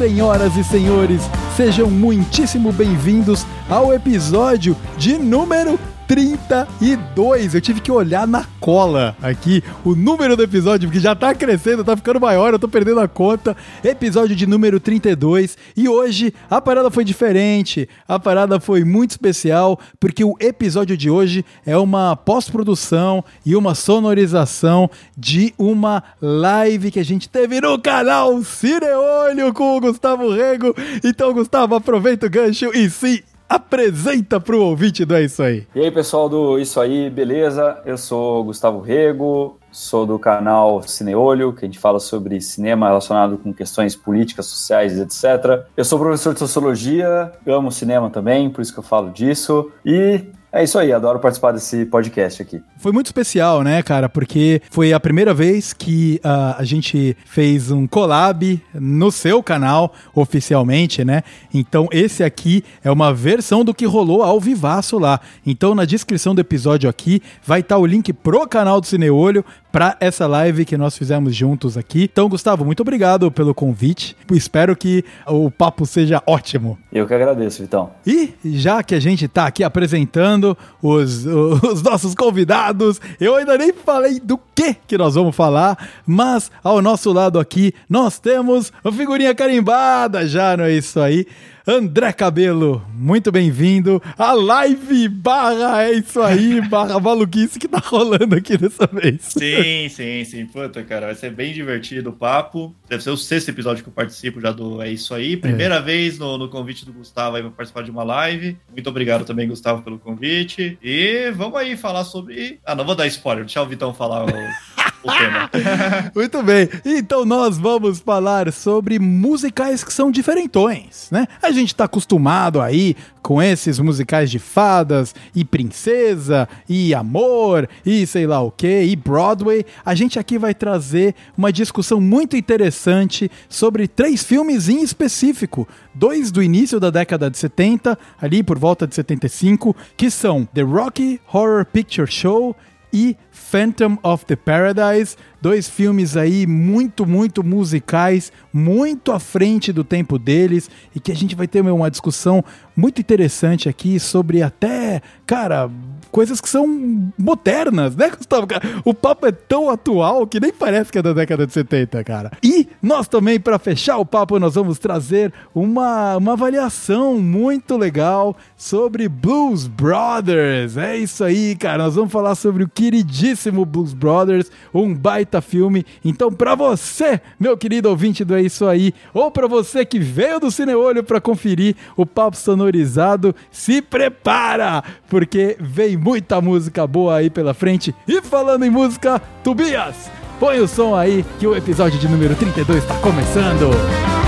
senhoras e senhores. Sejam muitíssimo bem-vindos ao episódio de número 32. Eu tive que olhar na cola aqui o número do episódio, porque já tá crescendo, tá ficando maior, eu tô perdendo a conta. Episódio de número 32. E hoje a parada foi diferente, a parada foi muito especial, porque o episódio de hoje é uma pós-produção e uma sonorização de uma live que a gente teve no canal Cineolho com o Gustavo Rego. Então, Gustavo, aproveita o gancho e se apresenta pro ouvinte do É Isso Aí. E aí, pessoal do Isso Aí, beleza? Eu sou Gustavo Rego, sou do canal Cineolho, que a gente fala sobre cinema relacionado com questões políticas, sociais, etc. Eu sou professor de sociologia, amo cinema também, por isso que eu falo disso. E é isso aí, adoro participar desse podcast aqui. Foi muito especial, né, cara? Porque foi a primeira vez que uh, a gente fez um collab no seu canal, oficialmente, né? Então, esse aqui é uma versão do que rolou ao vivaço lá. Então, na descrição do episódio aqui, vai estar tá o link pro canal do Cineolho para essa live que nós fizemos juntos aqui. Então, Gustavo, muito obrigado pelo convite. Espero que o papo seja ótimo. Eu que agradeço, Vitão. E já que a gente tá aqui apresentando os, os nossos convidados, eu ainda nem falei do que que nós vamos falar, mas ao nosso lado aqui nós temos a figurinha carimbada já, não é isso aí? André Cabelo, muito bem-vindo à live barra é isso aí, barra maluquice que tá rolando aqui dessa vez. Sim, sim, sim. Puta, cara, vai ser bem divertido o papo. Deve ser o sexto episódio que eu participo já do É Isso Aí. Primeira é. vez no, no, convite do Gustavo aí pra participar de uma live. Muito obrigado também, Gustavo, pelo convite. E vamos aí falar sobre... Ah, não vou dar spoiler, deixa o Vitão falar o... Muito bem. Então nós vamos falar sobre musicais que são diferentões, né? A gente tá acostumado aí com esses musicais de fadas e princesa e amor e sei lá o que e Broadway. A gente aqui vai trazer uma discussão muito interessante sobre três filmes em específico, dois do início da década de 70, ali por volta de 75, que são The Rocky Horror Picture Show e Phantom of the Paradise, dois filmes aí muito, muito musicais, muito à frente do tempo deles e que a gente vai ter uma discussão muito interessante aqui sobre até, cara, coisas que são modernas, né, Gustavo? O papo é tão atual que nem parece que é da década de 70, cara. E nós também, para fechar o papo, nós vamos trazer uma, uma avaliação muito legal sobre Blues Brothers. É isso aí, cara. Nós vamos falar sobre o queridíssimo Blues Brothers, um baita filme. Então, para você, meu querido ouvinte do É Isso Aí, ou para você que veio do Cineolho para conferir o papo sonorizado, se prepara, porque vem muita música boa aí pela frente. E falando em música, Tobias, põe o som aí que o episódio de número 32 está começando.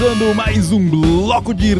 Começando mais um bloco de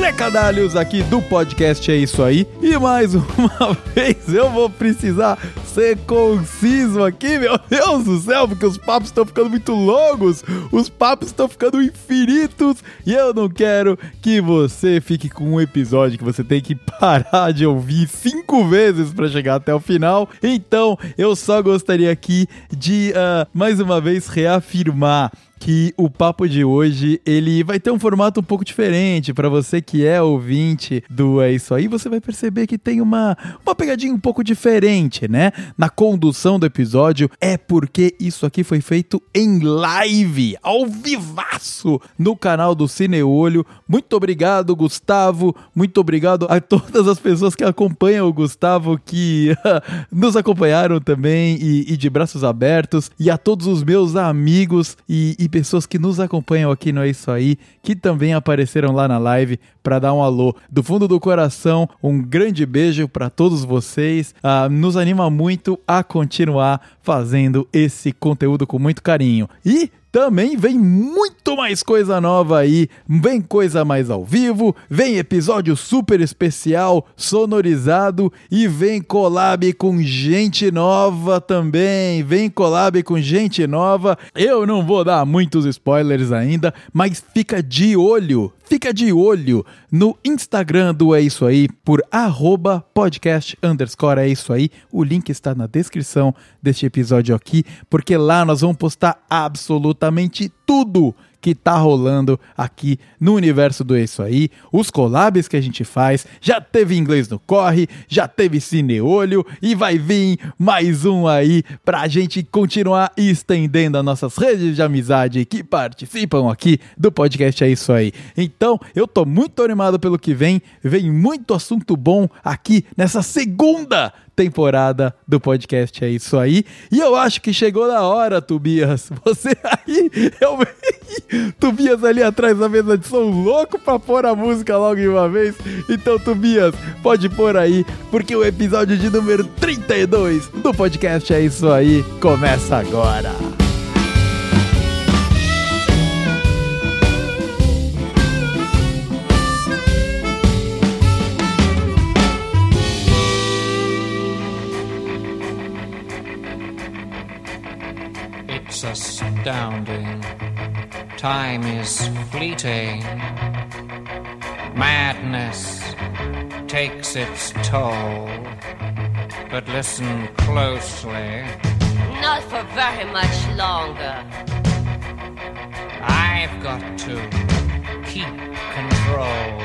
recadalhos aqui do podcast É Isso Aí. E mais uma vez eu vou precisar ser conciso aqui, meu Deus do céu, porque os papos estão ficando muito longos, os papos estão ficando infinitos e eu não quero que você fique com um episódio que você tem que parar de ouvir cinco vezes para chegar até o final. Então eu só gostaria aqui de uh, mais uma vez reafirmar que o papo de hoje ele vai ter um formato um pouco diferente para você que é ouvinte do É Isso Aí, você vai perceber que tem uma, uma pegadinha um pouco diferente, né? Na condução do episódio, é porque isso aqui foi feito em live, ao vivaço, no canal do Cineolho. Muito obrigado, Gustavo, muito obrigado a todas as pessoas que acompanham o Gustavo, que nos acompanharam também e, e, de braços abertos, e a todos os meus amigos e, e pessoas que nos acompanham aqui no É Isso Aí, que também apareceram lá na live para dar um alô. Do fundo do coração, um grande beijo para todos vocês. Uh, nos anima muito a continuar fazendo esse conteúdo com muito carinho. E também vem muito mais coisa nova aí, vem coisa mais ao vivo, vem episódio super especial, sonorizado e vem collab com gente nova também, vem collab com gente nova. Eu não vou dar muitos spoilers ainda, mas fica de olho, fica de olho no Instagram do É Isso Aí, por arroba podcast underscore É Isso Aí. O link está na descrição deste episódio aqui, porque lá nós vamos postar absolutamente tudo que tá rolando aqui no universo do Isso Aí, os collabs que a gente faz, já teve inglês no corre, já teve cineolho e vai vir mais um aí pra gente continuar estendendo as nossas redes de amizade que participam aqui do podcast É Isso Aí. Então, eu tô muito animado pelo que vem, vem muito assunto bom aqui nessa segunda temporada do podcast É Isso Aí. E eu acho que chegou na hora, Tobias. Você aí, eu Tobias ali atrás da mesa de som, louco pra pôr a música logo de uma vez. Então, Tobias, pode pôr aí, porque o episódio de número 32 do podcast É Isso Aí começa agora. It's astounding. Time is fleeting. Madness takes its toll. But listen closely. Not for very much longer. I've got to keep control.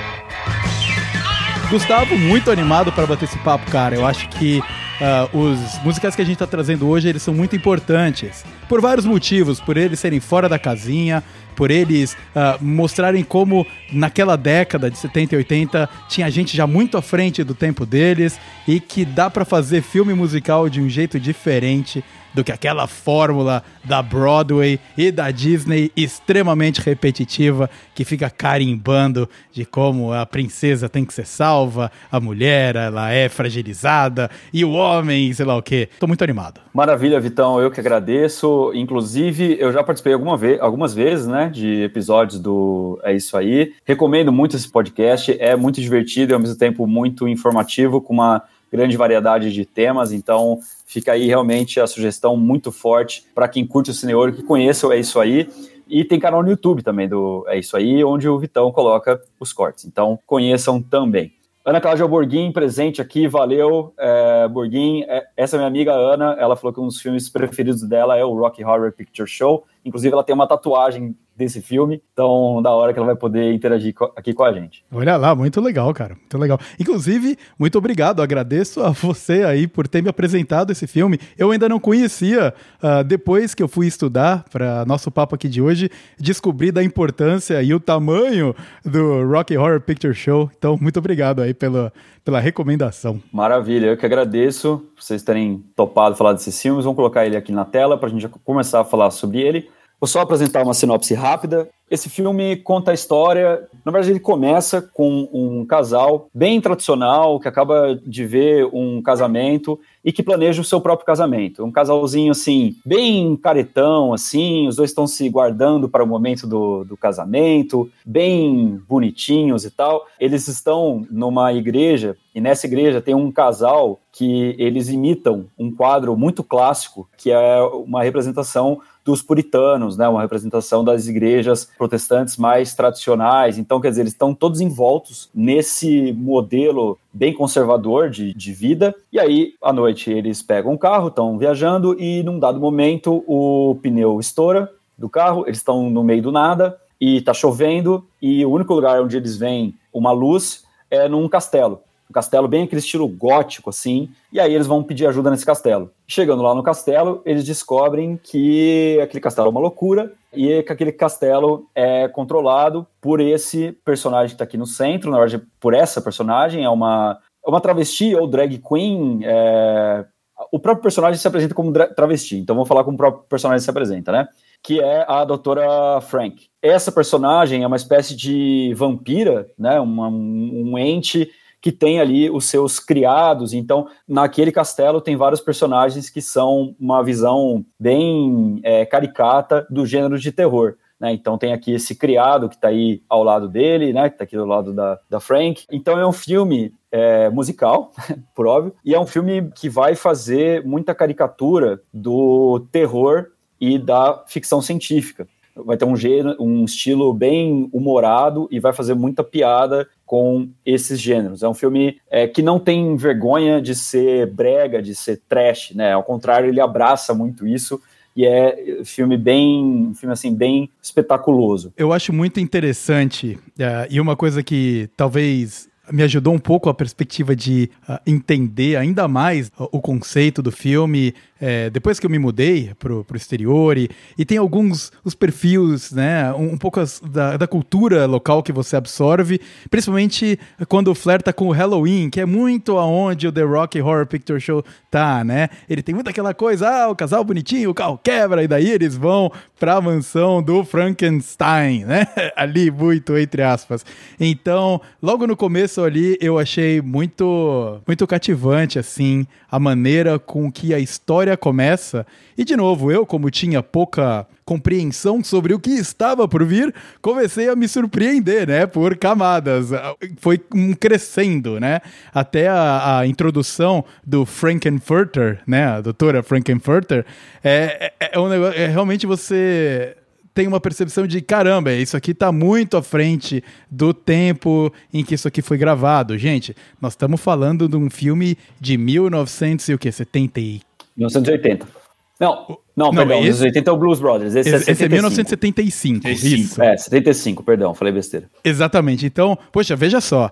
Gustavo, muito animado para bater esse papo, cara. Eu acho que uh, os musicais que a gente está trazendo hoje, eles são muito importantes. Por vários motivos, por eles serem fora da casinha, por eles uh, mostrarem como naquela década de 70 e 80 tinha gente já muito à frente do tempo deles e que dá para fazer filme musical de um jeito diferente do que aquela fórmula da Broadway e da Disney extremamente repetitiva que fica carimbando de como a princesa tem que ser salva, a mulher ela é fragilizada e o homem, sei lá o que. Tô muito animado. Maravilha, Vitão, eu que agradeço. Inclusive, eu já participei alguma vez, algumas vezes, né, de episódios do É Isso Aí. Recomendo muito esse podcast, é muito divertido e ao mesmo tempo muito informativo, com uma grande variedade de temas, então fica aí realmente a sugestão muito forte para quem curte o Cineoro, que conheça o É Isso Aí. E tem canal no YouTube também do É Isso Aí, onde o Vitão coloca os cortes. Então conheçam também. Ana Cláudia Borguin, presente aqui, valeu. É, Borguin, é, essa é minha amiga Ana, ela falou que um dos filmes preferidos dela é o Rocky Horror Picture Show. Inclusive, ela tem uma tatuagem desse filme. Então, da hora que ela vai poder interagir aqui com a gente. Olha lá, muito legal, cara. Muito legal. Inclusive, muito obrigado. Agradeço a você aí por ter me apresentado esse filme. Eu ainda não conhecia. Uh, depois que eu fui estudar para nosso papo aqui de hoje, descobri da importância e o tamanho do Rocky Horror Picture Show. Então, muito obrigado aí pela, pela recomendação. Maravilha, eu que agradeço vocês terem topado falar desses filmes. Vamos colocar ele aqui na tela para a gente começar a falar sobre ele. Vou só apresentar uma sinopse rápida. Esse filme conta a história. Na verdade, ele começa com um casal bem tradicional que acaba de ver um casamento e que planeja o seu próprio casamento. Um casalzinho assim, bem caretão, assim. Os dois estão se guardando para o momento do, do casamento, bem bonitinhos e tal. Eles estão numa igreja e nessa igreja tem um casal que eles imitam um quadro muito clássico que é uma representação dos puritanos, né, uma representação das igrejas protestantes mais tradicionais. Então, quer dizer, eles estão todos envoltos nesse modelo bem conservador de, de vida. E aí, à noite, eles pegam um carro, estão viajando e, num dado momento, o pneu estoura do carro, eles estão no meio do nada e está chovendo e o único lugar onde eles veem uma luz é num castelo um castelo bem aquele estilo gótico, assim, e aí eles vão pedir ajuda nesse castelo. Chegando lá no castelo, eles descobrem que aquele castelo é uma loucura e que aquele castelo é controlado por esse personagem que está aqui no centro, na verdade, por essa personagem, é uma, é uma travesti ou drag queen. É... O próprio personagem se apresenta como travesti, então vamos falar como o próprio personagem se apresenta, né? Que é a doutora Frank. Essa personagem é uma espécie de vampira, né? Uma, um ente que tem ali os seus criados. Então, naquele castelo tem vários personagens que são uma visão bem é, caricata do gênero de terror. Né? Então tem aqui esse criado que está aí ao lado dele, né? Que está aqui do lado da, da Frank. Então é um filme é, musical, por óbvio, e é um filme que vai fazer muita caricatura do terror e da ficção científica vai ter um, gênero, um estilo bem humorado e vai fazer muita piada com esses gêneros. É um filme é, que não tem vergonha de ser brega, de ser trash, né? Ao contrário, ele abraça muito isso e é filme bem, filme assim bem espetaculoso. Eu acho muito interessante uh, e uma coisa que talvez me ajudou um pouco a perspectiva de uh, entender ainda mais o conceito do filme, é, depois que eu me mudei pro, pro exterior e, e tem alguns os perfis, né, um, um pouco as, da, da cultura local que você absorve, principalmente quando flerta com o Halloween, que é muito aonde o The Rock Horror Picture Show tá, né? Ele tem muito aquela coisa, ah, o casal bonitinho, o carro quebra, e daí eles vão pra mansão do Frankenstein, né? ali, muito entre aspas. Então, logo no começo ali, eu achei muito, muito cativante, assim, a maneira com que a história começa. E de novo, eu, como tinha pouca compreensão sobre o que estava por vir, comecei a me surpreender, né? Por camadas. Foi um crescendo, né? Até a, a introdução do Frankenfurter, né? A doutora Frankenfurter, é, é, é um negócio. É realmente você tem uma percepção de caramba, isso aqui está muito à frente do tempo em que isso aqui foi gravado. Gente, nós estamos falando de um filme de 1900 e o que? 70 e... 1980. Não, não, não perdão, esse, 1980 é o Blues Brothers. Esse, esse, é, esse é 1975, isso. É, 75, perdão, falei besteira. Exatamente. Então, poxa, veja só.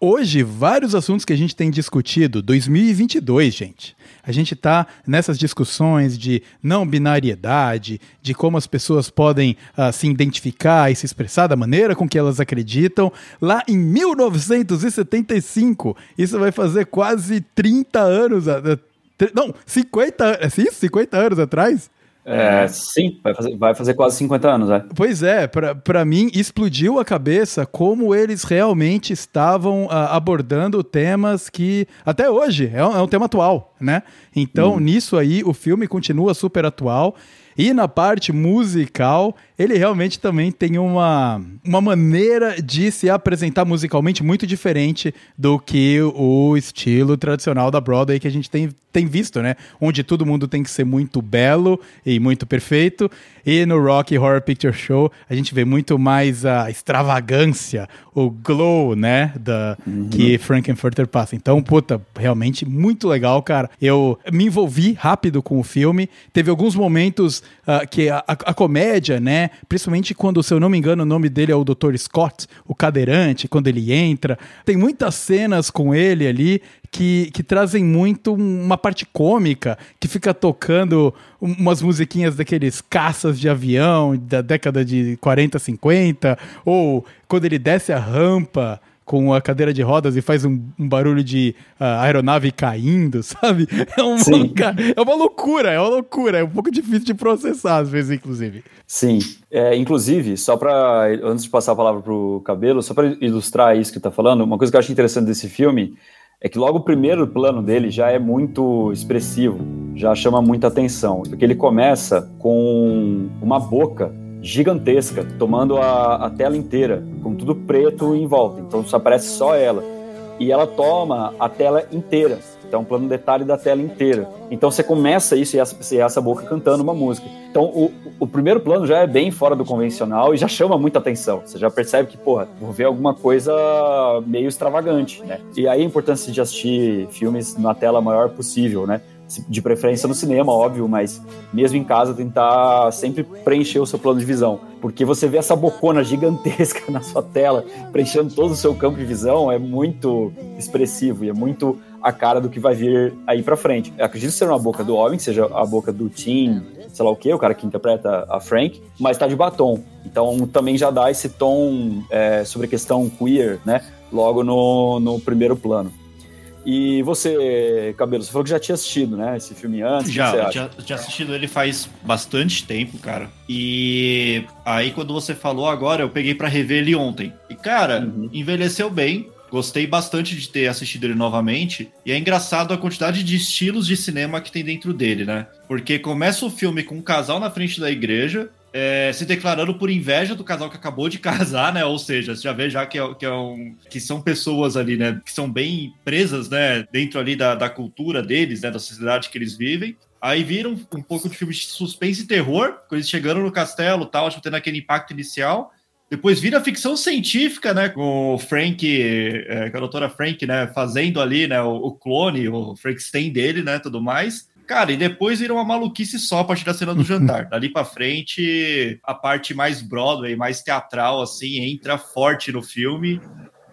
Hoje, vários assuntos que a gente tem discutido, 2022, gente. A gente está nessas discussões de não binariedade, de como as pessoas podem uh, se identificar e se expressar da maneira com que elas acreditam. Lá em 1975, isso vai fazer quase 30 anos, uh, não, 50, é isso? 50 anos atrás? É, sim, vai fazer, vai fazer quase 50 anos, é. Pois é, para mim explodiu a cabeça como eles realmente estavam uh, abordando temas que até hoje é um, é um tema atual, né? Então, hum. nisso aí, o filme continua super atual. E na parte musical, ele realmente também tem uma, uma maneira de se apresentar musicalmente muito diferente do que o estilo tradicional da Broadway que a gente tem, tem visto, né? Onde todo mundo tem que ser muito belo e muito perfeito. E no Rock Horror Picture Show, a gente vê muito mais a extravagância, o glow, né? Da, uhum. Que Frankenfurter passa. Então, puta, realmente muito legal, cara. Eu me envolvi rápido com o filme. Teve alguns momentos uh, que a, a, comédia, né? Principalmente quando, se eu não me engano, o nome dele é o Dr. Scott, o cadeirante, quando ele entra. Tem muitas cenas com ele ali que, que trazem muito uma parte cômica, que fica tocando umas musiquinhas daqueles caças de avião da década de 40, 50, ou quando ele desce a rampa com a cadeira de rodas e faz um, um barulho de uh, aeronave caindo, sabe? É uma, é uma loucura, é uma loucura. É um pouco difícil de processar, às vezes, inclusive. Sim. É, inclusive, só para antes de passar a palavra para o Cabelo, só para ilustrar isso que está falando, uma coisa que eu acho interessante desse filme é que logo o primeiro plano dele já é muito expressivo, já chama muita atenção, porque ele começa com uma boca gigantesca, tomando a, a tela inteira, com tudo preto em volta. Então só aparece só ela. E ela toma a tela inteira. Então, um plano detalhe da tela inteira. Então, você começa isso e essa, essa boca cantando uma música. Então, o, o primeiro plano já é bem fora do convencional e já chama muita atenção. Você já percebe que, porra, vou ver alguma coisa meio extravagante, né? E aí a importância de assistir filmes na tela maior possível, né? de preferência no cinema, óbvio, mas mesmo em casa tentar sempre preencher o seu plano de visão, porque você vê essa bocona gigantesca na sua tela, preenchendo todo o seu campo de visão, é muito expressivo e é muito a cara do que vai vir aí para frente. Eu acredito ser uma boca do homem, seja a boca do Tim, sei lá o que, o cara que interpreta a Frank, mas tá de batom. Então também já dá esse tom é, sobre a questão queer, né? Logo no, no primeiro plano. E você, Cabelo, você falou que já tinha assistido, né? Esse filme antes. Já, já, já assistido ele faz bastante tempo, cara. E aí, quando você falou agora, eu peguei para rever ele ontem. E, cara, uhum. envelheceu bem. Gostei bastante de ter assistido ele novamente. E é engraçado a quantidade de estilos de cinema que tem dentro dele, né? Porque começa o filme com um casal na frente da igreja, é, se declarando por inveja do casal que acabou de casar, né? Ou seja, você já vê já que, é, que, é um, que são pessoas ali, né? Que são bem presas, né? Dentro ali da, da cultura deles, né? Da sociedade que eles vivem. Aí viram um, pouco de filme de suspense e terror, quando eles chegando no castelo tal, tipo, tendo aquele impacto inicial. Depois vira ficção científica, né? Com o Frank, é, com a doutora Frank, né? Fazendo ali, né? O, o clone, o Frankenstein dele, né? Tudo mais. Cara, e depois vira uma maluquice só a partir da cena do jantar. Dali pra frente, a parte mais Broadway, mais teatral, assim, entra forte no filme.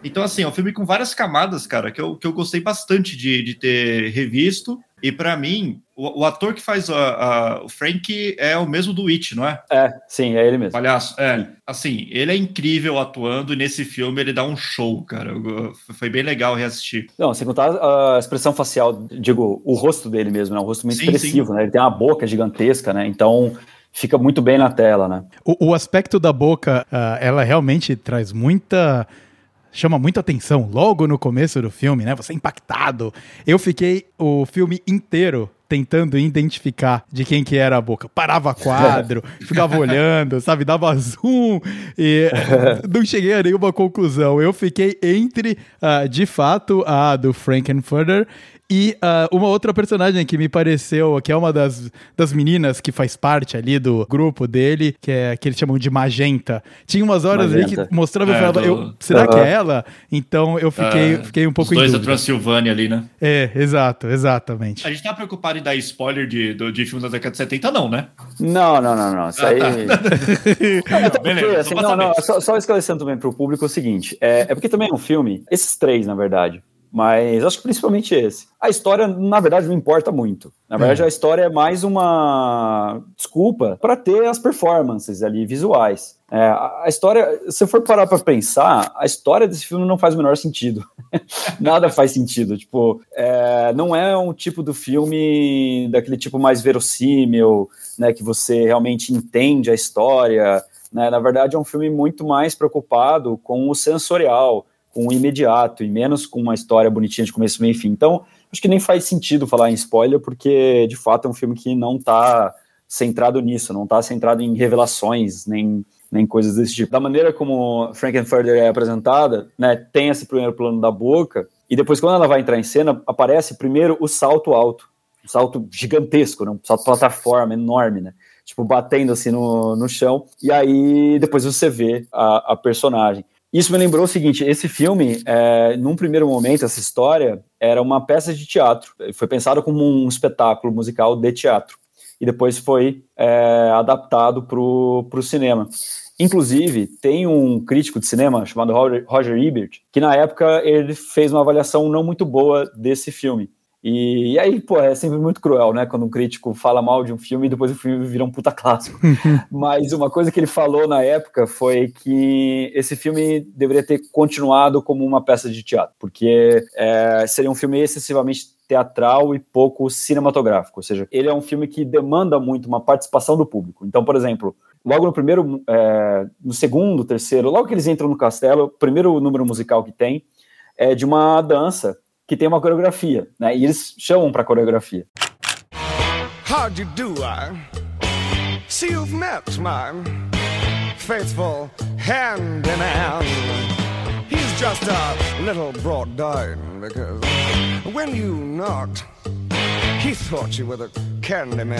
Então, assim, é um filme com várias camadas, cara, que eu, que eu gostei bastante de, de ter revisto. E para mim, o, o, ator que faz a, a, o Frank é o mesmo do It, não é? É, sim, é ele mesmo. Palhaço. É, assim, ele é incrível atuando e nesse filme ele dá um show, cara. Foi bem legal reassistir. Não, sem contar a expressão facial, digo, o rosto dele mesmo, né? Um rosto muito sim, expressivo, sim. né? Ele tem uma boca gigantesca, né? Então fica muito bem na tela, né? O, o aspecto da boca, uh, ela realmente traz muita chama muita atenção logo no começo do filme, né? Você é impactado. Eu fiquei o filme inteiro tentando identificar de quem que era a boca. Parava quadro, ficava olhando, sabe? Dava zoom e não cheguei a nenhuma conclusão. Eu fiquei entre, uh, de fato, a do Frankenfurter e uh, uma outra personagem que me pareceu, que é uma das, das meninas que faz parte ali do grupo dele, que é que eles chamam de Magenta. Tinha umas horas Magenta. ali que mostrava é, e falava, do... eu, será que é ela? Então eu fiquei, é, fiquei um pouco os dois da Transilvânia ali, né? É, exato, exatamente. A gente tá preocupado em dar spoiler de, de, de filmes da década de 70, não, né? Não, não, não, não. Isso ah, aí. Tá. não, Beleza, assim, não, não, só, só esclarecendo também pro público o seguinte: é, é porque também é um filme, esses três, na verdade mas acho que principalmente esse. A história, na verdade, não importa muito. Na verdade, é. a história é mais uma desculpa para ter as performances ali visuais. É, a história, se for parar para pensar, a história desse filme não faz o menor sentido. Nada faz sentido. Tipo, é, não é um tipo do filme daquele tipo mais verossímil, né, que você realmente entende a história. Né? Na verdade, é um filme muito mais preocupado com o sensorial com o imediato e menos com uma história bonitinha de começo, meio e fim. Então, acho que nem faz sentido falar em spoiler, porque de fato é um filme que não está centrado nisso, não está centrado em revelações, nem, nem coisas desse tipo. Da maneira como Frankenfurter é apresentada, né, tem esse primeiro plano da boca, e depois, quando ela vai entrar em cena, aparece primeiro o salto alto, um salto gigantesco, né, um salto plataforma enorme, né? Tipo, batendo assim no, no chão, e aí depois você vê a, a personagem. Isso me lembrou o seguinte: esse filme, é, num primeiro momento, essa história era uma peça de teatro. Foi pensado como um espetáculo musical de teatro. E depois foi é, adaptado para o cinema. Inclusive, tem um crítico de cinema chamado Roger Ebert, que na época ele fez uma avaliação não muito boa desse filme. E, e, aí, pô, é sempre muito cruel, né? Quando um crítico fala mal de um filme e depois o filme vira um puta clássico. Mas uma coisa que ele falou na época foi que esse filme deveria ter continuado como uma peça de teatro, porque é, seria um filme excessivamente teatral e pouco cinematográfico. Ou seja, ele é um filme que demanda muito uma participação do público. Então, por exemplo, logo no primeiro, é, no segundo, terceiro, logo que eles entram no castelo, o primeiro número musical que tem é de uma dança que tem uma coreografia, né? E eles chamam para coreografia. How do you do, I? See you've met my faithful hand in hand. He's just a little brought down because when you knocked, he thought you were the candy man.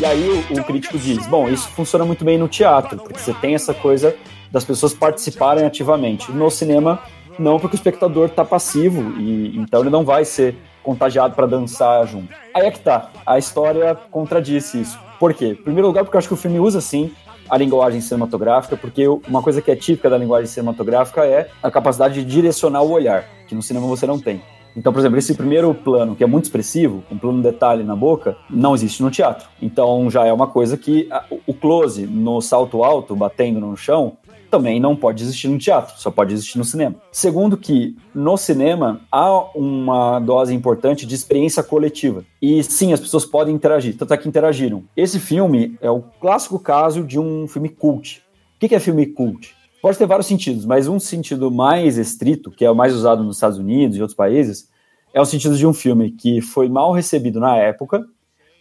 E aí o, o crítico diz, bom, isso funciona muito bem no teatro, porque você tem essa coisa das pessoas participarem ativamente. No cinema não, porque o espectador está passivo e então ele não vai ser contagiado para dançar junto. Aí é que tá. A história contradisse isso. Por quê? Em primeiro lugar, porque eu acho que o filme usa sim a linguagem cinematográfica, porque uma coisa que é típica da linguagem cinematográfica é a capacidade de direcionar o olhar, que no cinema você não tem. Então, por exemplo, esse primeiro plano, que é muito expressivo, um plano detalhe na boca, não existe no teatro. Então, já é uma coisa que o close no salto alto, batendo no chão, também não pode existir no teatro, só pode existir no cinema. Segundo que no cinema há uma dose importante de experiência coletiva. E sim, as pessoas podem interagir, tanto é que interagiram. Esse filme é o clássico caso de um filme cult. O que é filme cult? Pode ter vários sentidos, mas um sentido mais estrito, que é o mais usado nos Estados Unidos e outros países, é o sentido de um filme que foi mal recebido na época,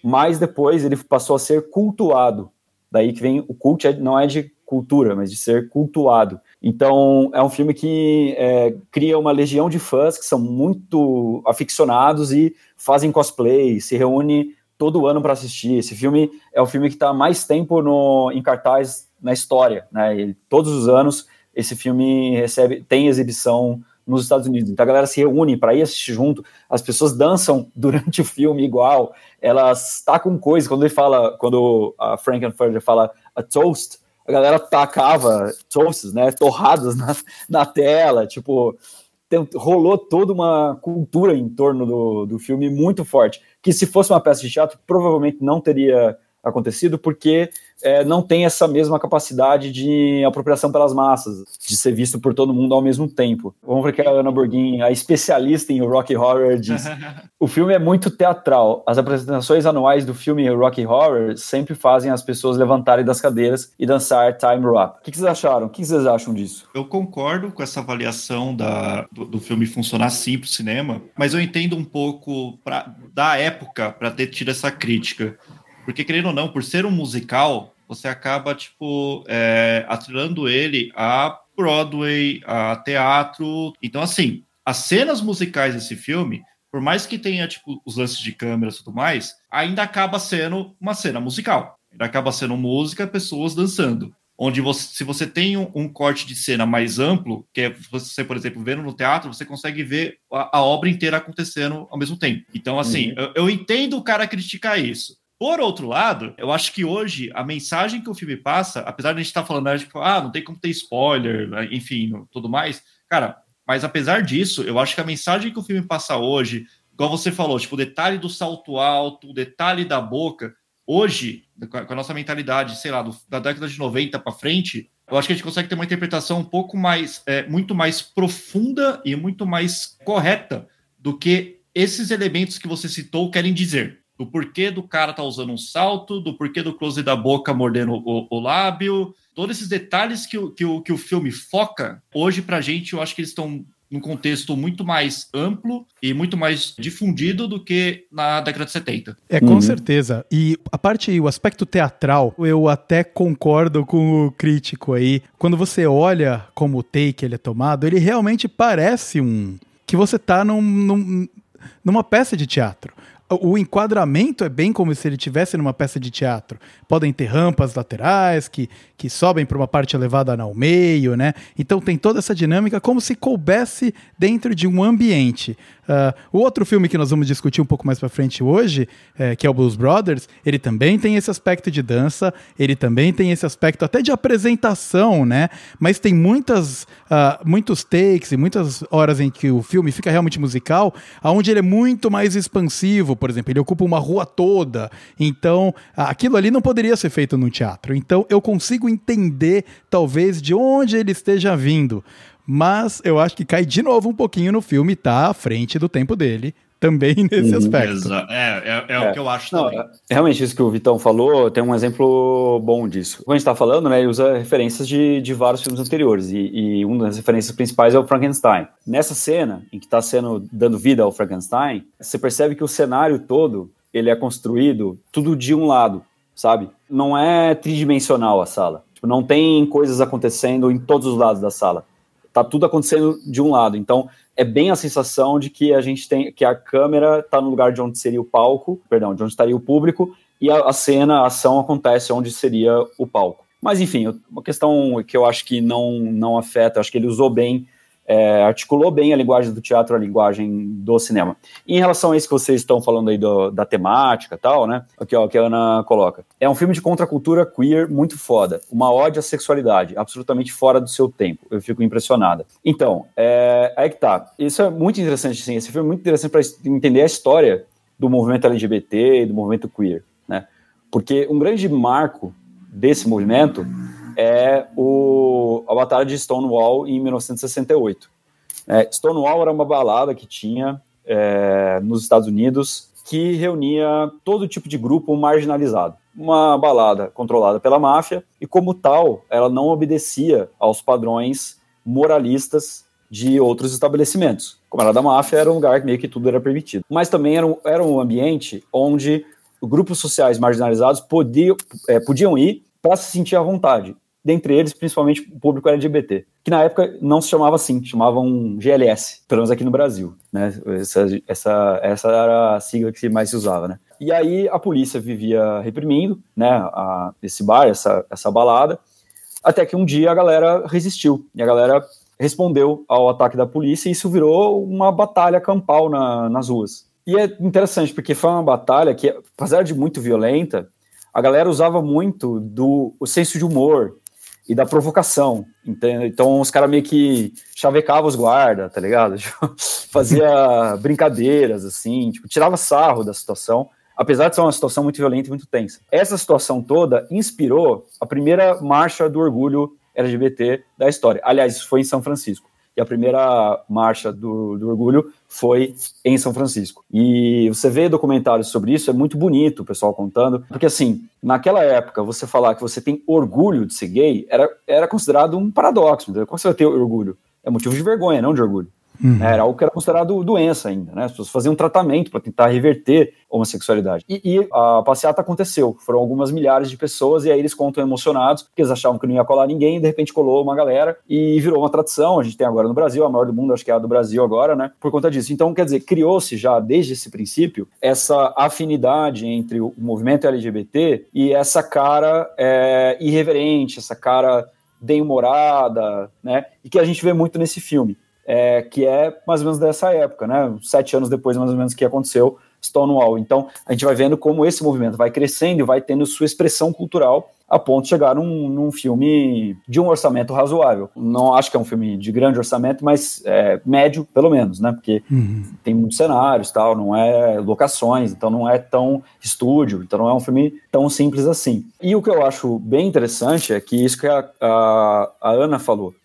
mas depois ele passou a ser cultuado. Daí que vem o cult, é, não é de cultura, mas de ser cultuado. Então, é um filme que é, cria uma legião de fãs que são muito aficionados e fazem cosplay, se reúne todo ano para assistir. Esse filme é o filme que está mais tempo no, em cartaz na história. Né? E todos os anos, esse filme recebe tem exibição nos Estados Unidos. Então a galera se reúne para ir assistir junto, as pessoas dançam durante o filme igual, elas tacam coisa, quando ele fala, quando a Frankenfurter fala a toast, a galera tacava toasts, né, torradas na, na tela, tipo, tem, rolou toda uma cultura em torno do, do filme muito forte, que se fosse uma peça de teatro, provavelmente não teria acontecido, porque é, não tem essa mesma capacidade de apropriação pelas massas, de ser visto por todo mundo ao mesmo tempo. Vamos ver que a Ana Borghin, a especialista em Rocky Horror, diz: o filme é muito teatral. As apresentações anuais do filme Rocky Horror sempre fazem as pessoas levantarem das cadeiras e dançar time rap. O que, vocês acharam? O que vocês acham disso? Eu concordo com essa avaliação da, do, do filme funcionar sim para o cinema, mas eu entendo um pouco pra, da época para ter tido essa crítica. Porque, querendo ou não, por ser um musical, você acaba, tipo, é, atrelando ele a Broadway, a teatro. Então, assim, as cenas musicais desse filme, por mais que tenha, tipo, os lances de câmera e tudo mais, ainda acaba sendo uma cena musical. Ainda acaba sendo música, pessoas dançando. Onde você, se você tem um, um corte de cena mais amplo, que é você, por exemplo, vendo no teatro, você consegue ver a, a obra inteira acontecendo ao mesmo tempo. Então, assim, uhum. eu, eu entendo o cara criticar isso. Por outro lado, eu acho que hoje a mensagem que o filme passa, apesar de a gente estar tá falando, né, tipo, ah, não tem como ter spoiler, né, enfim, tudo mais, cara, mas apesar disso, eu acho que a mensagem que o filme passa hoje, igual você falou, tipo, o detalhe do salto alto, o detalhe da boca, hoje, com a nossa mentalidade, sei lá, do, da década de 90 para frente, eu acho que a gente consegue ter uma interpretação um pouco mais, é, muito mais profunda e muito mais correta do que esses elementos que você citou querem dizer do porquê do cara tá usando um salto, do porquê do close da boca mordendo o, o lábio, todos esses detalhes que o, que, o, que o filme foca, hoje pra gente eu acho que eles estão num contexto muito mais amplo e muito mais difundido do que na década de 70. É, com uhum. certeza. E a parte, o aspecto teatral, eu até concordo com o crítico aí. Quando você olha como o take ele é tomado, ele realmente parece um. que você tá num, num numa peça de teatro o enquadramento é bem como se ele tivesse numa peça de teatro. Podem ter rampas laterais que, que sobem para uma parte elevada ao meio, né? Então tem toda essa dinâmica como se coubesse dentro de um ambiente. Uh, o outro filme que nós vamos discutir um pouco mais para frente hoje, é, que é o Blues Brothers, ele também tem esse aspecto de dança, ele também tem esse aspecto até de apresentação, né? Mas tem muitas, uh, muitos takes e muitas horas em que o filme fica realmente musical, aonde ele é muito mais expansivo, por exemplo, ele ocupa uma rua toda. Então, aquilo ali não poderia ser feito no teatro. Então, eu consigo entender, talvez, de onde ele esteja vindo mas eu acho que cai de novo um pouquinho no filme, tá à frente do tempo dele, também nesse uhum. aspecto. É, é, é, é, o que eu acho não, também. É, realmente, isso que o Vitão falou, tem um exemplo bom disso. Quando a gente está falando, né, ele usa referências de, de vários filmes anteriores, e, e uma das referências principais é o Frankenstein. Nessa cena, em que está sendo dando vida ao Frankenstein, você percebe que o cenário todo, ele é construído tudo de um lado, sabe? Não é tridimensional a sala. Tipo, não tem coisas acontecendo em todos os lados da sala tá tudo acontecendo de um lado. Então, é bem a sensação de que a gente tem que a câmera está no lugar de onde seria o palco, perdão, de onde estaria o público, e a, a cena, a ação acontece onde seria o palco. Mas enfim, uma questão que eu acho que não não afeta, acho que ele usou bem é, articulou bem a linguagem do teatro, a linguagem do cinema. E em relação a isso que vocês estão falando aí do, da temática tal, né? Aqui, ó, que a Ana coloca. É um filme de contracultura queer muito foda. Uma ódio à sexualidade, absolutamente fora do seu tempo. Eu fico impressionada. Então, é, aí que tá. Isso é muito interessante, sim. Esse filme é muito interessante para entender a história do movimento LGBT e do movimento queer, né? Porque um grande marco desse movimento é o, a Batalha de Stonewall em 1968. É, Stonewall era uma balada que tinha é, nos Estados Unidos que reunia todo tipo de grupo marginalizado. uma balada controlada pela máfia e, como tal, ela não obedecia aos padrões moralistas de outros estabelecimentos. Como era da máfia, era um lugar que meio que tudo era permitido. Mas também era um, era um ambiente onde grupos sociais marginalizados podiam, é, podiam ir para se sentir à vontade. Dentre eles, principalmente o público LGBT, que na época não se chamava assim, chamavam GLS, pelo menos aqui no Brasil. Né? Essa, essa, essa era a sigla que mais se usava. Né? E aí a polícia vivia reprimindo né, a, esse bar, essa, essa balada, até que um dia a galera resistiu. E a galera respondeu ao ataque da polícia e isso virou uma batalha campal na, nas ruas. E é interessante porque foi uma batalha que, apesar de muito violenta, a galera usava muito do o senso de humor e da provocação, entende? Então os caras meio que chavecavam os guardas, tá ligado? Fazia brincadeiras, assim, tipo, tirava sarro da situação, apesar de ser uma situação muito violenta e muito tensa. Essa situação toda inspirou a primeira marcha do orgulho LGBT da história. Aliás, isso foi em São Francisco. E a primeira marcha do, do orgulho foi em São Francisco. E você vê documentários sobre isso, é muito bonito o pessoal contando, porque assim, naquela época, você falar que você tem orgulho de ser gay era, era considerado um paradoxo. Entendeu? Como você vai ter orgulho? É motivo de vergonha, não de orgulho. Uhum. Era algo que era considerado doença ainda, né? As pessoas faziam tratamento para tentar reverter homossexualidade. E, e, a passeata aconteceu. Foram algumas milhares de pessoas e aí eles contam emocionados, porque eles achavam que não ia colar ninguém, e de repente colou uma galera e virou uma tradição. A gente tem agora no Brasil, a maior do mundo, acho que é a do Brasil agora, né? Por conta disso. Então, quer dizer, criou-se já desde esse princípio essa afinidade entre o movimento LGBT e essa cara é, irreverente, essa cara bem-humorada, né? E que a gente vê muito nesse filme é, que é mais ou menos dessa época, né? Sete anos depois, mais ou menos, que aconteceu Stonewall. Então, a gente vai vendo como esse movimento vai crescendo e vai tendo sua expressão cultural a ponto de chegar num, num filme de um orçamento razoável. Não acho que é um filme de grande orçamento, mas é, médio, pelo menos, né? Porque uhum. tem muitos cenários, tal, não é locações, então não é tão estúdio, então não é um filme tão simples assim. E o que eu acho bem interessante é que isso que a, a, a Ana falou,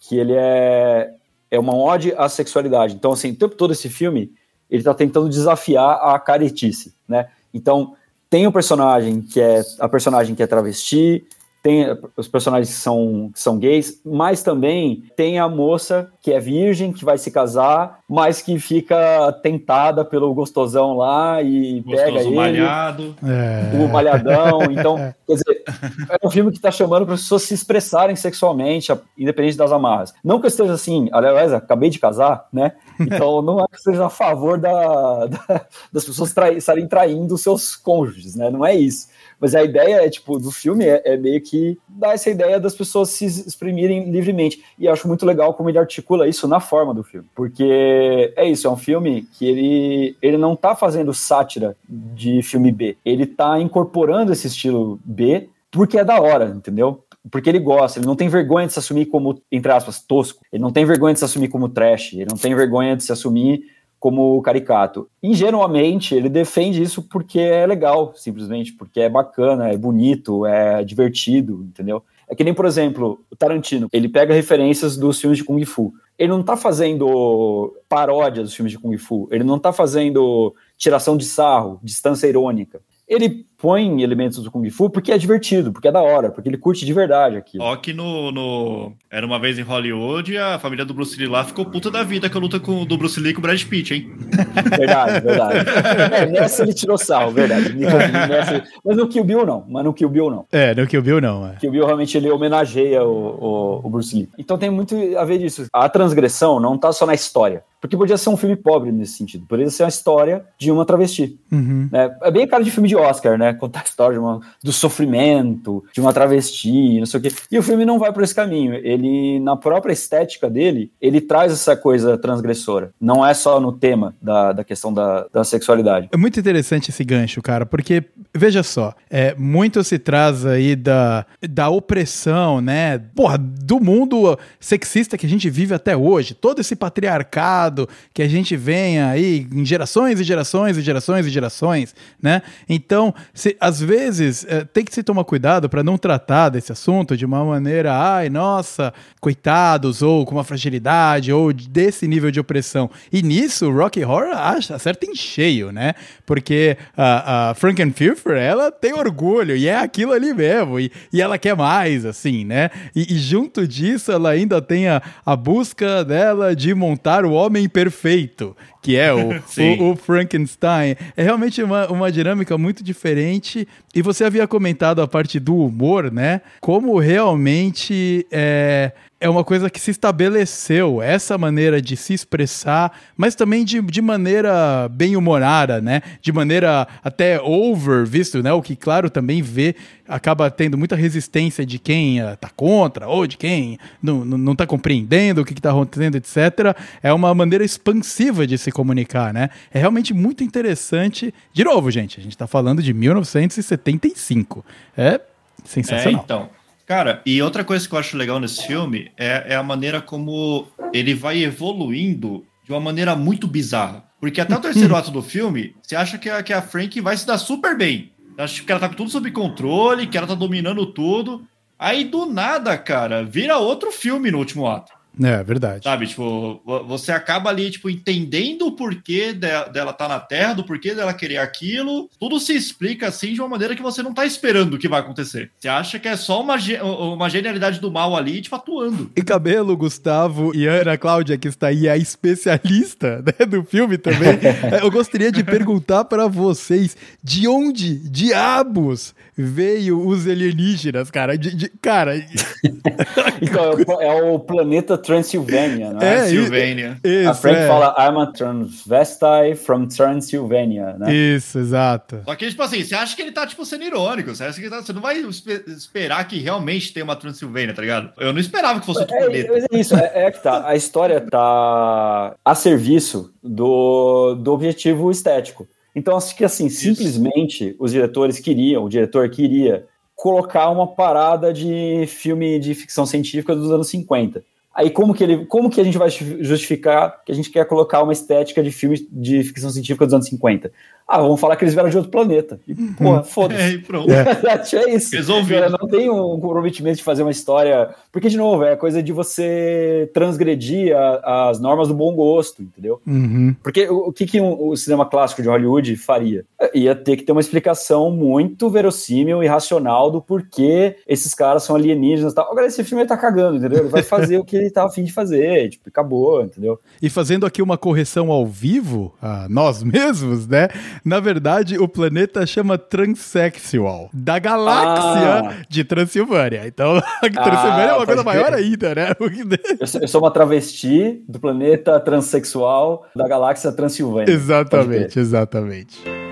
que ele é é uma ode à sexualidade. Então, assim, o tempo todo esse filme, ele tá tentando desafiar a caretice, né? Então, tem o personagem que é a personagem que é travesti, tem os personagens que são, que são gays, mas também tem a moça que é virgem, que vai se casar, mas que fica tentada pelo gostosão lá e Gostoso pega ele. malhado. É. O malhadão. Então, quer dizer, é um filme que está chamando para as pessoas se expressarem sexualmente, independente das amarras. Não que eu esteja assim, aliás, acabei de casar, né? Então, não é que eu esteja a favor da, da das pessoas trai, estarem traindo seus cônjuges, né? Não é isso. Mas a ideia é, tipo, do filme é, é, meio que dar essa ideia das pessoas se exprimirem livremente. E eu acho muito legal como ele articula isso na forma do filme. Porque é isso, é um filme que ele, ele não tá fazendo sátira de filme B. Ele tá incorporando esse estilo B porque é da hora, entendeu? porque ele gosta, ele não tem vergonha de se assumir como, entre aspas, tosco, ele não tem vergonha de se assumir como trash, ele não tem vergonha de se assumir como caricato. Ingenuamente, ele defende isso porque é legal, simplesmente, porque é bacana, é bonito, é divertido, entendeu? É que nem, por exemplo, o Tarantino, ele pega referências dos filmes de Kung Fu. Ele não tá fazendo paródia dos filmes de Kung Fu, ele não tá fazendo tiração de sarro, distância irônica. Ele põe elementos do Kung Fu porque é divertido, porque é da hora, porque ele curte de verdade aqui. Ó, que no, no, Era uma vez em Hollywood a família do Bruce Lee lá ficou puta da vida com a luta com, do Bruce Lee com o Brad Pitt, hein? Verdade, verdade. É, nessa ele tirou sal, verdade. Nessa... Mas no Kill Bill não, mas no Kill Bill não. É, no Kill Bill não. É. Kill Bill realmente ele homenageia o, o, o Bruce Lee. Então tem muito a ver disso. A transgressão não tá só na história. Porque podia ser um filme pobre nesse sentido. Poderia ser uma história de uma travesti. Uhum. É, é bem a cara de filme de Oscar, né? Contar a história uma, do sofrimento, de uma travesti, não sei o quê. E o filme não vai por esse caminho. Ele, na própria estética dele, ele traz essa coisa transgressora. Não é só no tema da, da questão da, da sexualidade. É muito interessante esse gancho, cara, porque, veja só, é, muito se traz aí da, da opressão, né? Porra, do mundo sexista que a gente vive até hoje. Todo esse patriarcado que a gente vem aí em gerações e gerações e gerações e gerações, né? Então, se, às vezes é, tem que se tomar cuidado para não tratar desse assunto de uma maneira, ai, nossa, coitados, ou com uma fragilidade, ou desse nível de opressão. E nisso, o Rocky Horror acha, acerta em cheio, né? Porque a, a Frankenfurter, ela tem orgulho, e é aquilo ali mesmo, e, e ela quer mais, assim, né? E, e junto disso, ela ainda tem a, a busca dela de montar o homem perfeito, que é o, o, o, Frankenstein. É realmente uma, uma dinâmica muito diferente. E você havia comentado a parte do humor, né? Como realmente é, é uma coisa que se estabeleceu, essa maneira de se expressar, mas também de, de maneira bem humorada, né? De maneira até over, visto, né? O que, claro, também vê, acaba tendo muita resistência de quem uh, tá contra, ou de quem não, não, não tá compreendendo o que, que tá acontecendo, etc. É uma maneira expansiva de se comunicar, né? É realmente muito interessante. De novo, gente, a gente tá falando de 1975. É sensacional. É, então. Cara, e outra coisa que eu acho legal nesse filme é, é a maneira como ele vai evoluindo de uma maneira muito bizarra. Porque até o terceiro ato do filme, você acha que a, que a Frank vai se dar super bem. Acha que ela tá com tudo sob controle, que ela tá dominando tudo. Aí do nada, cara, vira outro filme no último ato. É, verdade. Sabe, tipo, você acaba ali, tipo, entendendo o porquê dela estar tá na Terra, do porquê dela querer aquilo. Tudo se explica, assim, de uma maneira que você não tá esperando o que vai acontecer. Você acha que é só uma, uma genialidade do mal ali, tipo, atuando. E Cabelo, Gustavo e Ana Cláudia, que está aí, a especialista né, do filme também, eu gostaria de perguntar para vocês, de onde diabos veio os alienígenas, cara? De, de, cara... então, é o planeta Transylvania, não é? é Transylvania. Isso, a Frank é. fala, I'm a transvestite from Transylvania, né? Isso, exato. Só que, tipo assim, você acha que ele tá, tipo, sendo irônico, você acha que tá, você não vai esperar que realmente tem uma Transylvania, tá ligado? Eu não esperava que fosse outro é, planeta. É, isso, é, é que tá, a história tá a serviço do, do objetivo estético. Então, acho que assim, Isso. simplesmente os diretores queriam, o diretor queria colocar uma parada de filme de ficção científica dos anos 50. Aí como que ele, como que a gente vai justificar que a gente quer colocar uma estética de filme de ficção científica dos anos 50? Ah, vamos falar que eles vieram de outro planeta. E, porra, foda-se. É, pronto. É. é isso. Resolvido. Não tem um comprometimento de fazer uma história. Porque, de novo, é coisa de você transgredir a, as normas do bom gosto, entendeu? Uhum. Porque o, o que, que um, o cinema clássico de Hollywood faria? Ia ter que ter uma explicação muito verossímil e racional do porquê esses caras são alienígenas e tal. Agora, esse filme ele tá cagando, entendeu? Ele vai fazer o que ele tá afim de fazer, tipo, acabou, entendeu? E fazendo aqui uma correção ao vivo, a nós mesmos, né? Na verdade, o planeta chama Transsexual, da galáxia ah. de Transilvânia. Então, a Transilvânia ah, é uma coisa maior ainda, né? eu, sou, eu sou uma travesti do planeta transexual da galáxia Transilvânia. Exatamente, exatamente.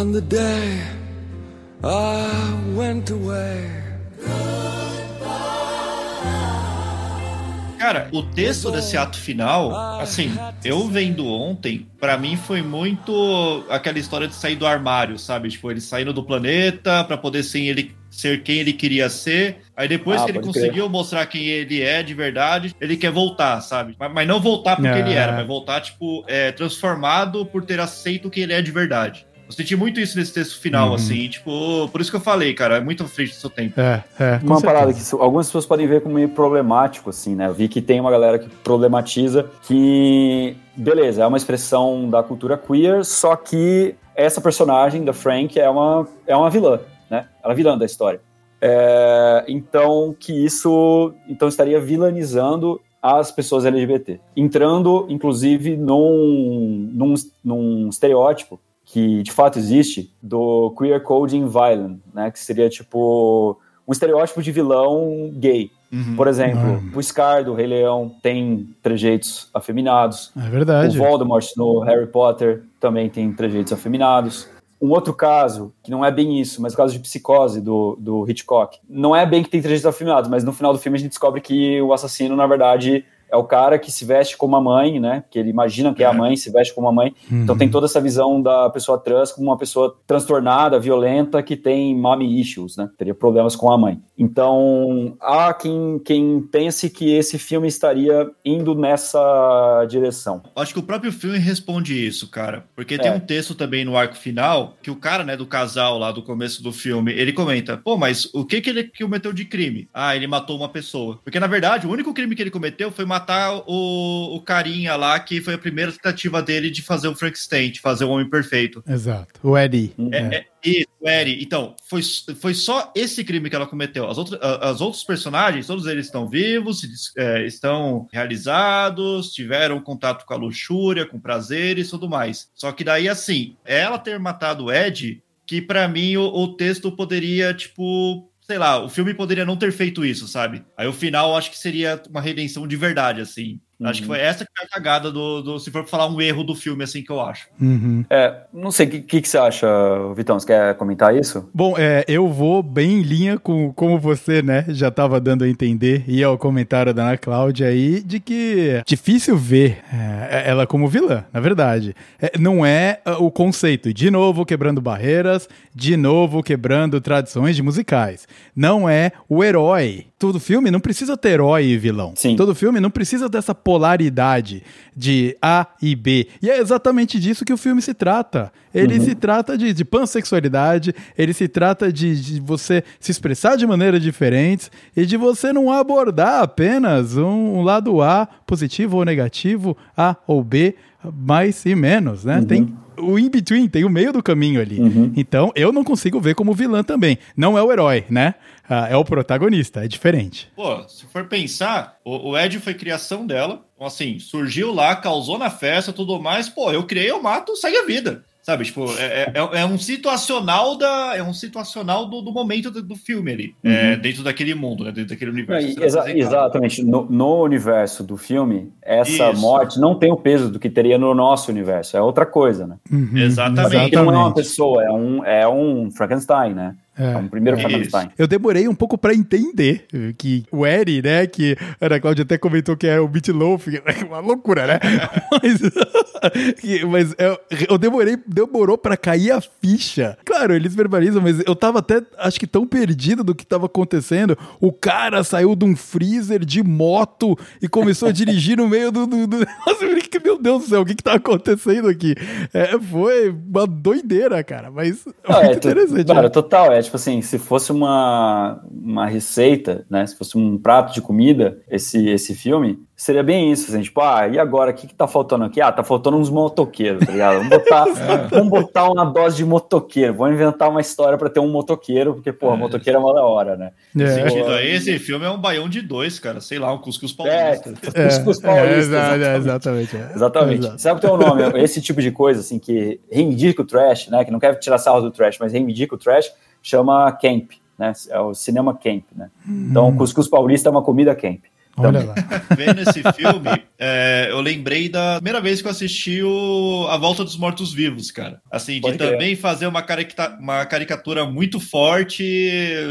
On the day I went away. Cara, o texto desse ato final, assim, eu vendo ontem, para mim foi muito aquela história de sair do armário, sabe? Tipo, ele saindo do planeta para poder ser ele ser quem ele queria ser. Aí depois ah, que ele conseguiu crer. mostrar quem ele é de verdade, ele quer voltar, sabe? Mas, mas não voltar porque ele era, mas voltar, tipo, é, transformado por ter aceito quem ele é de verdade. Eu senti muito isso nesse texto final, uhum. assim, tipo, por isso que eu falei, cara, é muito à frente do seu tempo. É, é. Uma certeza. parada que algumas pessoas podem ver como meio problemático, assim, né? Eu vi que tem uma galera que problematiza que, beleza, é uma expressão da cultura queer, só que essa personagem da Frank é uma, é uma vilã, né? Ela é vilã da história. É, então, que isso então estaria vilanizando as pessoas LGBT, entrando, inclusive, num, num, num estereótipo que de fato existe do queer coding violent, né? Que seria tipo um estereótipo de vilão gay. Uhum. Por exemplo, uhum. o Scar do Rei Leão tem trejeitos afeminados. É verdade. O Voldemort no Harry Potter também tem trejeitos afeminados. Um outro caso, que não é bem isso, mas o caso de psicose do, do Hitchcock. Não é bem que tem trejeitos afeminados, mas no final do filme a gente descobre que o assassino, na verdade, é o cara que se veste como a mãe, né? Que ele imagina que é, a mãe, se veste como a mãe. Então tem toda essa visão da pessoa trans como uma pessoa transtornada, violenta, que tem mommy issues, né? Teria problemas com a mãe. Então, há quem, quem pense que esse filme estaria indo nessa direção. Acho que o próprio filme responde isso, cara. Porque É. tem um texto também no arco final que o cara, né, do casal lá do começo do filme, ele comenta: pô, mas o que que ele cometeu de crime? Ah, ele matou uma pessoa. Porque na verdade, o único crime que ele cometeu foi matar o, o carinha lá, que foi a primeira tentativa dele de fazer o Frankenstein, de fazer o Homem Perfeito. Exato. O Eddie. Uhum. É, é, isso, Eri. Então, foi, foi só esse crime que ela cometeu. As, outras, as outros personagens, todos eles estão vivos, é, estão realizados, tiveram contato com a luxúria, com prazeres e tudo mais. Só que daí, assim, ela ter matado o Ed, que pra mim o, o texto poderia, tipo. Sei lá, o filme poderia não ter feito isso, sabe? Aí o final acho que seria uma redenção de verdade, assim. Acho que foi essa que foi a cagada do, do. Se for falar um erro do filme, assim, que eu acho. Uhum. É, não sei, o que, que, que você acha, Vitão? Você quer comentar isso? Bom, é, eu vou bem em linha com como você, né, já estava dando a entender, e ao comentário da Ana Cláudia aí, de que é difícil ver é, ela como vilã, na verdade. É, não é ah, o conceito, de novo quebrando barreiras, de novo quebrando tradições de musicais. Não é o herói. Todo filme não precisa ter herói e vilão. Sim. Todo filme não precisa dessa polaridade de A e B. E é exatamente disso que o filme se trata. Ele se trata de, de pansexualidade, ele se trata de, de você se expressar de maneiras diferentes e de você não abordar apenas um, um lado A positivo ou negativo, A ou B, mais e menos, né? Tem o in-between, tem o meio do caminho ali. Então, eu não consigo ver como vilã também. Não é o herói, né? Ah, é o protagonista, é diferente. Pô, se for pensar, o, o Ed foi criação dela. Então, assim, surgiu lá, causou na festa tudo mais. Pô, eu criei, eu mato, segue a vida. Sabe, tipo, é, é, é um situacional da. É um situacional do, do momento do, do filme ali. é, dentro daquele mundo, né? Dentro daquele universo. sendo exa- exatamente. No, no universo do filme, essa Isso. morte não tem o peso do que teria no nosso universo. É outra coisa, né? Uhum, Exatamente. Porque não é uma pessoa, é um, é um Frankenstein, né? É, um primeiro. Frankenstein. Eu demorei um pouco pra entender que o Eri, né, que a Ana Cláudia até comentou que era o Meat Loaf, é uma loucura, né? mas mas eu, eu demorei, demorou pra cair a ficha. Claro, eles verbalizam, mas eu tava até, acho que tão perdido do que tava acontecendo. O cara saiu de um freezer de moto e começou a dirigir no meio do... do, do... Nossa, meu Deus do céu, o que que tá acontecendo aqui? É, foi uma doideira, cara, mas Não, muito é, interessante. Cara, né? total. É tipo assim, se fosse uma, uma receita, né? Se fosse um prato de comida, esse, esse filme, seria bem isso, assim, tipo, ah, e agora, o que, que tá faltando aqui? Ah, tá faltando uns motoqueiros, tá ligado? Vamos botar, vamos botar uma dose de motoqueiro, vamos inventar uma história pra ter um motoqueiro, porque, pô, motoqueiro é uma da hora, né? É. sentido aí, esse filme é um baião de dois, cara. Sei lá, um cuscuz É, paulista. cuscuz paulista, exa- exatamente. exatamente. é. Exatamente. Exato. Sabe o teu nome? Esse tipo de coisa, assim, que reivindica o trash, né? Que não quer tirar sarro do trash, mas reivindica o trash, chama camp, né? É o cinema camp, né? Então, o cuscuz paulista é uma comida camp. Olha lá. Vendo esse filme, é, eu lembrei da primeira vez que eu assisti o A Volta dos Mortos Vivos, cara. Assim, de crer. também fazer uma, carica- uma caricatura muito forte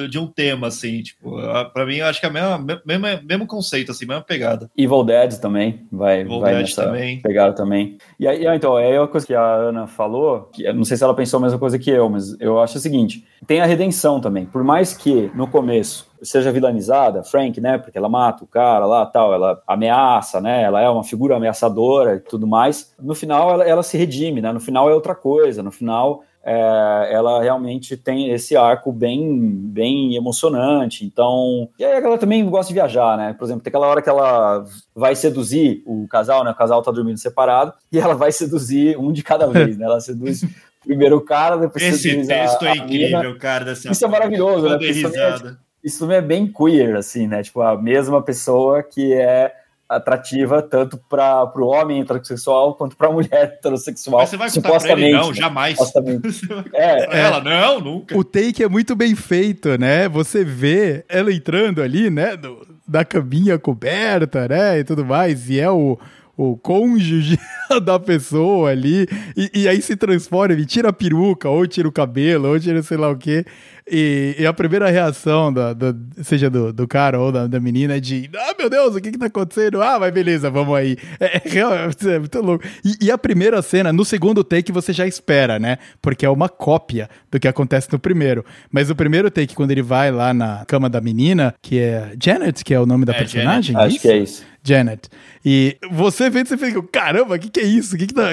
de um tema, assim, tipo, a- pra mim eu acho que é o mesmo, mesmo, mesmo conceito, assim, mesma pegada. Evil Dead também vai, Evil vai Dead nessa também. pegada também. E aí, ah, então, é uma coisa que a Ana falou, que eu não sei se ela pensou a mesma coisa que eu, mas eu acho o seguinte, tem a redenção também. Por mais que no começo seja vilanizada, Frank, né, porque ela mata o cara lá, tal, ela ameaça, né, ela é uma figura ameaçadora e tudo mais, no final ela, ela se redime, né, no final é outra coisa, no final é, ela realmente tem esse arco bem, bem emocionante. Então, e aí a galera também gosta de viajar, né? Por exemplo, tem aquela hora que ela vai seduzir o casal, né? O casal tá dormindo separado e ela vai seduzir um de cada vez, né? Ela seduz primeiro o cara, depois Esse seduz texto a, é a incrível, mina. cara. Dessa Isso é maravilhoso, né? Isso também é, isso também é bem queer, assim, né? Tipo, a mesma pessoa que é atrativa tanto para o homem heterossexual quanto para a mulher heterossexual. Mas você vai pra ele? supostamente. Não, né? jamais. Supostamente. Você É, pra ela? Não, nunca. O take é muito bem feito, né? Você vê ela entrando ali, né? do- da caminha coberta, né? E tudo mais. E é o, o cônjuge da pessoa ali. E, e aí se transforma, ele tira a peruca, ou tira o cabelo, ou tira sei lá o quê. E, e a primeira reação, da, da- seja do, do cara ou da, da menina, é de: Ah, meu Deus, o que que tá acontecendo? Ah, mas beleza, vamos aí. É, é, real- é muito louco. E, e a primeira cena, no segundo take, você já espera, né? Porque é uma cópia do que acontece no primeiro. Mas o primeiro take, quando ele vai lá na cama da menina, que é Janet, que é o nome da É, personagem, Acho que é isso. Janet. E você vê, você fica, caramba, o que, que é isso? O que, que, tá,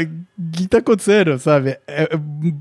que tá acontecendo, sabe? É,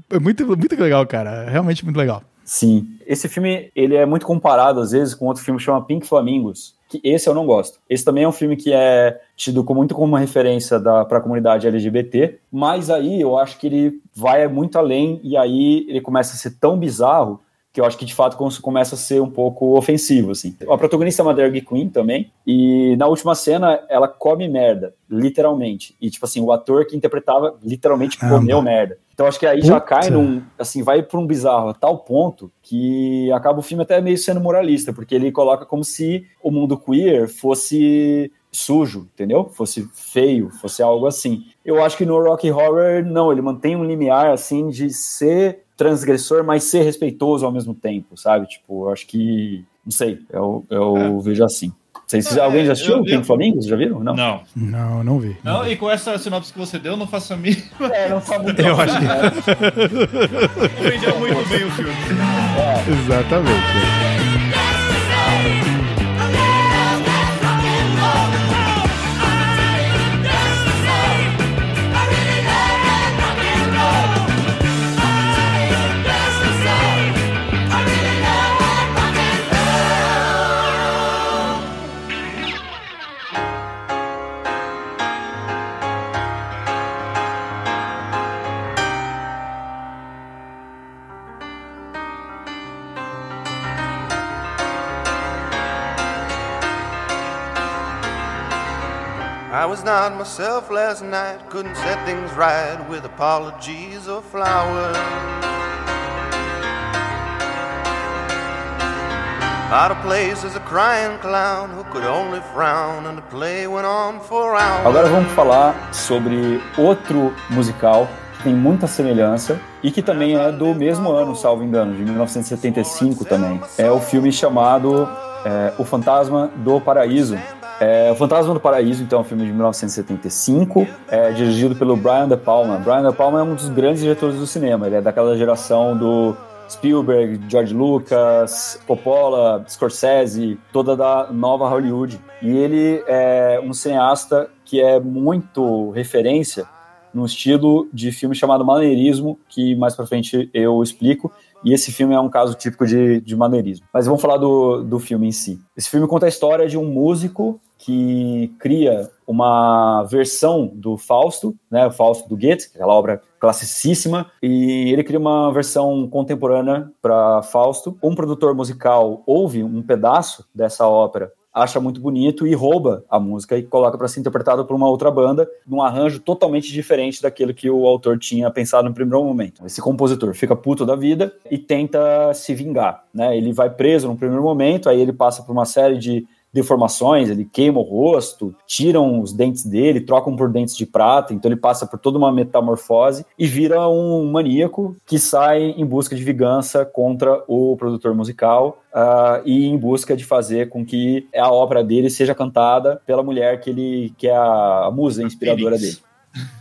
é muito, muito legal, cara. É Realmente muito legal. Sim. Esse filme, ele é muito comparado, às vezes, com outro filme que chama Pink Flamingos, que esse eu não gosto. Esse também é um filme que é tido como, muito como uma referência para a comunidade LGBT, mas aí eu acho que ele vai muito além e aí ele começa a ser tão bizarro que eu acho que de fato começa a ser um pouco ofensivo, assim. A protagonista é uma drag queen também, e na última cena ela come merda, literalmente. E, tipo assim, o ator que interpretava literalmente comeu merda. Então acho que aí já Puta. cai num, assim, vai para um bizarro a tal ponto que acaba o filme até meio sendo moralista, porque ele coloca como se o mundo queer fosse sujo, entendeu? Fosse feio, fosse algo assim. Eu acho que no Rock Horror, não, ele mantém um limiar, assim, de ser transgressor, mas ser respeitoso ao mesmo tempo, sabe? Tipo, eu acho que, não sei, eu, eu vejo assim. Não sei se É, alguém já assistiu eu- Pink eu- Flamingos? Já viram? Não. Não. Não, não vi. Não, e com essa sinopse que você deu, eu não faço a mínima. É, não tá muito Eu acho que- Vendeu muito bem o filme. Exatamente. Not myself last night, couldn't set things right with apologies or flowers. Out of place as a crying clown who could only frown, and the play went on for hours. Agora vamos falar sobre outro musical que tem muita semelhança e que também é do mesmo ano, salvo engano, de 1975 também. É o filme chamado é, O Fantasma do Paraíso. É, o Fantasma do Paraíso, então, é um filme de 1975, é dirigido pelo Brian De Palma. Brian De Palma é um dos grandes diretores do cinema, ele é daquela geração do Spielberg, George Lucas, Coppola, Scorsese, toda da nova Hollywood. E ele é um cineasta que é muito referência num estilo de filme chamado maneirismo, que mais pra frente eu explico. E esse filme é um caso típico de, de maneirismo. Mas vamos falar do, do filme em si. Esse filme conta a história de um músico que cria uma versão do Fausto, né, o Fausto do Goethe, aquela obra classicíssima, e ele cria uma versão contemporânea para Fausto. Um produtor musical ouve um pedaço dessa ópera acha muito bonito e rouba a música e coloca para ser interpretado por uma outra banda num arranjo totalmente diferente daquilo que o autor tinha pensado no primeiro momento. Esse compositor fica puto da vida e tenta se vingar, né? Ele vai preso no primeiro momento, aí ele passa por uma série de deformações, ele queima o rosto, tiram os dentes dele, trocam por dentes de prata, então ele passa por toda uma metamorfose e vira um maníaco que sai em busca de vingança contra o produtor musical uh, e em busca de fazer com que a obra dele seja cantada pela mulher que ele que é a, musa inspiradora dele.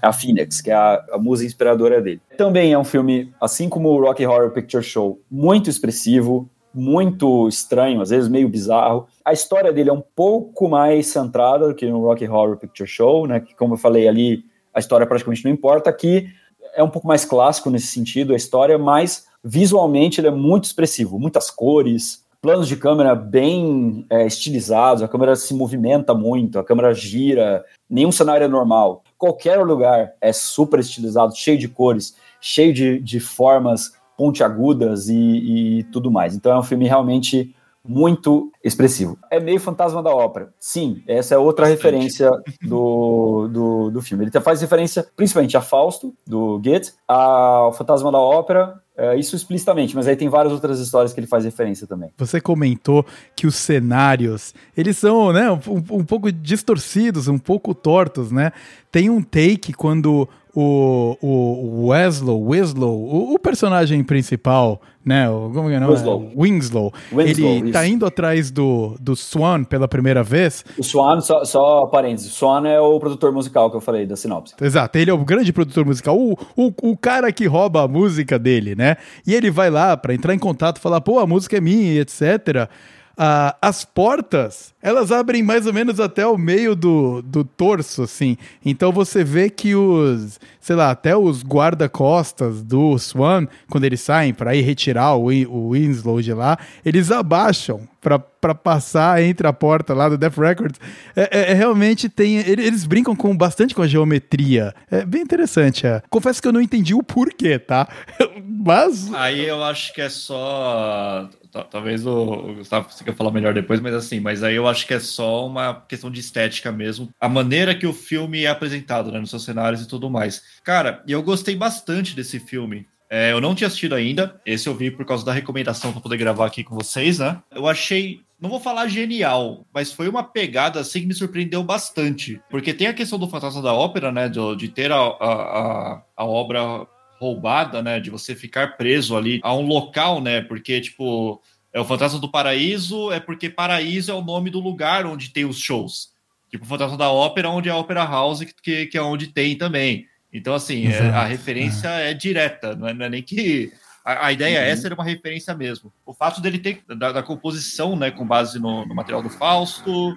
A Phoenix, que é a, a musa inspiradora dele. Também é um filme, assim como o Rocky Horror Picture Show, muito expressivo, muito estranho, às vezes meio bizarro. A história dele é um pouco mais centrada do que no Rocky Horror Picture Show, né? Que, como eu falei ali, a história praticamente não importa. Aqui é um pouco mais clássico nesse sentido, a história, mas visualmente ele é muito expressivo, muitas cores, planos de câmera bem é, estilizados, a câmera se movimenta muito, a câmera gira, nenhum cenário é normal. Qualquer lugar é super estilizado, cheio de cores, cheio de, de formas pontiagudas e, e tudo mais. Então é um filme realmente muito expressivo. É meio fantasma da ópera. Sim, essa é outra Bastante. referência do, do, do filme. Ele faz referência principalmente a Fausto, do Goethe, ao Fantasma da Ópera é, isso explicitamente, mas aí tem várias outras histórias que ele faz referência também. Você comentou que os cenários, eles são, né, um, um pouco distorcidos, um pouco tortos, né? Tem um take quando o, o Weslow, Winslow, o, o personagem principal, né? O, como é o nome? Winslow. Winslow. Winslow, ele tá isso. indo atrás do, do Swan pela primeira vez. O Swan, só, só parênteses, o Swan é o produtor musical que eu falei da sinopse. Exato, ele é o grande produtor musical, o, o, o cara que rouba a música dele, né? E ele vai lá pra entrar em contato, falar, pô, a música é minha, etc. Ah, as portas, elas abrem mais ou menos até o meio do, do torso, assim. Então você vê que os, sei lá, até os guarda-costas do Swan, quando eles saem para ir retirar o, o Winslow de lá, eles abaixam pra passar entre a porta lá do Death Records. É, é- é realmente tem. ele- Eles brincam com bastante com a geometria. É bem interessante. é. Confesso que eu não entendi o porquê, tá? Mas. Aí eu acho que é só. ta- Talvez o, o Gustavo consiga falar melhor depois, mas assim, mas aí eu acho que é só uma questão de estética mesmo. A maneira que o filme é apresentado, né? Nos seus cenários e tudo mais. Cara, eu gostei bastante desse filme. É, eu não tinha assistido ainda. Esse eu vi por causa da recomendação para poder gravar aqui com vocês, né? Eu achei. Não vou falar genial, mas foi uma pegada assim que me surpreendeu bastante. Porque tem a questão do fantasma da ópera, né? De, de ter a, a, a, obra roubada, né? De você ficar preso ali a um local, né? Porque, tipo, é o Fantasma do Paraíso, é porque Paraíso é o nome do lugar onde tem os shows. Tipo, o Fantasma da Ópera, onde é a Opera House, que, que é onde tem também. Então, assim, é- a referência é, direta, não é, não é nem que. A, a ideia é essa era uma referência mesmo. O fato dele ter da, da composição, né, com base no, no material do Fausto,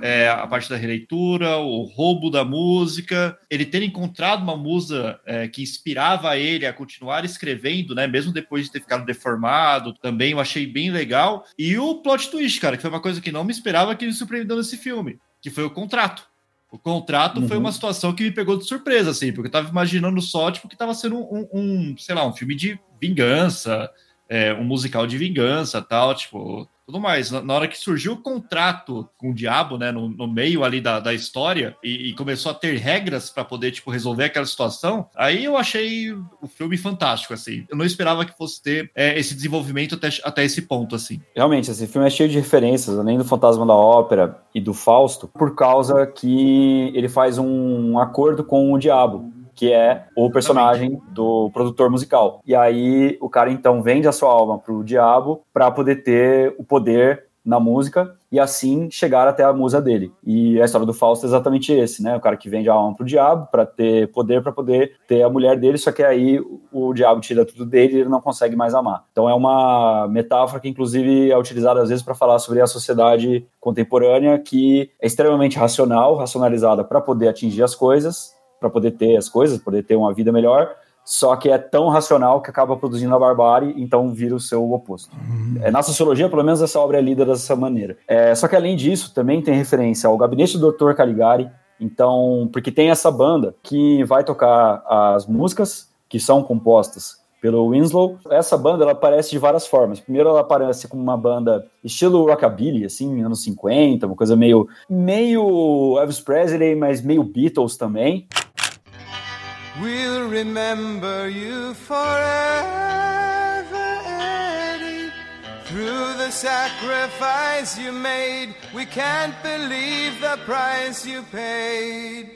é, a parte da releitura, o roubo da música, ele ter encontrado uma musa é, que inspirava ele a continuar escrevendo, né, mesmo depois de ter ficado deformado, também eu achei bem legal. E o plot twist, cara, que foi uma coisa que não me esperava que me surpreendeu nesse filme, que foi o contrato. O contrato foi Uhum. uma situação que me pegou de surpresa, assim, porque eu tava imaginando só, tipo, que tava sendo um, um, sei lá, um filme de vingança, é, um musical de vingança tal, tipo, tudo mais. Na, hora que surgiu o contrato com o diabo, né, no, no meio ali da, da história, e, e começou a ter regras para poder, tipo, resolver aquela situação, aí eu achei o filme fantástico, assim. Eu não esperava que fosse ter é, esse desenvolvimento até, até esse ponto, assim. Realmente, esse filme é cheio de referências, além do Fantasma da Ópera e do Fausto, por causa que ele faz um acordo com o diabo, que é o personagem do produtor musical. E aí o cara então vende a sua alma pro diabo para poder ter o poder na música e assim chegar até a musa dele. E a história do Fausto é exatamente esse, né? O cara que vende a alma pro diabo para ter poder para poder ter a mulher dele, só que aí o, diabo tira tudo dele e ele não consegue mais amar. Então é uma metáfora que inclusive é utilizada às vezes para falar sobre a sociedade contemporânea que é extremamente racional, racionalizada para poder atingir as coisas, para poder ter as coisas, poder ter uma vida melhor, só que é tão racional que acaba produzindo a barbárie, então vira o seu oposto. É, na sociologia, pelo menos, essa obra é lida dessa maneira. É, só que além disso, também tem referência ao Gabinete do Dr. Caligari, então, porque tem essa banda que vai tocar as músicas que são compostas pelo Winslow. Essa banda ela aparece de várias formas. Primeiro ela aparece como uma banda estilo rockabilly, assim, anos 50, uma coisa meio meio Elvis Presley, mas meio Beatles também. We'll remember you forever, Eddie. Through the sacrifice you made, we can't believe the price you paid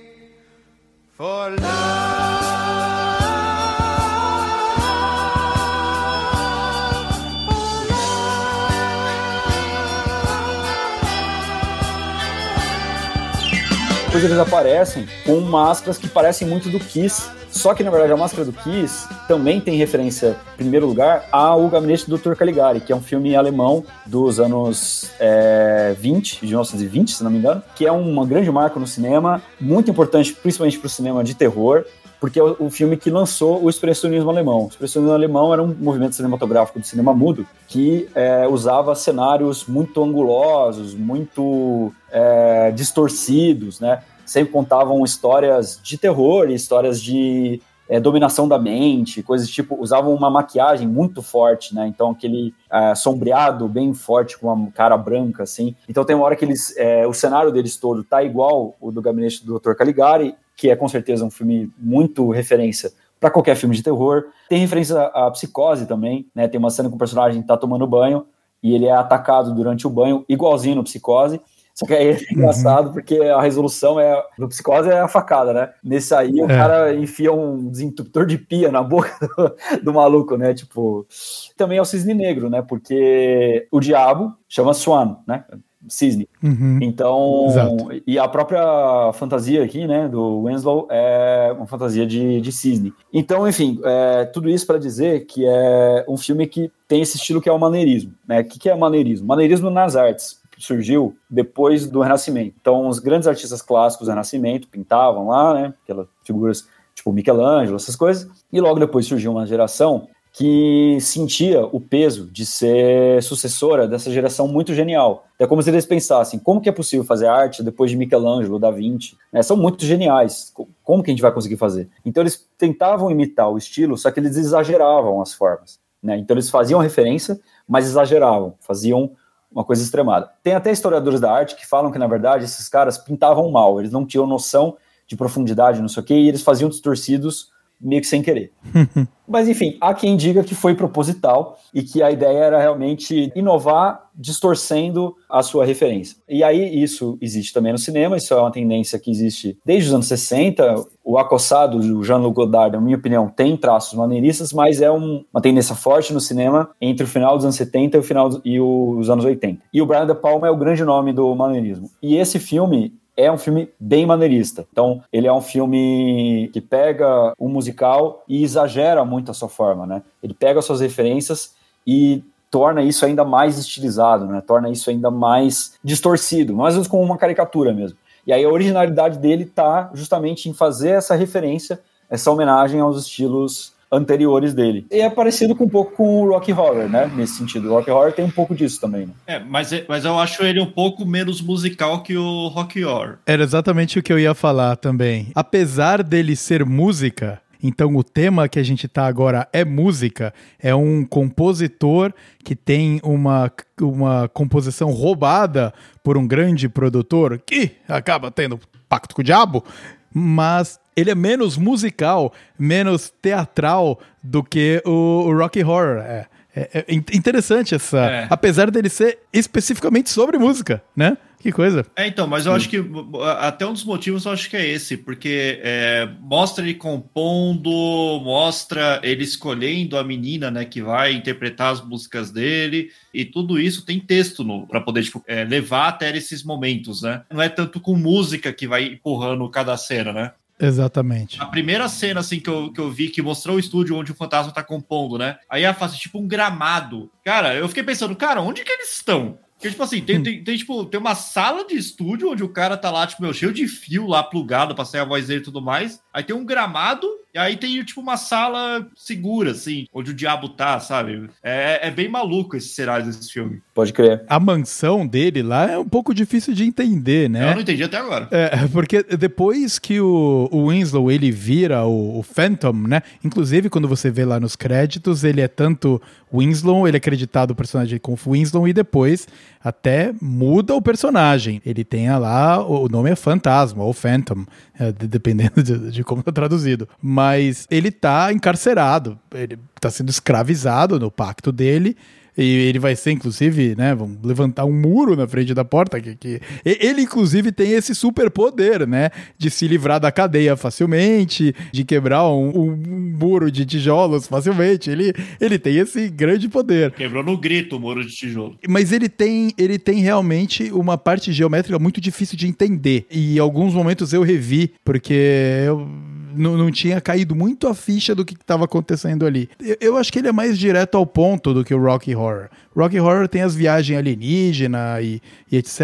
for love. Depois eles aparecem com máscaras que parecem muito do Kiss. Só que, na verdade, a máscara do Kiss também tem referência, em primeiro lugar, ao Gabinete do Dr. Caligari, que é um filme alemão dos anos é, 20, de 1920, se não me engano, que é uma grande marca no cinema, muito importante, principalmente para o cinema de terror, porque é o, o filme que lançou o expressionismo alemão. O expressionismo alemão era um movimento cinematográfico do cinema mudo que é, usava cenários muito angulosos, muito é, distorcidos, né? Sempre contavam histórias de terror histórias de é, dominação da mente, coisas tipo, usavam uma maquiagem muito forte, né? Então aquele é, sombreado bem forte com uma cara branca, assim. Então tem uma hora que eles, é, o cenário deles todo tá igual o do Gabinete do Dr. Caligari, que é com certeza um filme muito referência para qualquer filme de terror. Tem referência à psicose também, né? Tem uma cena que o personagem tá tomando banho e ele é atacado durante o banho, igualzinho no psicose. Só que aí é engraçado porque a resolução é. No psicose é a facada, né? Nesse aí o É. cara enfia um desentupidor de pia na boca do, do maluco, né? Tipo. Também é o cisne negro, né? Porque o diabo chama Swan, né? Cisne. Uhum. Então, Exato. e a própria fantasia aqui, né, do Winslow é uma fantasia de, de cisne. Então, enfim, é, tudo isso para dizer que é um filme que tem esse estilo que é o maneirismo. Né? O que, que é maneirismo? Maneirismo nas artes surgiu depois do Renascimento. Então, os grandes artistas clássicos do Renascimento pintavam lá, né, aquelas figuras tipo Michelangelo, essas coisas. E logo depois surgiu uma geração que sentia o peso de ser sucessora dessa geração muito genial. É como se eles pensassem, como que é possível fazer arte depois de Michelangelo, Da Vinci? né? São muito geniais, Co- como que a gente vai conseguir fazer? Então eles tentavam imitar o estilo, só que eles exageravam as formas. né? Então eles faziam referência, mas exageravam, faziam uma coisa extremada. Tem até historiadores da arte que falam que, na verdade, esses caras pintavam mal, eles não tinham noção de profundidade, não sei o quê, e eles faziam distorcidos meio que sem querer. Mas enfim, há quem diga que foi proposital e que a ideia era realmente inovar distorcendo a sua referência. E aí isso existe também no cinema, isso é uma tendência que existe desde os anos 60. O Acossado, do Jean-Luc Godard, na minha opinião, tem traços maneiristas, mas é um- uma tendência forte no cinema entre o final dos anos 70 e, o final dos- e os anos 80. E o Brian De Palma é o grande nome do maneirismo. E esse filme é um filme bem maneirista. Então, ele é um filme que pega o musical e exagera muito a sua forma, né? Ele pega as suas referências e torna isso ainda mais estilizado, né? Torna isso ainda mais distorcido, mais ou menos como uma caricatura mesmo. E aí a originalidade dele tá justamente em fazer essa referência, essa homenagem aos estilos anteriores dele. E é parecido com um pouco com o Rocky Horror, né? Nesse sentido. O Rocky Horror tem um pouco disso também. Né? É, mas, é- mas eu acho ele um pouco menos musical que o Rock Horror. Era exatamente o que eu ia falar também. Apesar dele ser música, então o tema que a gente tá agora é música, é um compositor que tem uma, uma composição roubada por um grande produtor que acaba tendo pacto com o diabo, mas ele é menos musical, menos teatral do que o, o Rocky Horror. É, é- é in- interessante essa. É. Apesar dele ser especificamente sobre música, né? Que coisa. É, então, mas eu acho que até um dos motivos eu acho que é esse, porque é, mostra ele compondo, mostra ele escolhendo a menina, né, que vai interpretar as músicas dele, e tudo isso tem texto para poder tipo, é, levar até esses momentos, né? Não é tanto com música que vai empurrando cada cena, né? Exatamente. A primeira cena, assim, que eu, que eu vi que mostrou o estúdio onde o fantasma tá compondo, né? Aí ela faz tipo um gramado. Cara, eu fiquei pensando, cara, onde que eles estão? Porque, tipo assim, tem, tem, tem, tipo, tem uma sala de estúdio onde o cara tá lá, tipo, meu, cheio de fio lá plugado pra sair a voz dele e tudo mais. Aí tem um gramado, e aí tem, tipo, uma sala segura, assim, onde o diabo tá, sabe? É, é bem maluco esse cenário desse filme. Pode crer. A mansão dele lá é um pouco difícil de entender, Eu né? não entendi até agora. É, porque depois que o, o Winslow ele vira o, o Phantom, né? Inclusive, quando você vê lá nos créditos, ele é tanto Winslow, ele é acreditado o personagem como Winslow, e depois até muda o personagem. Ele tem lá, o nome é Fantasma, ou Phantom, é, de- dependendo de, de como tá traduzido. Mas ele tá encarcerado, ele tá sendo escravizado no pacto dele. E ele vai ser, inclusive, né? Vão levantar um muro na frente da porta. Que, que... Ele, inclusive, tem esse superpoder, né? De se livrar da cadeia facilmente, de quebrar um, um muro de tijolos facilmente. Ele, ele tem esse grande poder. Quebrou no grito o muro de tijolo. Mas ele tem, ele tem realmente uma parte geométrica muito difícil de entender. E em alguns momentos eu revi, porque eu não, não tinha caído muito a ficha do que estava acontecendo ali. Eu, eu acho que ele é mais direto ao ponto do que o Rocky Horror. Rocky Horror tem as viagens alienígena e, e etc.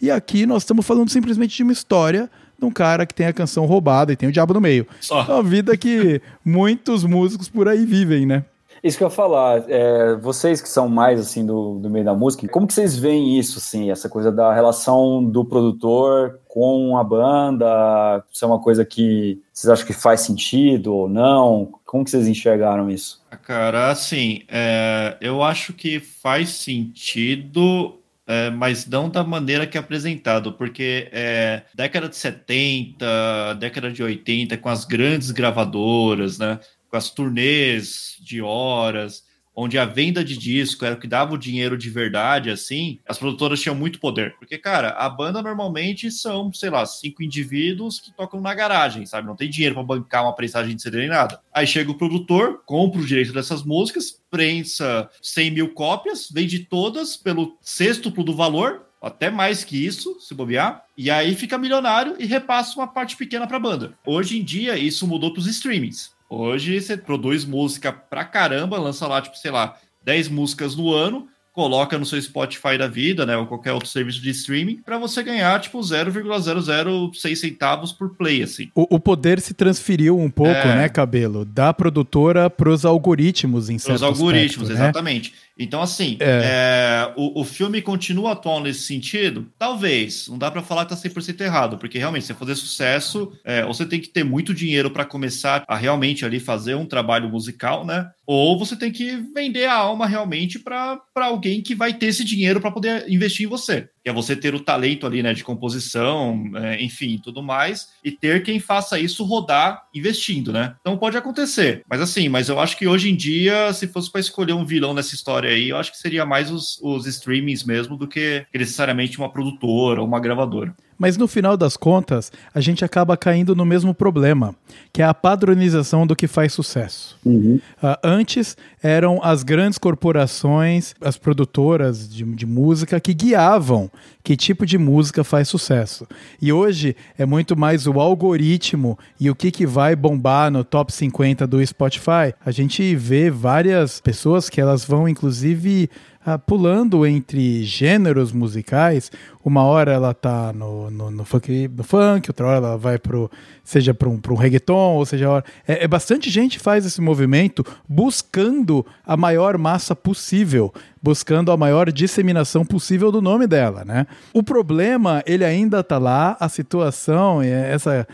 E aqui nós estamos falando simplesmente de uma história de um cara que tem a canção roubada e tem o diabo no meio. Só. É uma vida que muitos músicos por aí vivem, né? Isso que eu ia falar, é, vocês que são mais assim do, do meio da música, como que vocês veem isso, assim, essa coisa da relação do produtor com a banda? Isso é uma coisa que vocês acham que faz sentido ou não? Como que vocês enxergaram isso? Ah, Cara, assim, é, eu acho que faz sentido é, mas não da maneira que é apresentado, porque é, década de 70, década de 80, com as grandes gravadoras, né, com as turnês de horas, onde a venda de disco era o que dava o dinheiro de verdade, assim, as produtoras tinham muito poder. Porque, cara, a banda normalmente são, sei lá, cinco indivíduos que tocam na garagem, sabe? Não tem dinheiro para bancar uma prensagem de CD nem nada. Aí chega o produtor, compra o direito dessas músicas, prensa 100 mil cópias, vende todas pelo sextuplo do valor, até mais que isso, se bobear, e aí fica milionário e repassa uma parte pequena para a banda. Hoje em dia, isso mudou para os streamings. Hoje você produz música pra caramba, lança lá, tipo, sei lá, 10 músicas no ano, coloca no seu Spotify da vida, né, ou qualquer outro serviço de streaming, para você ganhar, tipo, 0,006 centavos por play, assim. O, o, poder se transferiu um pouco, é. né, Cabelo, da produtora pros algoritmos, em certo Pros algoritmos, aspecto, né? Então, assim, é. É, o, o filme continua atual nesse sentido? Talvez. Não dá para falar que tá 100% errado, porque realmente, você fazer sucesso, é, ou você tem que ter muito dinheiro para começar a realmente ali fazer um trabalho musical, né? Ou você tem que vender a alma realmente para alguém que vai ter esse dinheiro para poder investir em você que é você ter o talento ali, né, de composição, é, enfim, tudo mais, e ter quem faça isso rodar investindo, né? Então pode acontecer, mas assim, mas eu acho que hoje em dia, se fosse para escolher um vilão nessa história aí, eu acho que seria mais os, os streamings mesmo do que necessariamente uma produtora ou uma gravadora. Mas no final das contas, a gente acaba caindo no mesmo problema, que é a padronização do que faz sucesso. Uhum. Uh, antes eram as grandes corporações, as produtoras de, de música que guiavam que tipo de música faz sucesso. E hoje é muito mais o algoritmo e o que, que vai bombar no top 50 do Spotify. A gente vê várias pessoas que elas vão, inclusive, ah, pulando entre gêneros musicais. Uma hora ela tá no, no, no, funk, no funk, outra hora ela vai pro, seja para um, um reggaeton, ou seja, é, é bastante gente faz esse movimento buscando a maior massa possível, buscando a maior disseminação possível do nome dela, né? O problema, ele ainda tá lá, a situação, essa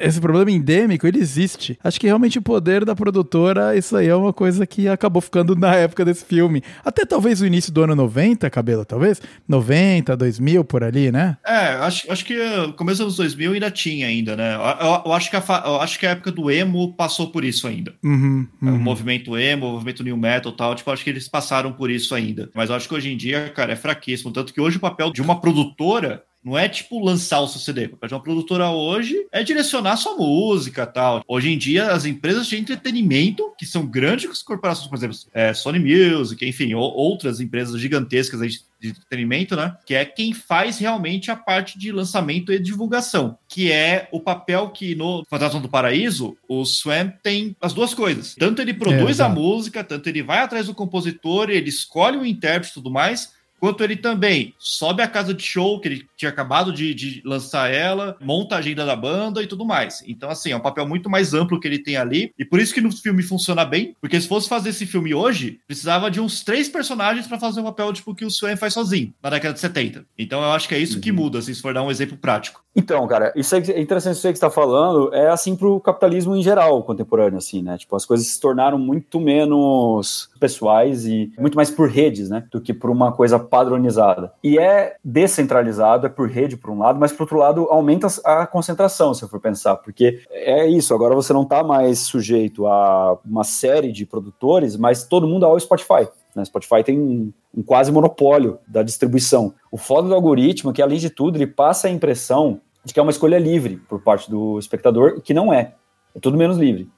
esse problema endêmico, ele existe. Acho que realmente o poder da produtora, isso aí é uma coisa que acabou ficando na época desse filme. Até talvez o início do ano 90, Cabelo, talvez? 90, 2000, por ali, né? É, acho, acho que começo dos 2000 ainda tinha ainda, né? Eu, eu, eu acho que a, eu acho que a época do emo passou por isso ainda. Uhum, uhum. O movimento emo, o movimento new metal e tal, tipo, acho que eles passaram por isso ainda. Mas eu acho que hoje em dia, cara, é fraquíssimo. Tanto que hoje o papel de uma produtora não é tipo lançar o seu CD. Para uma produtora hoje é direcionar sua música tal. Hoje em dia, as empresas de entretenimento, que são grandes corporações, por exemplo, é, Sony Music, enfim, ou, outras empresas gigantescas de entretenimento, né? Que é quem faz realmente a parte de lançamento e divulgação, que é o papel que no Fantasma do Paraíso, o Swan tem as duas coisas. Tanto ele produz é, a música, tanto ele vai atrás do compositor, ele escolhe o intérprete e tudo mais, Quanto ele também sobe a casa de show, que ele tinha acabado de, de, lançar ela, monta a agenda da banda e tudo mais. Então, assim, é um papel muito mais amplo que ele tem ali. E por isso que no filme funciona bem, porque se fosse fazer esse filme hoje, precisava de uns três personagens para fazer o papel tipo que o Swain faz sozinho, na década de 70. Então, eu acho que é isso uhum. que muda, assim, se for dar um exemplo prático. Então, cara, isso é interessante isso aí que você está falando, é assim para o capitalismo em geral, contemporâneo, assim, né? Tipo, as coisas se tornaram muito menos pessoais e muito mais por redes, né? Do que por uma coisa padronizada. E é descentralizado, é por rede por um lado, mas por outro lado aumenta a concentração, se eu for pensar, porque é isso, agora você não está mais sujeito a uma série de produtores, mas todo mundo ao Spotify. Né? Spotify tem um, um quase monopólio da distribuição. O foda do algoritmo é que, além de tudo, ele passa a impressão de que é uma escolha livre por parte do espectador, que não é. É tudo menos livre.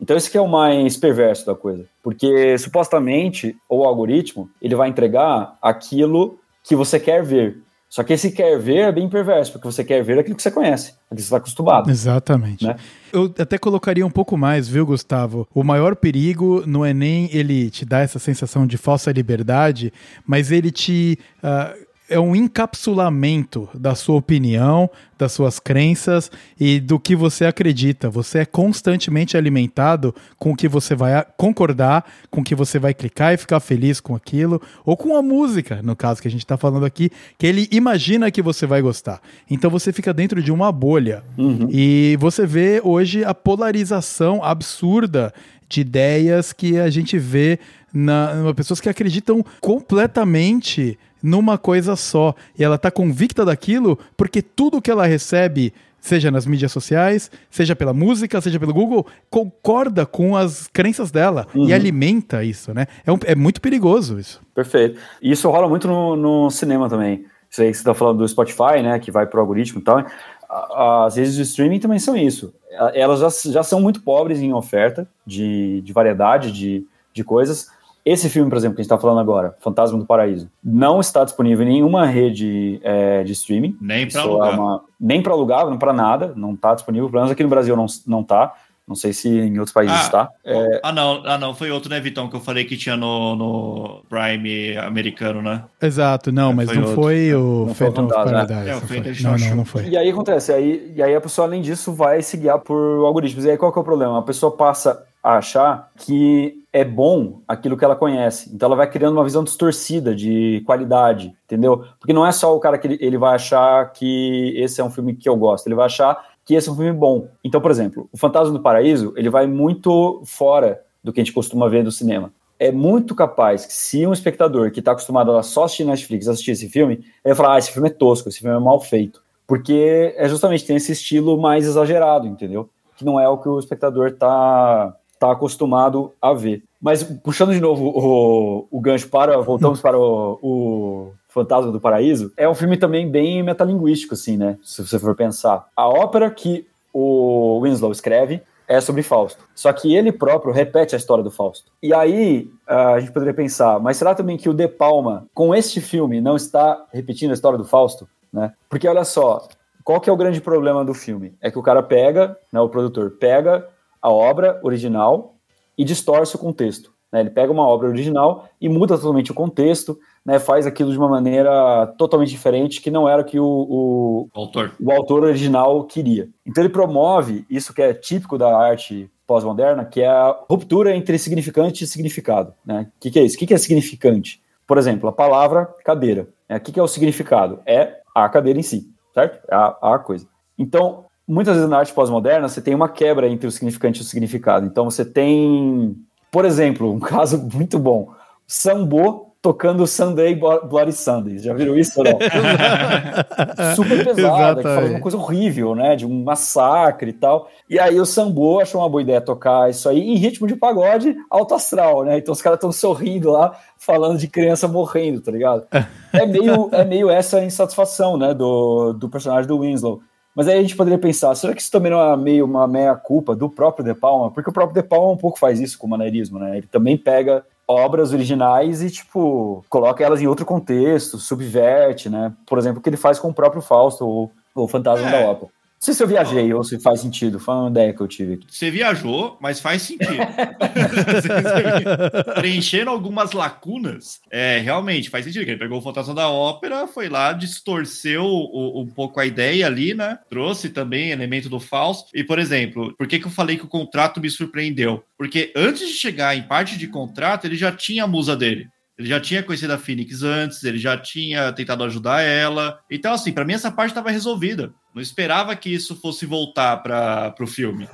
Então esse que é o mais perverso da coisa, porque supostamente o algoritmo ele vai entregar aquilo que você quer ver. Só que esse quer ver é bem perverso, porque você quer ver aquilo que você conhece, aquilo que você está acostumado. Exatamente. Né? Eu até colocaria um pouco mais, viu, Gustavo? O maior perigo não é nem ele te dar essa sensação de falsa liberdade, mas ele te. Uh, é um encapsulamento da sua opinião, das suas crenças e do que você acredita. Você é constantemente alimentado com o que você vai concordar, com o que você vai clicar e ficar feliz com aquilo, ou com a música, no caso que a gente está falando aqui, que ele imagina que você vai gostar. Então você fica dentro de uma bolha. Uhum. E você vê hoje a polarização absurda de ideias que a gente vê na, na pessoas que acreditam completamente numa coisa só. E ela tá convicta daquilo porque tudo que ela recebe, seja nas mídias sociais, seja pela música, seja pelo Google, concorda com as crenças dela e alimenta isso, né? É, um- é muito perigoso isso. Perfeito. E isso rola muito no, no cinema também. Isso aí que você está falando do Spotify, né? Que vai pro algoritmo e tal. As redes de streaming também são isso. Elas já, já são muito pobres em oferta de, de variedade de, de coisas. Esse filme, por exemplo, que a gente está falando agora, Fantasma do Paraíso, não está disponível em nenhuma rede é, de streaming. Nem Isso é alugar. uma- nem para alugar, não para nada, não está disponível. Pelo menos aqui no Brasil não, não tá. Não sei se em outros países Ah, está. É, Ah, não, ah, não, foi outro, né, Vitão, que eu falei que tinha no, no Prime americano, né? Exato, não, É, mas foi não outro. foi o Não foi o Phantom of Fantasma, Paradise. É, não foi foi. International Não, não, não foi. E aí acontece, aí, e aí a pessoa, além disso, vai se guiar por algoritmos. E aí qual que é o problema? A pessoa passa a achar que é bom aquilo que ela conhece. Então ela vai criando uma visão distorcida de qualidade, entendeu? Porque não é só o cara que ele, ele vai achar que esse é um filme que eu gosto, ele vai achar que esse é um filme bom. Então, por exemplo, o Fantasma do Paraíso, ele vai muito fora do que a gente costuma ver do cinema. É muito capaz que se um espectador que está acostumado a só assistir Netflix assistir esse filme, ele falar, ah, esse filme é tosco, esse filme é mal feito. Porque é justamente tem esse estilo mais exagerado, entendeu? Que não é o que o espectador tá, tá acostumado a ver. Mas puxando de novo o, o gancho para, voltamos para o, o Fantasma do Paraíso, é um filme também bem metalinguístico, assim, né? Se você for pensar. A ópera que o Winslow escreve é sobre Fausto. Só que ele próprio repete a história do Fausto. E aí ah, a gente poderia pensar, mas será também que o De Palma, com este filme, não está repetindo a história do Fausto? Né? Porque olha só, qual que é o grande problema do filme? É que o cara pega, né, o produtor pega a obra original e distorce o contexto. né? Ele pega uma obra original e muda totalmente o contexto, né? faz aquilo de uma maneira totalmente diferente que não era o que o, o, autor. o autor original queria. Então ele promove isso que é típico da arte pós-moderna, que é a ruptura entre significante e significado. Né? O que, que é isso? O que, que é significante? Por exemplo, a palavra cadeira. né? O que, que é o significado? É a cadeira em si, certo? É a, a coisa. Então, muitas vezes na arte pós-moderna, você tem uma quebra entre o significante e o significado. Então, você tem, por exemplo, um caso muito bom: Sambo tocando Sunday Bloody Sundays. Já viram isso ou não? super pesada, que fala uma coisa horrível, né? De um massacre e tal. E aí o Sambo achou uma boa ideia tocar isso aí em ritmo de pagode alto astral, né? Então os caras estão sorrindo lá, falando de criança morrendo, tá ligado? É meio, é meio essa insatisfação, né? Do, do personagem do Winslow. Mas aí a gente poderia pensar, será que isso também não é meio uma meia-culpa do próprio De Palma? Porque o próprio De Palma um pouco faz isso com o maneirismo, né? Ele também pega obras originais e, tipo, coloca elas em outro contexto, subverte, né? Por exemplo, o que ele faz com o próprio Fausto, ou o Fantasma É. da Ópera. Não sei se eu viajei ou se faz sentido, foi uma ideia que eu tive. Você viajou, mas faz sentido. Preenchendo algumas lacunas, é, realmente faz sentido. Ele pegou o Fantasma da Ópera, foi lá, distorceu o- um pouco a ideia ali, né? Trouxe também elemento do falso. E, por exemplo, por que, que eu falei que o contrato me surpreendeu? Porque antes de chegar em parte de contrato, ele já tinha a musa dele. Ele já tinha conhecido a Phoenix antes, ele já tinha tentado ajudar ela. Então, assim, pra mim essa parte estava resolvida. Não esperava que isso fosse voltar para o filme.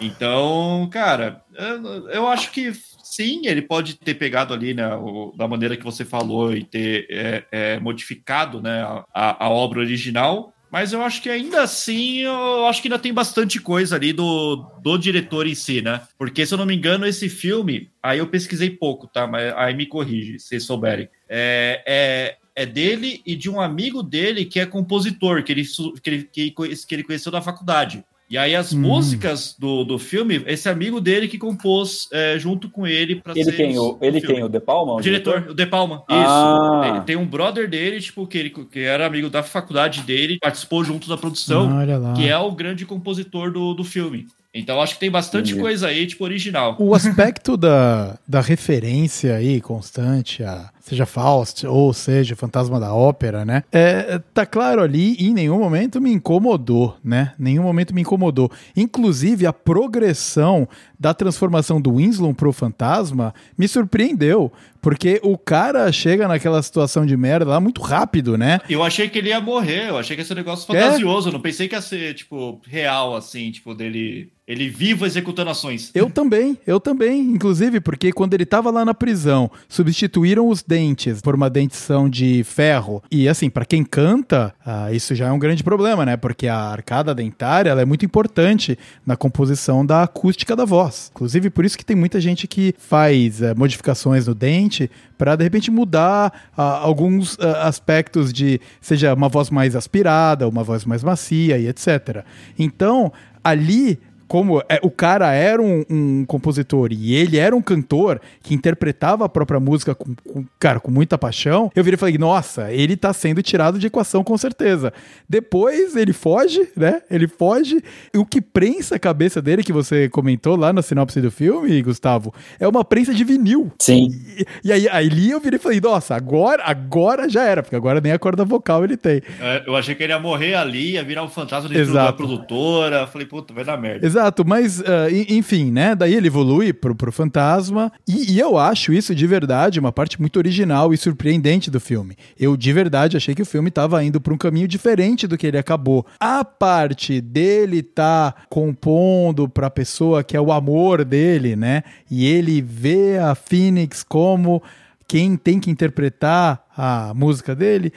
Então, cara, eu, eu acho que sim, ele pode ter pegado ali, né, o- da maneira que você falou e ter é, é, modificado, né, a, a obra original. Mas eu acho que ainda assim, eu acho que ainda tem bastante coisa ali do, do diretor em si, né? Porque, se eu não me engano, esse filme, aí eu pesquisei pouco, tá? Mas aí me corrige, se souberem. É, é, é dele e de um amigo dele que é compositor, que ele, que ele, que ele conheceu da faculdade. E aí as Hum. músicas do, do filme, esse amigo dele que compôs é, junto com ele para Ele quem? O, ele quem? O De Palma? o diretor, o De Palma. Isso. Ah. Tem, tem um brother dele, tipo, que, ele, que era amigo da faculdade dele, participou junto da produção, Olha lá. que é o grande compositor do, do filme. Então acho que tem bastante Entendi. coisa aí, tipo, original. O aspecto da, da referência aí constante a seja Faust ou seja Fantasma da Ópera, né? É, tá claro ali e em nenhum momento me incomodou, né? Nenhum momento me incomodou. Inclusive a progressão da transformação do Winslow pro fantasma me surpreendeu, porque o cara chega naquela situação de merda lá muito rápido, né? Eu achei que ele ia morrer, eu achei que ia ser um negócio É? fantasioso, eu não pensei que ia ser, tipo, real, assim, tipo, dele Ele vivo executando ações. Eu também, eu também. Inclusive, porque quando ele tava lá na prisão, substituíram os dentes por uma dentição de ferro. E assim, pra quem canta, ah, isso já é um grande problema, né? Porque a arcada dentária ela é muito importante na composição da acústica da voz. Inclusive, por isso que tem muita gente que faz eh, modificações no dente para de repente mudar ah, alguns ah, aspectos de seja uma voz mais aspirada, uma voz mais macia e etc. Então, ali como é, o cara era um, um compositor e ele era um cantor que interpretava a própria música com, com- cara, com muita paixão, eu virei e falei, nossa, ele tá sendo tirado de equação com certeza. Depois ele foge, né? Ele foge. E o que prensa a cabeça dele, que você comentou lá na sinopse do filme, Gustavo, é uma prensa de vinil. Sim. E, e aí ali eu virei e falei, nossa, agora, agora já era, porque agora nem a corda vocal ele tem. É, Eu achei que ele ia morrer ali, ia virar um fantasma dentro da Exato. produtora. Falei, puta, vai dar merda. Exato, mas ah, en- enfim, né? Daí ele evolui pro, pro fantasma. E, e eu acho isso de verdade uma parte muito original e surpreendente do filme. Eu de verdade achei que o filme tava indo pra um caminho diferente do que ele acabou. A parte dele tá compondo pra pessoa que é o amor dele, né? E ele vê a Phoenix como quem tem que interpretar a música dele,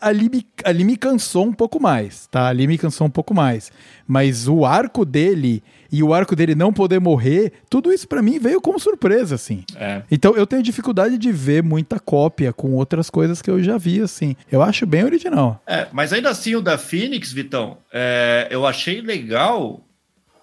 ali me, ali me cansou um pouco mais, tá? Ali me cansou um pouco mais. Mas o arco dele e o arco dele não poder morrer, tudo isso pra mim veio como surpresa, assim. É. Então eu tenho dificuldade de ver muita cópia com outras coisas que eu já vi, assim. Eu acho bem original. É, mas ainda assim, o da Phoenix, Vitão, é, eu achei legal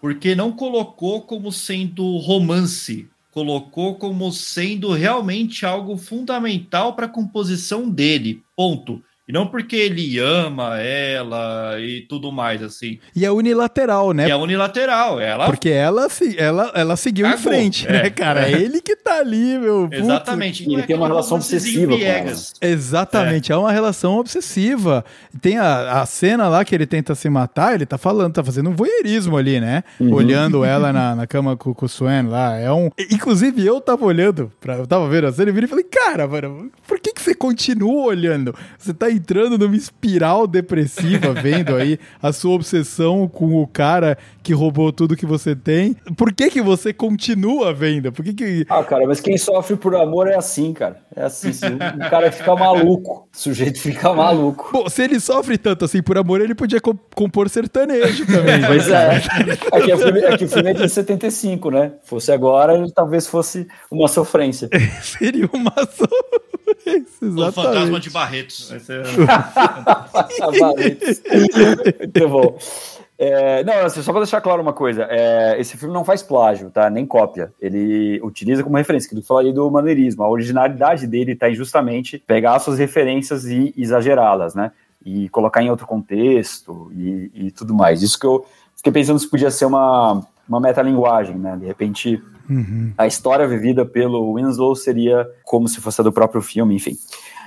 porque não colocou como sendo romance. Colocou como sendo realmente algo fundamental para a composição dele. Ponto. E não porque ele ama ela e tudo mais, assim. E é unilateral, né? E é unilateral. Ela Porque ela, se- ela, ela seguiu em Cagou. frente, É. né, cara? É ele que tá ali, meu. Putz. Exatamente. E ele é tem uma relação romancezinho obsessiva com. Exatamente, é. uma relação obsessiva. Tem a, a cena lá que ele tenta se matar, ele tá falando, tá fazendo um voyeurismo ali, né? Olhando ela na, na cama com, com o Swen lá. É um. Inclusive, eu tava olhando, pra, eu tava vendo a cena e e falei, cara, mano, por que, que você continua olhando? Você tá entrando numa espiral depressiva, vendo aí a sua obsessão com o cara que roubou tudo que você tem. Por que, que você continua vendo? Por que, que. Ah, cara, mas quem sofre por amor é assim, cara. É assim, se o cara fica maluco. O sujeito fica maluco. Bom, se ele sofre tanto assim por amor, ele podia co- compor sertanejo também. né? Pois é. Aqui, é o filme, aqui o filme é de 75, né? Fosse agora, ele talvez fosse uma sofrência. Seria uma sofrência, O fantasma de Barretos. Vai ser-. Muito bom. É, não, assim, só pra deixar claro uma coisa, é, esse filme não faz plágio, tá? Nem cópia. Ele utiliza como referência, que eu falei do maneirismo. A originalidade dele tá em justamente pegar suas referências e exagerá-las, né? E colocar em outro contexto e, e tudo mais. Isso que eu fiquei pensando se podia ser uma, uma metalinguagem, né? De repente, a história vivida pelo Winslow seria como se fosse a do próprio filme, enfim.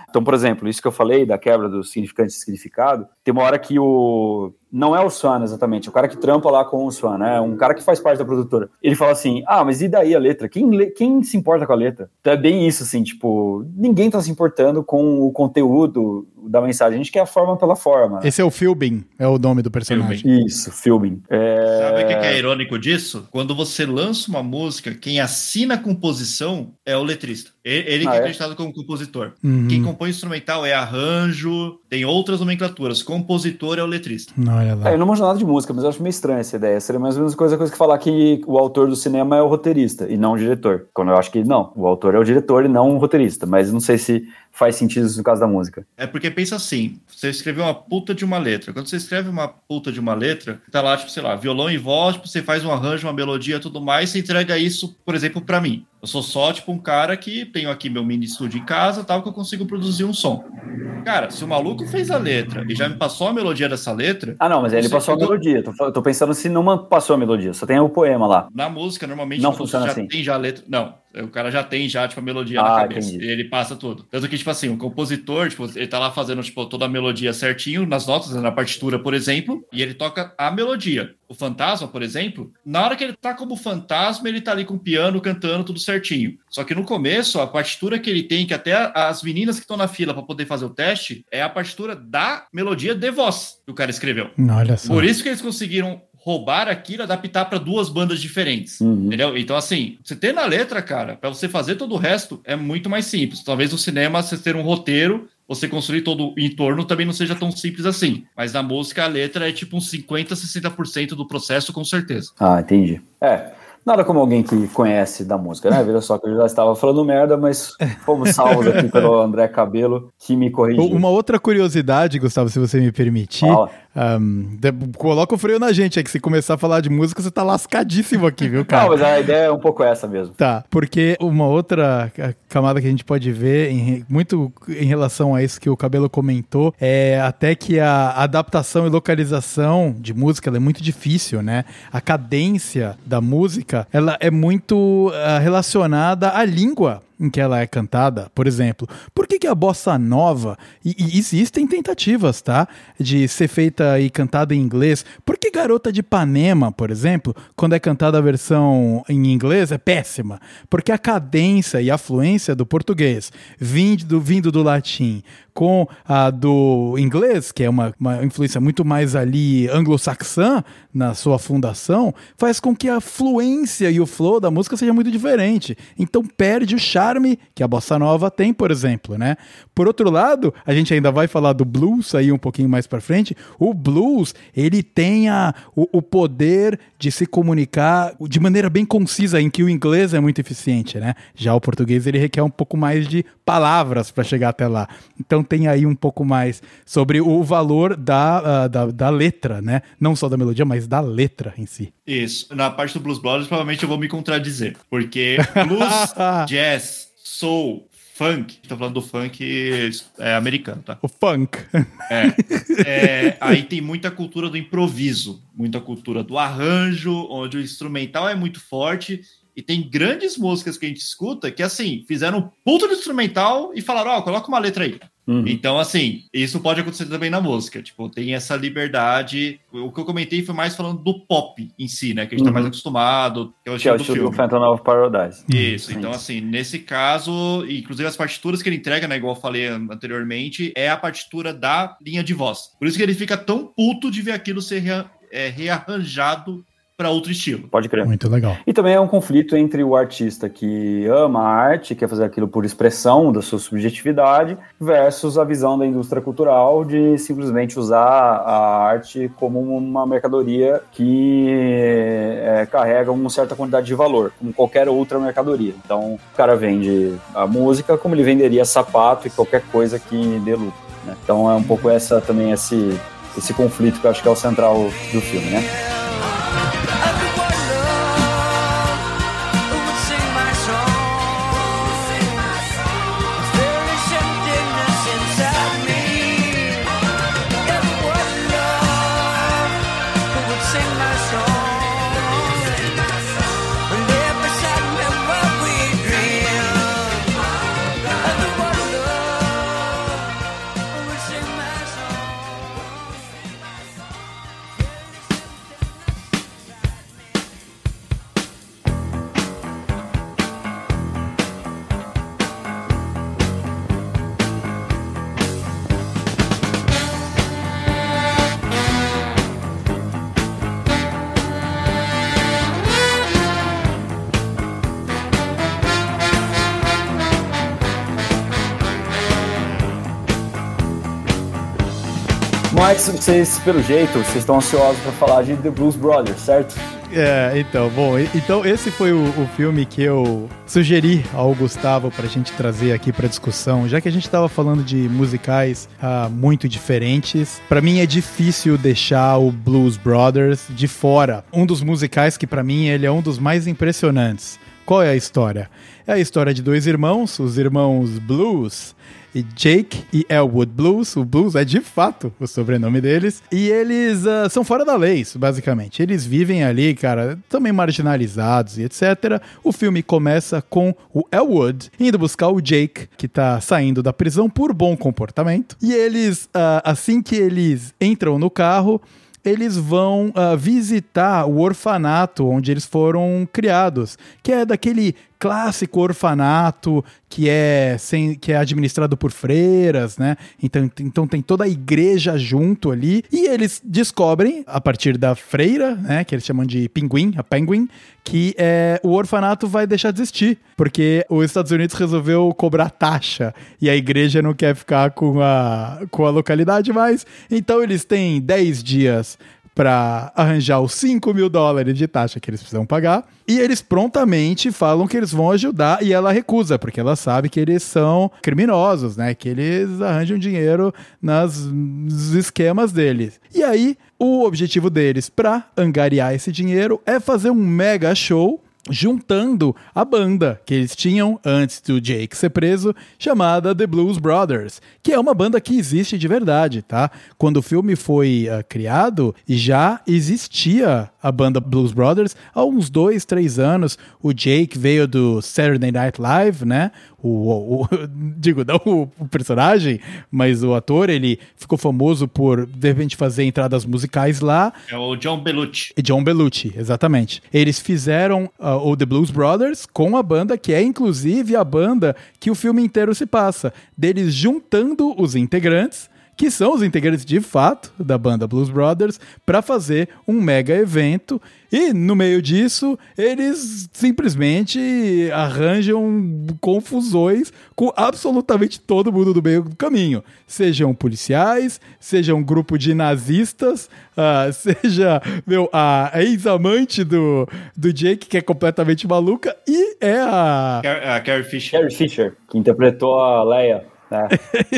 Então, por exemplo, isso que eu falei da quebra do significante e significado, tem uma hora que o. Não é o Swan exatamente, é o cara que trampa lá com o Swan, né? Um cara que faz parte da produtora. Ele fala assim: ah, mas e daí a letra? Quem, lê- quem se importa com a letra? Então é bem isso, assim, tipo, ninguém tá se importando com o conteúdo da mensagem, a gente quer a forma pela forma. Esse é o Philbin, é o nome do personagem. Isso, filming. É... Sabe o que é irônico disso? Quando você lança uma música, quem assina a composição é o letrista. Ele, que Ah, é é? acreditado como compositor. Uhum. Quem compõe instrumental é arranjo, tem outras nomenclaturas. Compositor é o letrista. Olha lá. É, eu não manjo nada de música, mas eu acho meio estranha essa ideia. Seria mais ou menos coisa, coisa que falar que o autor do cinema é o roteirista e não o diretor. Quando eu acho que não, o autor é o diretor e não o roteirista. Mas não sei se faz sentido isso no caso da música. É porque pensa assim, você escreveu uma puta de uma letra. Quando você escreve uma puta de uma letra, tá lá, tipo, sei lá, violão e voz, tipo, você faz um arranjo, uma melodia tudo mais, você entrega isso, por exemplo, pra mim. Eu sou só, tipo, um cara que tenho aqui meu mini estúdio em casa, tal, que eu consigo produzir um som. Cara, se o maluco fez a letra e já me passou a melodia dessa letra, Ah, não, mas ele passou a pegou- melodia. Tô, tô pensando se não passou a melodia, só tem o poema lá. Na música, normalmente, Não funciona assim. tem já a letra. Não, o cara já tem já, tipo, a melodia Ah, na cabeça. entendi. E ele passa tudo. Tanto que, tipo assim, o compositor, tipo, ele tá lá fazendo, tipo, toda a melodia certinho, nas notas, na partitura, por exemplo, e ele toca a melodia. O fantasma, por exemplo, na hora que ele tá como fantasma, ele tá ali com o piano cantando tudo certinho. Só que no começo, a partitura que ele tem, que até as meninas que estão na fila para poder fazer o teste, é a partitura da melodia de voz que o cara escreveu. Olha só. Por isso que eles conseguiram roubar aquilo e adaptar para duas bandas diferentes. Uhum. Entendeu? Então, assim, você ter na letra, cara, para você fazer todo o resto é muito mais simples. Talvez no cinema você ter um roteiro, você construir todo o entorno também não seja tão simples assim. Mas na música a letra é tipo uns 50, 60% do processo, com certeza. Ah, entendi. É. Nada como alguém que conhece da música, né? Veja só que eu já estava falando merda, mas fomos salvos aqui pelo André Cabelo, que me corrigiu. Uma outra curiosidade, Gustavo, se você me permitir. Um, de- coloca o freio na gente, é que se começar a falar de música, você tá lascadíssimo aqui, viu, cara? Não, mas a ideia é um pouco essa mesmo. Tá, porque uma outra ca- camada que a gente pode ver, em muito em relação a isso que o Cabelo comentou, é até que a adaptação e localização de música é muito difícil, né? A cadência da música, ela é muito ah, relacionada à língua em que ela é cantada, por exemplo. Por que, que a bossa nova, e, e existem tentativas, tá? De ser feita e cantada em inglês. Por que Garota de Ipanema, por exemplo, quando é cantada a versão em inglês, é péssima? Porque a cadência e a fluência do português, vindo do, vindo do latim, com a do inglês, que é uma, uma influência muito mais ali anglo-saxã na sua fundação, faz com que a fluência e o flow da música seja muito diferente. Então perde o charme que a bossa nova tem, por exemplo, né? Por outro lado, a gente ainda vai falar do blues aí um pouquinho mais para frente. O blues, ele tem a, o, o poder de se comunicar de maneira bem concisa, em que o inglês é muito eficiente, né? Já o português, ele requer um pouco mais de palavras para chegar até lá. Então tem aí um pouco mais sobre o valor da, ah, da, da letra, né? Não só da melodia, mas da letra em si. Isso. Na parte do Blues Brothers, provavelmente eu vou me contradizer. Porque blues, jazz, soul, funk. Tô falando do funk é, americano, tá? O funk. É. É, aí tem muita cultura do improviso, muita cultura do arranjo, onde o instrumental é muito forte. E tem grandes músicas que a gente escuta que, assim, fizeram um puto de instrumental e falaram: Ó, coloca uma letra aí. Uhum. Então, assim, isso pode acontecer também na música. Tipo, tem essa liberdade. O que eu comentei foi mais falando do pop em si, né? Que a gente tá Uhum. mais acostumado, que é o Que é estilo o do estilo do filme. Phantom of Paradise. Isso, então assim, nesse caso, inclusive as partituras que ele entrega, né, igual eu falei anteriormente, é a partitura da linha de voz. Por isso que ele fica tão puto de ver aquilo ser rea- é, rearranjado para outro estilo. Pode crer. Muito legal. E também é um conflito entre o artista que ama a arte, quer fazer aquilo por expressão da sua subjetividade, versus a visão da indústria cultural de simplesmente usar a arte como uma mercadoria que é, carrega uma certa quantidade de valor, como qualquer outra mercadoria. Então, o cara vende a música como ele venderia sapato e qualquer coisa que dê lucro. né? Então, é um pouco essa também esse esse conflito que eu acho que é o central do filme, né? Vocês, pelo jeito, vocês estão ansiosos para falar de The Blues Brothers, certo? É, então, bom, então esse foi o, o filme que eu sugeri ao Gustavo pra gente trazer aqui pra discussão, já que a gente tava falando de musicais ah, muito diferentes. Pra mim é difícil deixar o Blues Brothers de fora. Um dos musicais que pra mim ele é um dos mais impressionantes. Qual é a história? É a história de dois irmãos, os irmãos Blues, e Jake e Elwood Blues. O Blues é de fato o sobrenome deles. E eles ah, são fora da lei, basicamente. Eles vivem ali, cara, também marginalizados e etc. O filme começa com o Elwood indo buscar o Jake, que tá saindo da prisão por bom comportamento. E eles, ah, assim que eles entram no carro, eles vão ah, visitar o orfanato onde eles foram criados, que é daquele clássico orfanato que é, sem, que é administrado por freiras, né? Então, então tem toda a igreja junto ali. E eles descobrem, a partir da freira, né? Que eles chamam de pinguim, a penguin, que é, o orfanato vai deixar de existir. Porque os Estados Unidos resolveu cobrar taxa e a igreja não quer ficar com a, com a localidade mais. Então eles têm 10 dias para arranjar os 5 mil dólares de taxa que eles precisam pagar. E eles prontamente falam que eles vão ajudar e ela recusa, porque ela sabe que eles são criminosos, né? Que eles arranjam dinheiro nas, nos esquemas deles. E aí, o objetivo deles para angariar esse dinheiro é fazer um mega show juntando a banda que eles tinham antes do Jake ser preso, chamada The Blues Brothers, que é uma banda que existe de verdade, tá? Quando o filme foi uh, criado, já existia a banda Blues Brothers há uns dois, três anos. O Jake veio do Saturday Night Live, né? O, o, digo, não o, o, personagem, mas o ator, ele ficou famoso por, de repente, fazer entradas musicais lá. É o John Belushi. John Belushi, exatamente. Eles fizeram uh, o The Blues Brothers com a banda, que é inclusive a banda que o filme inteiro se passa, deles juntando os integrantes que são os integrantes de fato da banda Blues Brothers, para fazer um mega evento. E no meio disso, eles simplesmente arranjam confusões com absolutamente todo mundo do meio do caminho. Sejam policiais, seja um grupo de nazistas, uh, seja meu, a ex-amante do, do Jake, que é completamente maluca, e é a. A Carrie Fisher. Carrie Fisher, que interpretou a Leia. É.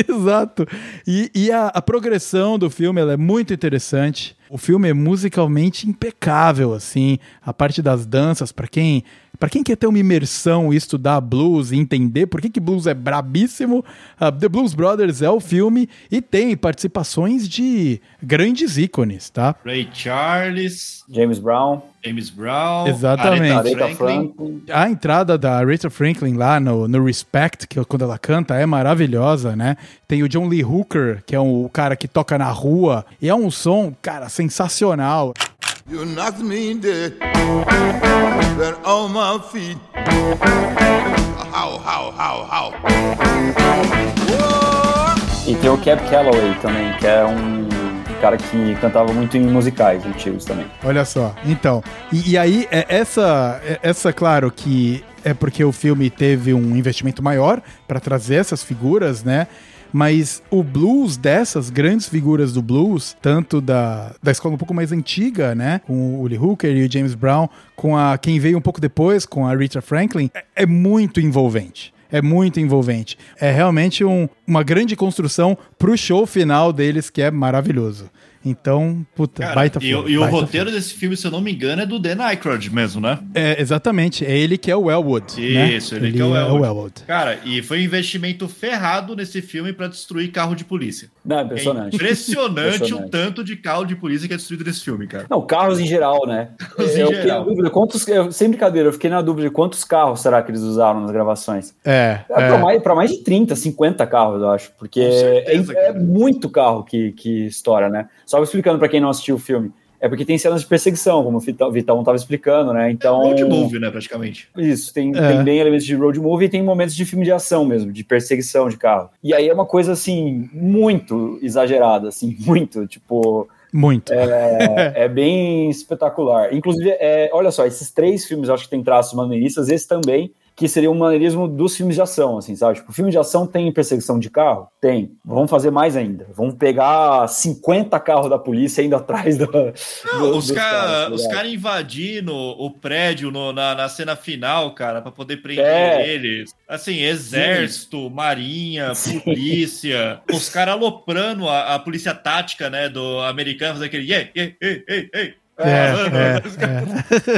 Exato. E, e a, a, progressão do filme é muito interessante. O filme é musicalmente impecável, assim. A parte das danças, para quem para quem quer ter uma imersão e estudar blues e entender por que, que blues é brabíssimo, uh, The Blues Brothers é o filme e tem participações de grandes ícones, tá? Ray Charles, James Brown. James Brown, exatamente. Aretha Franklin. A entrada da Aretha Franklin lá no, no Respect, que quando ela canta, é maravilhosa, né? Tem o John Lee Hooker, que é o cara que toca na rua, e é um som, cara, sensacional. You knocked me dead, then on my feet. How, how, how, how. E tem o Cab Calloway também, que é um cara que cantava muito em musicais antigos também. Olha só, então. E, e aí, é, essa, é, essa, claro que é porque o filme teve um investimento maior para trazer essas figuras, né? Mas o blues dessas grandes figuras do blues, tanto da, da escola um pouco mais antiga, né, com o Lee Hooker e o James Brown, com a quem veio um pouco depois, com a Rita Franklin, é, é muito envolvente é muito envolvente. É realmente um, uma grande construção pro show final deles que é maravilhoso. Então, puta, Cara, baita E, filme, e o baita roteiro filme. desse filme, se eu não me engano, é do Dan Aykroyd mesmo, né? É, exatamente. É ele que é o Elwood. né? Isso, ele, que é o Elwood. Cara, e foi um investimento ferrado nesse filme pra destruir carro de polícia. Não, é É impressionante. impressionante, Impressionante. o tanto de carro de polícia que é destruído nesse filme, cara. Não, carros em geral, né? Carros em eu fiquei na dúvida, quantos, eu, sem brincadeira, eu fiquei na dúvida de quantos carros será que eles usaram nas gravações. É, É, é. Pra, mais, pra mais de 30, 50 carros, eu acho. Porque certeza, é, é muito carro que, que estoura, né? Só explicando pra quem não assistiu o filme. É porque tem cenas de perseguição, como o Vitão, Vitão tava explicando, né? Então. Road movie, né, praticamente. Isso, tem, É. tem bem elementos de road movie e tem momentos de filme de ação mesmo, de perseguição de carro. E aí é uma coisa, assim, muito exagerada, assim, muito, tipo, Muito. é, é bem espetacular. Inclusive, é, olha só, esses três filmes eu acho que tem traços maneiristas, esse também, que seria um maneirismo dos filmes de ação, assim, sabe? Tipo, filme de ação tem perseguição de carro? Tem. Vamos fazer mais ainda. Vamos pegar 50 carros da polícia indo atrás do, Não, do- os caras tá cara invadindo o prédio no- na, na cena final, cara, pra poder prender É. eles. Assim, exército, marinha, polícia. os caras aloprando a, a polícia tática, né, do americano, fazendo aquele ei, ei, ei, ei, ei. É, é, os caras-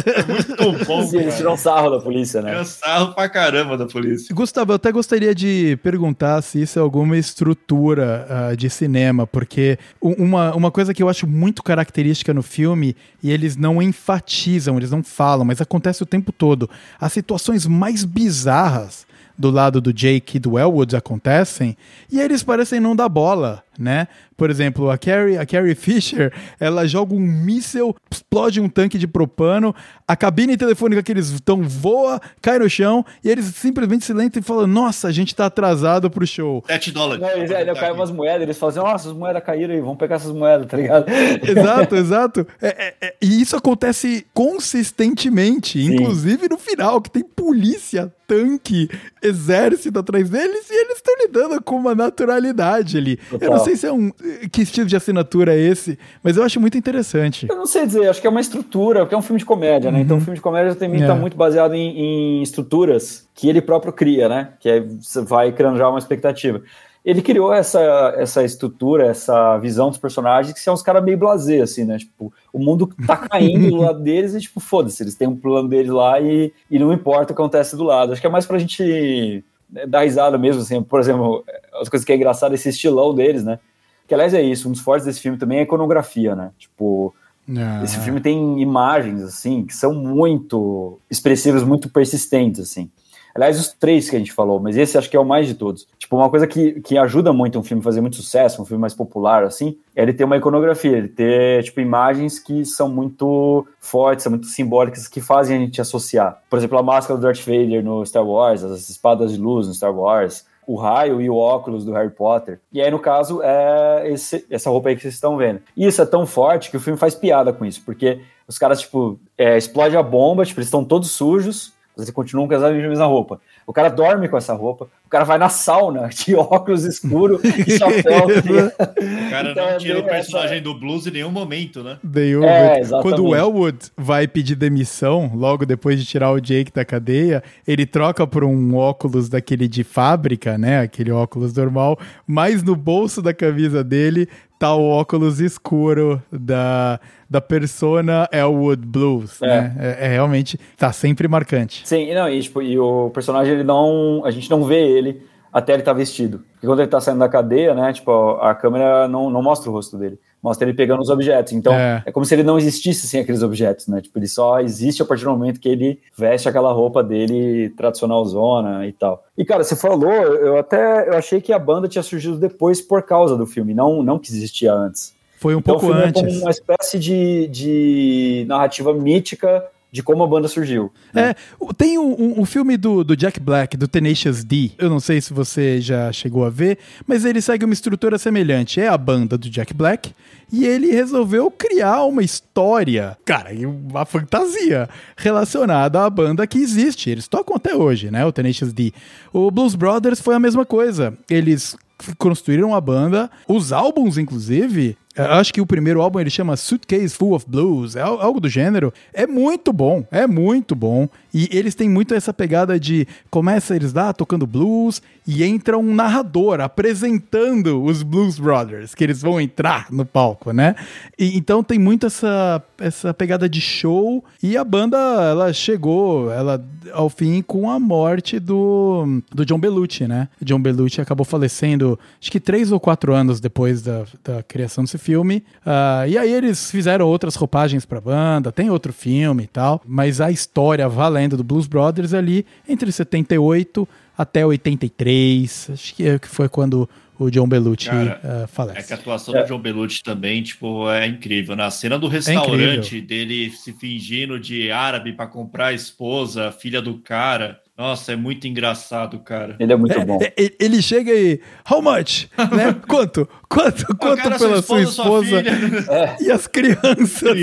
é muito bom, Sim, eles tiram sarro da polícia, né? Tira sarro pra caramba da polícia. Gustavo, eu até gostaria de perguntar se isso é alguma estrutura ah, de cinema, porque uma, uma coisa que eu acho muito característica no filme, e eles não enfatizam, eles não falam, mas acontece o tempo todo, as situações mais bizarras do lado do Jake e do Elwood acontecem, e eles parecem não dar bola, né? Por exemplo, a Carrie, a Carrie Fisher, ela joga um míssel, explode um tanque de propano, a cabine telefônica que eles estão voa, cai no chão, e eles simplesmente se lentam e falam, nossa, a gente tá atrasado pro show. 7 dólares. Não, eles, ainda caem umas moedas, eles falam assim, nossa, as moedas caíram aí, vamos pegar essas moedas, tá ligado? Exato, exato. É, é, é, e isso acontece consistentemente, Sim. inclusive no final, que tem polícia, tanque, exército atrás deles e eles estão lidando com uma naturalidade ali. Eu Total. Não sei se é um. Que estilo de assinatura é esse, mas eu acho muito interessante. Eu não sei dizer, acho que é uma estrutura, porque é um filme de comédia, né? Então o filme de comédia também É. tá muito baseado em, em estruturas que ele próprio cria, né? Que é, você vai criando já uma expectativa. Ele criou essa, essa estrutura, essa visão dos personagens que são uns caras meio blasé, assim, né? Tipo, o mundo tá caindo do lado deles e, tipo, foda-se, eles têm um plano deles lá e, e não importa o que acontece do lado. Acho que é mais pra gente né, dar risada mesmo, assim. Por exemplo, as coisas que é engraçado, esse estilão deles, né? Que, aliás, é isso. Um dos fortes desse filme também é a iconografia, né? Tipo, Ah, esse filme tem imagens, assim, que são muito expressivas, muito persistentes, assim. Aliás, os três que a gente falou, mas esse acho que é o mais de todos. Tipo, uma coisa que, que ajuda muito um filme a fazer muito sucesso, um filme mais popular, assim, é ele ter uma iconografia, ele ter, tipo, imagens que são muito fortes, são muito simbólicas, que fazem a gente associar. Por exemplo, a máscara do Darth Vader no Star Wars, as espadas de luz no Star Wars, o raio e o óculos do Harry Potter. E aí, no caso, é esse- essa roupa aí que vocês estão vendo. E isso é tão forte que o filme faz piada com isso, porque os caras, tipo, é, explode a bomba, tipo, eles estão todos sujos, mas eles continuam com a mesma roupa. O cara dorme com essa roupa, o cara vai na sauna de óculos escuro e chapéu. ligado? O cara Então, não é tira o bem personagem do blues em nenhum momento, né? O- É, quando o Elwood vai pedir demissão, logo depois de tirar o Jake da cadeia, ele troca por um óculos daquele de fábrica, né? Aquele óculos normal, mas no bolso da camisa dele tá o óculos escuro da, da persona Elwood Blues, É. né? É, é realmente, tá sempre marcante. Sim, e não, e, tipo, e o personagem, ele não. A gente não vê ele até ele estar vestido. Porque quando ele tá saindo da cadeia, né? Tipo, a câmera não, não mostra o rosto dele. Mostra ele pegando os objetos. Então, É. é. como se ele não existisse sem aqueles objetos, né? Tipo, ele só existe a partir do momento que ele veste aquela roupa dele tradicional zona e tal. E, cara, você falou, eu até eu achei que a banda tinha surgido depois por causa do filme, não, não que existia antes. Foi um Então, pouco filme é antes. como uma espécie de, de narrativa mítica de como a banda surgiu. né? É, tem um, um- filme do, do Jack Black, do Tenacious D. Eu não sei se você já chegou a ver, mas ele segue uma estrutura semelhante. É a banda do Jack Black e ele resolveu criar uma história, cara, uma fantasia relacionada à banda que existe. Eles tocam até hoje, né? O Tenacious D. O Blues Brothers foi a mesma coisa. Eles construíram a banda, os álbuns, inclusive. Eu Acho que o primeiro álbum ele chama Suitcase Full of Blues, é al- algo do gênero. É muito bom, é muito bom. E eles têm muito essa pegada de começa eles lá tocando blues e entra um narrador apresentando os Blues Brothers, que eles vão entrar no palco, né? E, então tem muito essa, essa pegada de show e a banda ela chegou ela ao fim com a morte do, do John Belushi, né? John Belushi acabou falecendo acho que três ou quatro anos depois da, da criação desse filme. Ah, e aí eles fizeram outras roupagens pra banda, tem outro filme e tal, mas a história valendo do Blues Brothers ali entre 78 até 83, acho que é- que foi quando o John Belushi Cara, É falece. que a atuação do John Belushi também, tipo, é incrível. Na cena do restaurante, dele se fingindo de árabe pra comprar a esposa, a filha do cara. Nossa, é muito engraçado, cara. Ele é muito bom. É, ele chega e. How much? né? Quanto? Quanto? Quanto cara, pela sua sua esposa? E as crianças.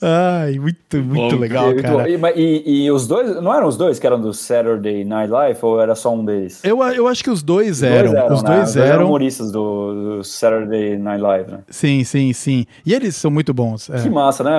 Ai, muito, muito Bom, legal, cara. E, e- e os dois, não eram os dois que eram do Saturday Night Live ou era só um deles? Eu, eu acho que os dois Os eram. Os né? dois eram eram. humoristas do, do Saturday Night Live, né? Sim, sim, sim. E eles são muito bons. é. Que massa, né?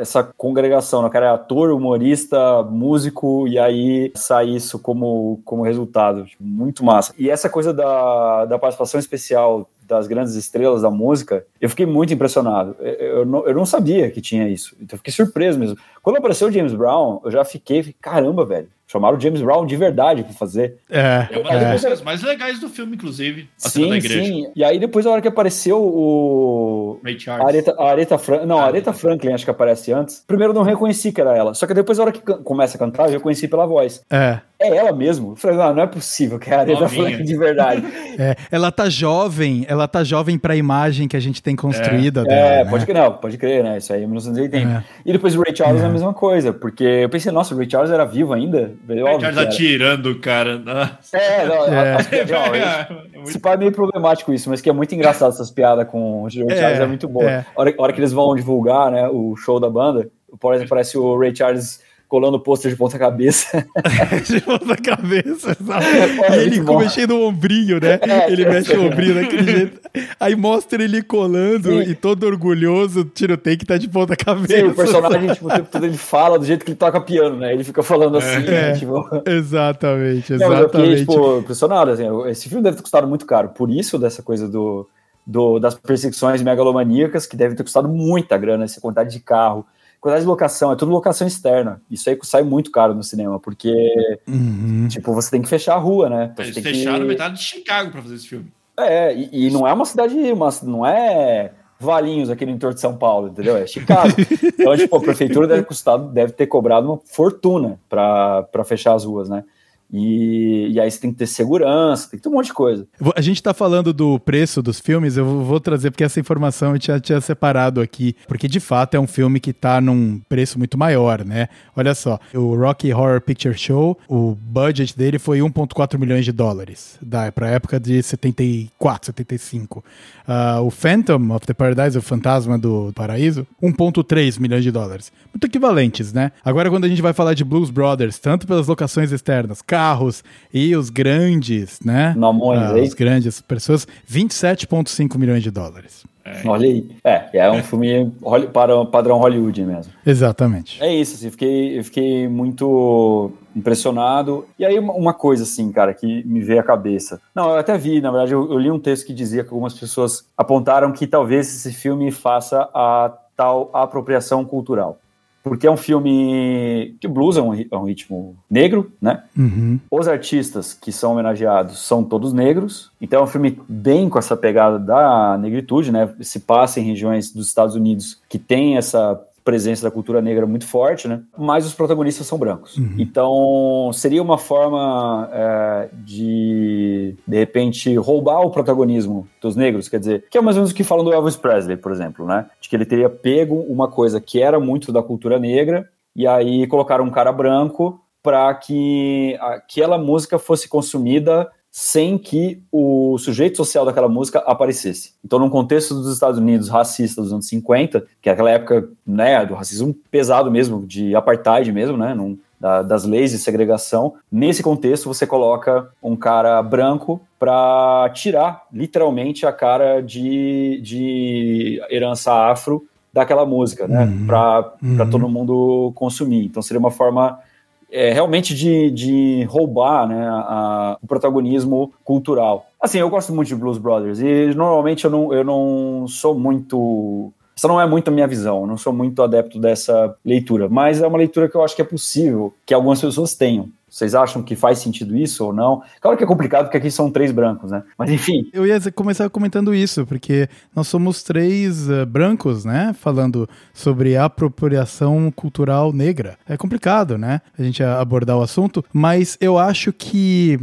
Essa congregação, né? O cara é ator, humorista, músico, e aí sai isso como, como resultado. Tipo, Muito massa. E essa coisa da, da participação especial das grandes estrelas da música, eu fiquei muito impressionado. Eu, eu não, eu não sabia que tinha isso. Então eu fiquei surpreso mesmo. Quando apareceu o James Brown, eu já fiquei, caramba, velho. Chamaram o James Brown de verdade pra fazer. É, É uma das é. músicas mais legais do filme, inclusive. A cena da Sim, igreja. sim. E aí depois, a hora que apareceu o... Ray Charles. Aretha, a Aretha Franklin, não, a Ah, Aretha Franklin acho que aparece antes. Primeiro eu não reconheci que era ela. Só que depois, a hora que começa a cantar, eu reconheci pela voz. É. É ela mesmo. Eu falei, não, não é possível que é a Aretha Novinha. Franklin de verdade. É, ela tá jovem, ela tá jovem pra imagem que a gente tem construída É, dela, né? pode crer, não, pode crer, né? Isso aí é 1980. É. E depois o Ray Charles é. a mesma coisa, porque eu pensei, nossa, o Ray Charles era vivo ainda? Ray Charles atirando o cara. Nossa. É, não, É. as piadas- não, É esse pai é meio problemático isso, mas que é muito engraçado essas piadas com o Ray É, Charles, é muito boa. é. A, hora, a hora que eles vão divulgar, né, o show da banda, por exemplo, aparece o Ray Charles colando o pôster de ponta cabeça. de ponta cabeça, sabe? É, e ele muito bom. mexendo o ombrinho, né? É, ele é. mexe o ombrinho daquele jeito. Aí mostra ele colando Sim. e todo orgulhoso, tira o take tá de ponta cabeça. Sim, o personagem, tipo, o tempo todo ele fala do jeito que ele toca piano, né? Ele fica falando assim, né, É. tipo... Exatamente, Não, mas eu fiquei, exatamente. tipo, impressionado, assim, esse filme deve ter custado muito caro, por isso dessa coisa do, do- das perseguições megalomaníacas, que deve ter custado muita grana, essa quantidade de carro, quantidade de locação, é tudo locação externa, isso aí sai muito caro no cinema, porque, Uhum. tipo, você tem que fechar a rua, né? Você Eles tem fecharam que... metade de Chicago pra fazer esse filme. É, e, e não é uma cidade, uma, não é Valinhos aqui no entorno de São Paulo, entendeu? É Chicago. então, tipo, a prefeitura deve, custar, deve ter cobrado uma fortuna para fechar as ruas, né? E, e aí você tem que ter segurança, tem que ter um monte de coisa. A gente tá falando do preço dos filmes, eu vou- trazer porque essa informação eu tinha, tinha separado aqui, porque de fato é um filme que tá num preço muito maior, né? Olha só, o Rocky Horror Picture Show, o budget dele foi 1.4 milhões de dólares, da, pra época de 74, 75. Ah, o Phantom of the Paradise, o Fantasma do Paraíso, 1.3 milhões de dólares. Muito equivalentes, né? Agora quando a gente vai falar de Blues Brothers, tanto pelas locações externas, carros e os grandes, né? Nomões Ah, aí. Os grandes pessoas, 27,5 milhões de dólares. Olha aí. É, é um filme para padrão Hollywood mesmo. Exatamente. É isso, assim, fiquei, eu fiquei muito impressionado. E aí, uma- uma coisa, assim, cara, que me veio à cabeça. Não, eu até vi, na verdade, eu, eu li um texto que dizia que algumas pessoas apontaram que talvez esse filme faça a tal apropriação cultural. Porque é um filme que o blues é um, é um ritmo negro, né? Uhum. Os artistas que são homenageados são todos negros, então é um filme bem com essa pegada da negritude, né? Se passa em regiões dos Estados Unidos que tem essa presença da cultura negra muito forte, né? Mas os protagonistas são brancos. Então seria uma forma é, de de repente roubar o protagonismo dos negros, quer dizer, que é mais ou menos o que falam do Elvis Presley, por exemplo, né? De que ele teria pego uma coisa que era muito da cultura negra e aí colocaram um cara branco para que aquela música fosse consumida sem que o sujeito social daquela música aparecesse. Então, num contexto dos Estados Unidos racista dos anos 50, que é aquela época né, do racismo pesado mesmo, de apartheid mesmo, né, num- da- das leis de segregação, nesse contexto você coloca um cara branco para tirar literalmente a cara de, de herança afro daquela música, né, Uhum. para Uhum. todo mundo consumir. Então seria uma forma é, realmente de, de roubar né, a- o protagonismo cultural. Assim, eu gosto muito de Blues Brothers e normalmente eu não, eu não sou muito. Essa não é muito a minha visão, eu não sou muito adepto dessa leitura, mas é uma leitura que eu acho que é possível que algumas pessoas tenham. Vocês acham que faz sentido isso ou não? Claro que é complicado porque aqui são três brancos, né? Mas enfim, Eu ia começar comentando isso, porque nós somos três eh, brancos, né? Falando sobre apropriação cultural negra. É complicado, né? A gente abordar o assunto, mas eu acho que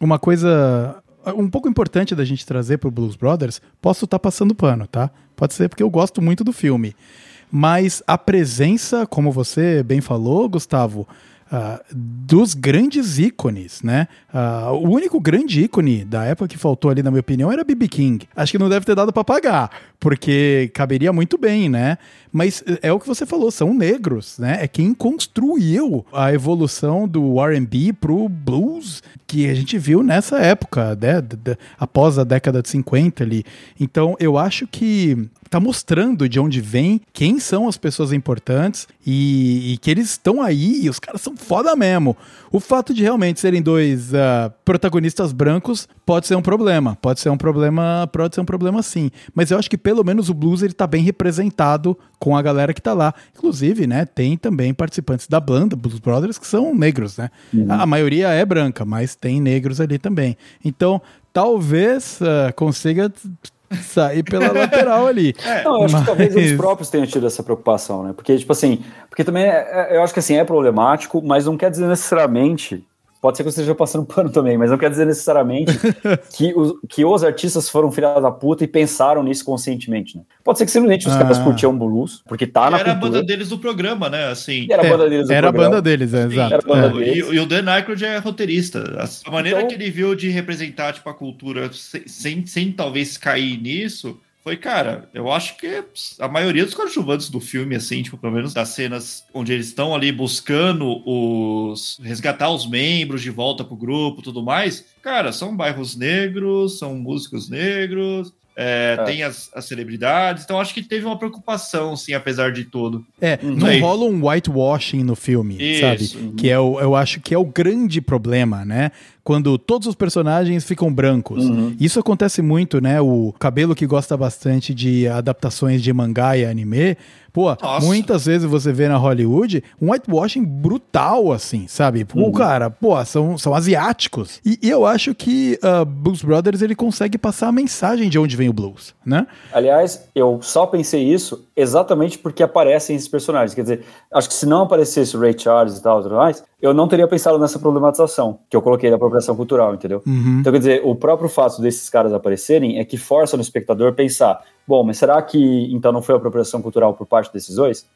uma coisa um pouco importante da gente trazer pro Blues Brothers, posso estar passando pano, tá? Pode ser porque eu gosto muito do filme. Mas a presença, como você bem falou, Gustavo, ah, dos grandes ícones, né? Ah, o único grande ícone da época que faltou ali, na minha opinião, era B.B. King. Acho que não deve ter dado pra pagar, porque caberia muito bem, né? Mas é o que você falou, são negros, né? É quem construiu a evolução do R&B pro blues que a gente viu nessa época, né? Após a década de 50 ali. Então, eu acho que tá mostrando de onde vem, quem são as pessoas importantes e, e que eles estão aí e os caras são foda mesmo. O fato de realmente serem dois ah, protagonistas brancos pode ser um problema, pode ser um problema, pode ser um problema sim. Mas eu acho que pelo menos o blues ele tá bem representado com a galera que tá lá. Inclusive, né, tem também participantes da banda Blues Brothers que são negros, né? A maioria é branca, mas tem negros ali também. Então, talvez ah, consiga sair pela lateral ali. Não, eu acho que talvez Mas- eles próprios tenham tido essa preocupação, né? Porque, tipo assim, porque também é- é- eu acho que assim, é problemático, mas não quer dizer necessariamente. Pode ser que eu esteja passando pano também, mas não quer dizer necessariamente que os, que os artistas foram filha da puta e pensaram nisso conscientemente, né? Pode ser que simplesmente os Ah. caras curtiam blues, porque tá na era a cultura. banda deles do programa, né? Assim. E era a banda deles do Era a programa. banda deles, é, exato. Era a banda o- deles. e, e o Dan Aykroyd é roteirista. A, a maneira Então- que ele viu de representar tipo, a cultura sem, sem, sem talvez cair nisso foi, cara, eu acho que a maioria dos coadjuvantes do filme, assim, tipo, pelo menos das cenas onde eles estão ali buscando os. resgatar os membros de volta pro grupo e tudo mais, cara, são bairros negros, são músicos negros. é, É. Tem as, as celebridades, então acho que teve uma preocupação, sim, apesar de tudo. É, não Aí. rola um whitewashing no filme, Isso. sabe? Que é o, eu acho que é o grande problema, né? Quando todos os personagens ficam brancos. Uhum. Isso acontece muito, né? O cabelo que gosta bastante de adaptações de mangá e anime. Pô, Nossa. muitas vezes você vê na Hollywood um whitewashing brutal, assim, sabe? Pô, Uhum. cara, pô, são, são asiáticos. E, e eu acho que uh, Blues Brothers ele consegue passar a mensagem de onde vem o blues, né? Aliás, eu só pensei isso exatamente porque aparecem esses personagens. Quer dizer, acho que se não aparecesse o Ray Charles e tal, tudo mais, eu não teria pensado nessa problematização que eu coloquei da apropriação cultural, entendeu? Uhum. Então, quer dizer, o próprio fato desses caras aparecerem é que força no espectador a pensar: bom, mas será que então não foi apropriação cultural por parte desses dois?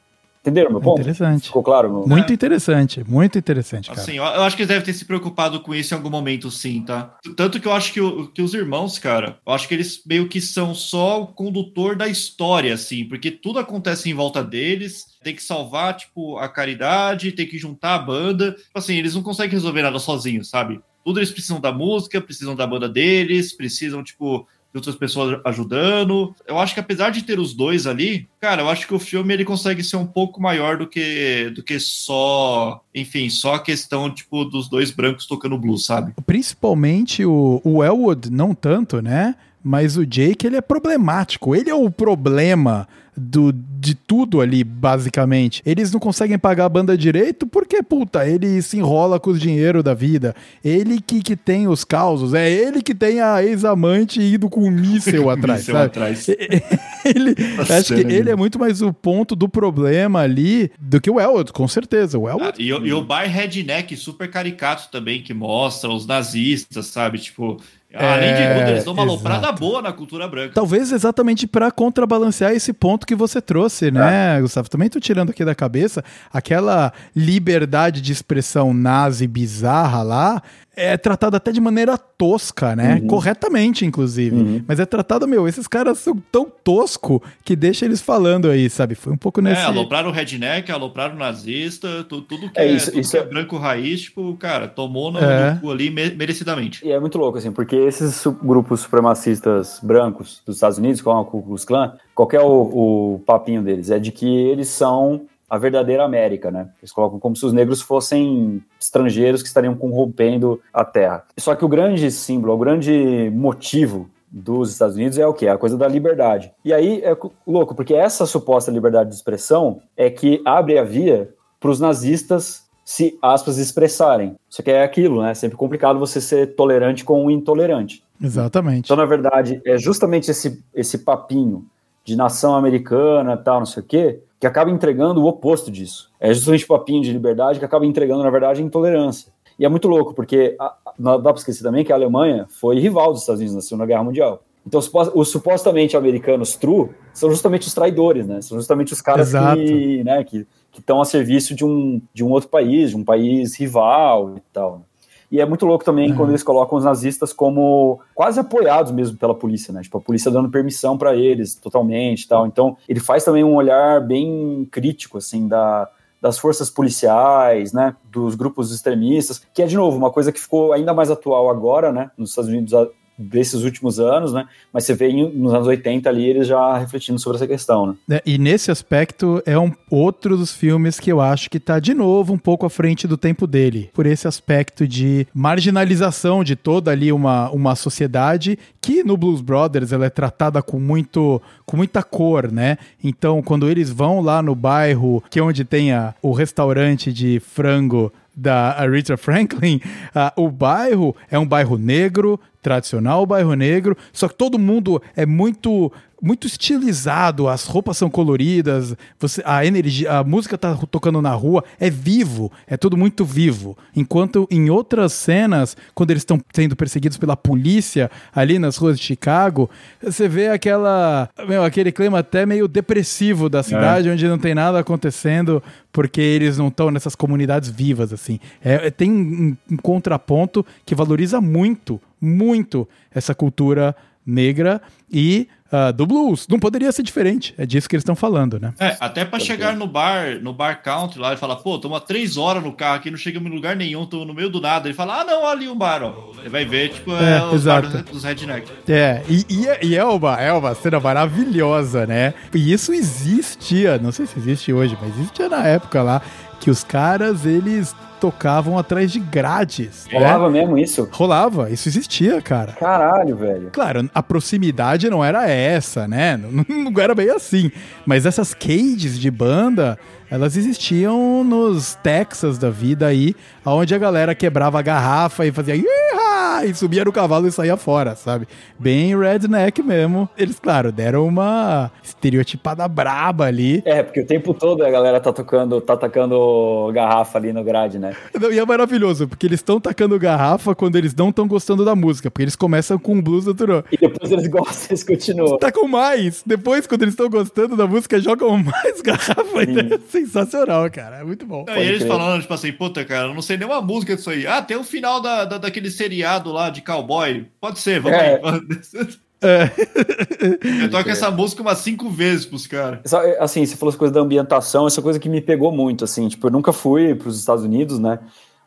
Entenderam meu ponto? Interessante. Ficou claro? Meu... Muito interessante, muito interessante, cara. Assim, eu, acho que eles devem ter se preocupado com isso em algum momento, sim, tá? Tanto que eu acho que, o- que os irmãos, cara, eu acho que eles meio que são só o condutor da história, assim, porque tudo acontece em volta deles, tem que salvar, tipo, a caridade, tem que juntar a banda. Tipo Assim, eles não conseguem resolver nada sozinhos, sabe? Tudo eles precisam da música, precisam da banda deles, precisam, tipo, de outras pessoas ajudando. Eu acho que apesar de ter os dois ali, cara, eu acho que o filme ele consegue ser um pouco maior do que do que só, enfim, só a questão tipo dos dois brancos tocando blues, sabe? Principalmente o, o Elwood, não tanto, né? Mas o Jake, ele é problemático. Ele é o problema do, de tudo ali, basicamente. Eles não conseguem pagar a banda direito porque, puta, ele se enrola com os dinheiro da vida. Ele que, que tem os causos. É ele que tem a ex-amante indo com um míssel atrás, Míssel sabe? atrás. ele, acho que ele ali. é muito mais o ponto do problema ali do que o Elwood, com certeza. O Ah, Elwood e, o- e o bar redneck super caricato também, que mostra os nazistas, sabe? Tipo, além de tudo, eles dão uma aloprada exato. boa na cultura branca. Talvez exatamente para contrabalancear esse ponto que você trouxe, né, Gustavo? Também tô tirando aqui da cabeça aquela liberdade de expressão nazi bizarra lá. É tratada até de maneira tosca, né? Corretamente, inclusive. Mas é tratado, meu, esses caras são tão tosco que deixa eles falando aí, sabe? Foi um pouco É, nesse. alopraram o redneck, alopraram o nazista, tu- tudo que É é, isso, tudo isso que é é- branco raiz, tipo, cara, tomou no, É. no cu ali me- merecidamente. E é muito louco, assim, porque esses grupos supremacistas brancos dos Estados Unidos, como a Ku Klux Klan, qual que é o, o papinho deles? É de que eles são a verdadeira América, né? Eles colocam como se os negros fossem estrangeiros que estariam corrompendo a terra. Só que o grande símbolo, o grande motivo dos Estados Unidos é o quê? É a coisa da liberdade. E aí é louco, porque essa suposta liberdade de expressão é que abre a via para os nazistas se, aspas, expressarem. Só que é aquilo, né? É sempre complicado você ser tolerante com o intolerante. Exatamente. Então, na verdade, é justamente esse, esse papinho de nação americana tal, não sei o quê, que acaba entregando o oposto disso. É justamente o papinho de liberdade que acaba entregando, na verdade, a intolerância. E é muito louco, porque a, não dá pra esquecer também que a Alemanha foi rival dos Estados Unidos na Segunda Guerra Mundial. Então, os, supos- os supostamente americanos true são justamente os traidores, né? São justamente os caras Exato. que né, que que estão a serviço de um, de um outro país, de um país rival e tal. E é muito louco também quando eles colocam os nazistas como quase apoiados mesmo pela polícia, né? Tipo, a polícia dando permissão para eles totalmente e tal. Então, ele faz também um olhar bem crítico, assim, da, das forças policiais, né? Dos grupos extremistas, que é, de novo, uma coisa que ficou ainda mais atual agora, né? Nos Estados Unidos, desses últimos anos, né? Mas você vê nos anos 80 ali eles já refletindo sobre essa questão, né? É, E nesse aspecto é um outro dos filmes que eu acho que tá de novo um pouco à frente do tempo dele. Por esse aspecto de marginalização de toda ali uma, uma sociedade que no Blues Brothers ela é tratada com muito com muita cor, né? Então, quando eles vão lá no bairro, que é onde tem a, o restaurante de frango da Aretha Franklin, ah, o bairro é um bairro negro, tradicional bairro negro, só que todo mundo é muito muito estilizado, as roupas são coloridas, você, a energia, a música tá tocando na rua, é vivo, é tudo muito vivo. Enquanto em outras cenas, quando eles estão sendo perseguidos pela polícia ali nas ruas de Chicago, você vê aquela, meu, aquele clima até meio depressivo da cidade, onde não tem nada acontecendo porque eles não estão nessas comunidades vivas assim. É, é- tem um, um contraponto que valoriza muito, muito essa cultura negra e ah, do blues. Não poderia ser diferente. É disso que eles estão falando, né? É, até pra chegar no bar, no bar country lá, ele fala, pô, toma três horas no carro aqui, não chegamos em lugar nenhum, tô no meio do nada. Ele fala, ah, não, ali um bar, ó. Ele vai ver, tipo, é, É, os exato. bar dos, redneck. É, e, e, é- e é, uma, é uma cena maravilhosa, né? E isso existia, não sei se existe hoje, mas existia na época lá, que os caras, eles tocavam atrás de grades. né? Rolava mesmo isso? Rolava, isso existia, cara. Caralho, velho. Claro, a proximidade não era essa, né? Não, não era bem assim. Mas essas cages de banda, elas existiam nos Texas da vida aí, onde a galera quebrava a garrafa e fazia e subia no cavalo e saía fora, sabe? Bem redneck mesmo. Eles, claro, deram uma estereotipada braba ali. É, porque o tempo todo a galera tá tocando, tá tacando garrafa ali no grade, né? Não, E é maravilhoso, porque eles estão tacando garrafa quando eles não estão gostando da música, porque eles começam com blues natural. E depois eles gostam, eles continuam. tacam mais. Depois, quando eles estão gostando da música, jogam mais garrafa. É sensacional, cara. É muito bom. Não, e eles crer. falando, tipo assim, puta, cara, eu não sei nenhuma música disso aí. Ah, tem o final da, da- daquele seriado lá de cowboy. Pode ser, vamos É. aí. É. Eu toco essa música umas cinco vezes pros caras. Só, Assim, você falou as coisas da ambientação, essa coisa que me pegou muito, assim, tipo, eu nunca fui para os Estados Unidos, né?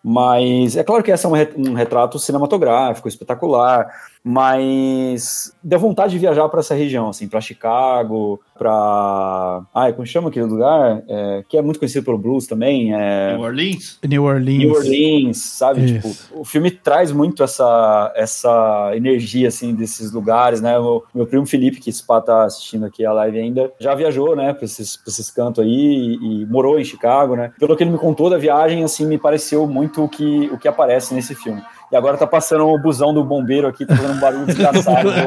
Mas é claro que essa é um retrato cinematográfico, espetacular, mas deu vontade de viajar para essa região, assim, para Chicago, para. Ai, como chama aquele lugar? É, que é muito conhecido pelo blues também, é. New Orleans. New Orleans. New Orleans, sabe? Tipo, o filme traz muito essa, essa energia, assim, desses lugares, né? O meu primo Felipe, que esse pá tá assistindo aqui a live ainda, já viajou, né, pra esses, pra esses cantos aí e, e morou em Chicago, né? Pelo que ele me contou da viagem, assim, me pareceu muito o que, o que aparece nesse filme. E agora tá passando o busão do bombeiro aqui, tá fazendo um barulho desgraçado.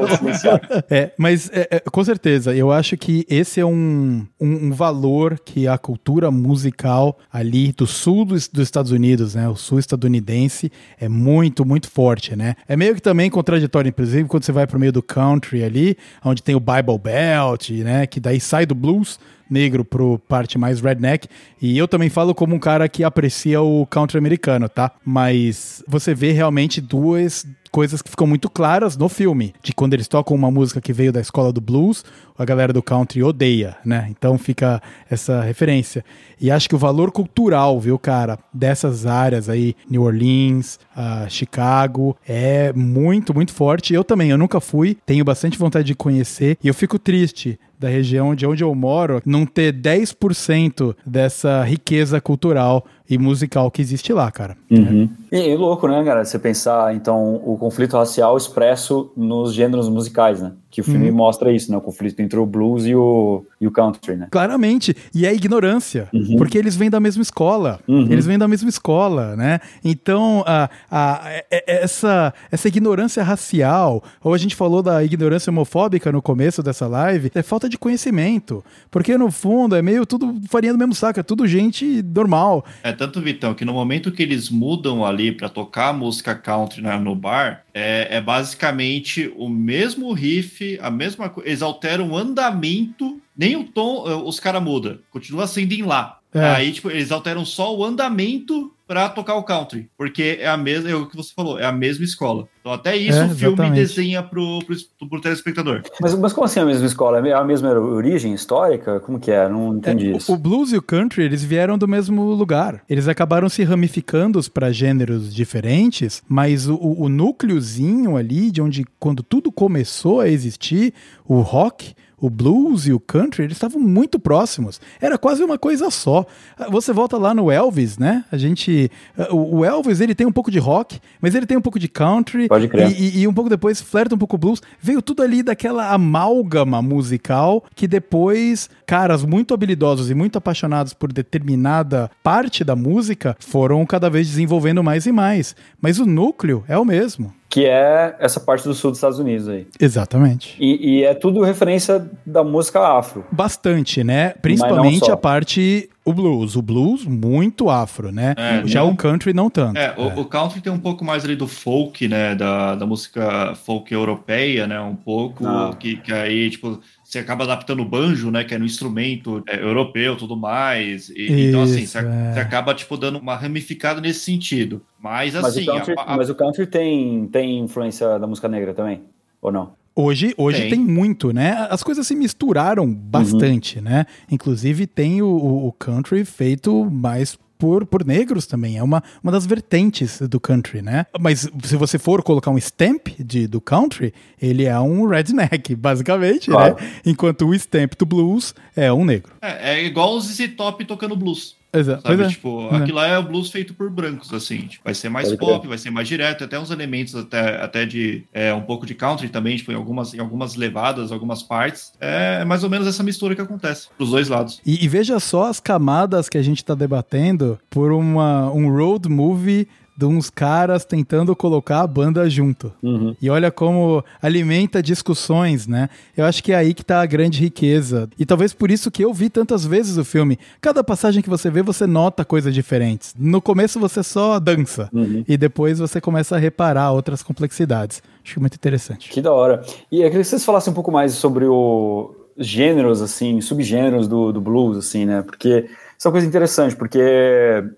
É, mas é, é, com certeza, eu acho que esse é um, um, um valor que a cultura musical ali do sul dos, dos Estados Unidos, né? O sul estadunidense é muito, muito forte, né? É meio que também contraditório, inclusive, quando você vai pro meio do country ali, onde tem o Bible Belt, né? Que daí sai do blues negro pro parte mais redneck. E eu também falo como um cara que aprecia o country americano, tá? Mas você vê realmente duas coisas que ficam muito claras no filme. De quando eles tocam uma música que veio da escola do blues, a galera do country odeia, né? Então fica essa referência. E acho que o valor cultural, viu, cara, dessas áreas aí, New Orleans, ah, Chicago, é muito, muito forte. Eu também, eu nunca fui, tenho bastante vontade de conhecer. E eu fico triste da região de onde eu moro não ter 10% dessa riqueza cultural e musical que existe lá, cara. Uhum. E, e louco, né, cara? Você pensar, então, o conflito racial expresso nos gêneros musicais, né? Que o filme mostra isso, né? O conflito entre o blues e o, e o country, né? Claramente. E é ignorância. Uhum. Porque eles vêm da mesma escola. Uhum. Eles vêm da mesma escola, né? Então, a, a, é- é- essa, essa ignorância racial, ou a gente falou da ignorância homofóbica no começo dessa live, é falta de conhecimento. Porque, no fundo, é meio tudo farinha do mesmo saco, é tudo gente normal. É tanto, Vitão, que no momento que eles mudam ali pra tocar a música country né, no bar, é, é basicamente o mesmo riff, a mesma coisa. Eles alteram o andamento, nem o tom, eh, os caras mudam. Continua sendo em lá. É. Aí, tipo, eles alteram só o andamento pra tocar o country, porque é a mesma, é o que você falou, é a mesma escola. Então até isso É, o filme exatamente. desenha pro, pro, pro telespectador. Mas, mas como assim a mesma escola? É a mesma origem histórica? Como que é? Não entendi É, isso. o, o blues e o country, eles vieram do mesmo lugar. Eles acabaram se ramificando para gêneros diferentes, mas o, o, o núcleozinho ali, de onde quando tudo começou a existir, o rock, o blues e o country, eles estavam muito próximos. Era quase uma coisa só. Você volta lá no Elvis, né? A gente. O o Elvis, ele tem um pouco de rock, mas ele tem um pouco de country. Pode crer. E, e- e um pouco depois flerta um pouco o blues. Veio tudo ali daquela amálgama musical que depois caras muito habilidosos e muito apaixonados por determinada parte da música foram cada vez desenvolvendo mais e mais. Mas o núcleo é o mesmo. Que é essa parte do sul dos Estados Unidos aí. Exatamente. E, e é tudo referência da música afro. Bastante, né? Principalmente a parte. O blues. O blues, muito afro, né? É, Já não- o country, não tanto. É, o, o country tem um pouco mais ali do folk, né? Da, da música folk europeia, né? Um pouco. Ah. Que, que aí, tipo, você acaba adaptando o banjo, né? Que é no instrumento é, europeu tudo mais. E- então, assim, Isso, você, é. você acaba, tipo, dando uma ramificada nesse sentido. Mas, Mas, assim, o country, a- a- mas o country tem, tem influência da música negra também? Ou não? Hoje, hoje tem. Tem. muito, né? As coisas se misturaram bastante, né? Inclusive tem o- o country feito mais por, por negros também. É uma, uma das vertentes do country, né? Mas se você for colocar um stamp de, do country, ele é um redneck, basicamente, Claro. né? Enquanto o stamp do blues é um negro. é, é igual os ZZ Top tocando blues. Exato. Sabe? Pois é. Tipo, É. aquilo lá é o blues feito por brancos, assim. Tipo, vai ser mais Pode pop, crer. vai ser mais direto, até uns elementos até, até de é, um pouco de country também, tipo, em algumas, em algumas levadas, algumas partes. É mais ou menos essa mistura que acontece pros dois lados. E, e veja só as camadas que a gente está debatendo por uma, um road movie de uns caras tentando colocar a banda junto. Uhum. E olha como alimenta discussões, né? Eu acho que é aí que tá a grande riqueza. E talvez por isso que eu vi tantas vezes o filme. Cada passagem que você vê, você nota coisas diferentes. No começo você só dança. Uhum. E depois você começa a reparar outras complexidades. Acho muito interessante. Que da hora. E eu queria que vocês falassem um pouco mais sobre o- os gêneros, assim, subgêneros do, do blues, assim, né? Porque isso é uma coisa interessante, porque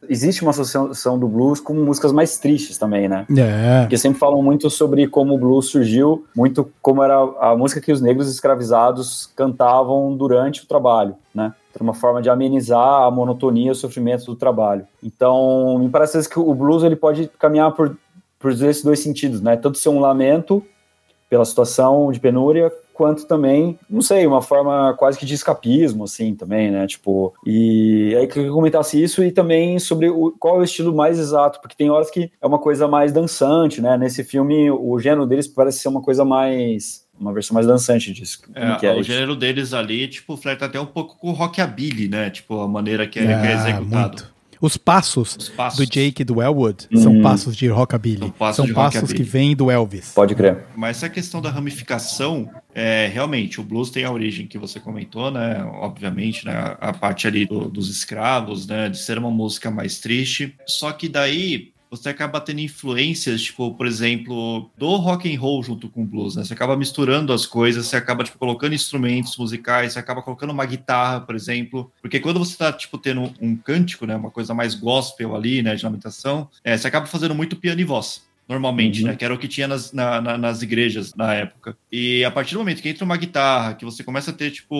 existe uma associação do blues com músicas mais tristes também, né? É. Porque sempre falam muito sobre como o blues surgiu, muito como era a música que os negros escravizados cantavam durante o trabalho, né? Era uma forma de amenizar a monotonia e o sofrimento do trabalho. Então, me parece que o blues ele pode caminhar por, por esses dois sentidos, né? Tanto ser um lamento pela situação de penúria, quanto também, não sei, uma forma quase que de escapismo, assim, também, né? Tipo, e aí que eu comentasse isso e também sobre o, qual é o estilo mais exato, porque tem horas que é uma coisa mais dançante, né? Nesse filme, o gênero deles parece ser uma coisa mais. Uma versão mais dançante disso. É, que é o isso? gênero deles ali, tipo, flerta até um pouco com o rockabilly, né? Tipo, a maneira que é, que é Ah, executado. muito. Os passos Os passos. do Jake e do Elwood são Hum. passos de rockabilly. São passos São passos rockabilly. que vêm do Elvis. Pode crer. Mas essa questão da ramificação, é, realmente, o blues tem a origem que você comentou, né? Obviamente, né? A parte ali do- dos escravos, né? De ser uma música mais triste. Só que daí você acaba tendo influências, tipo, por exemplo, do rock and roll junto com o blues, né? Você acaba misturando as coisas, você acaba, tipo, colocando instrumentos musicais, você acaba colocando uma guitarra, por exemplo. Porque quando você tá, tipo, tendo um cântico, né? Uma coisa mais gospel ali, né? De lamentação, é, você acaba fazendo muito piano e voz normalmente, Uhum. né? Que era o que tinha nas, na- na- nas igrejas na época. E a partir do momento que entra uma guitarra, que você começa a ter, tipo,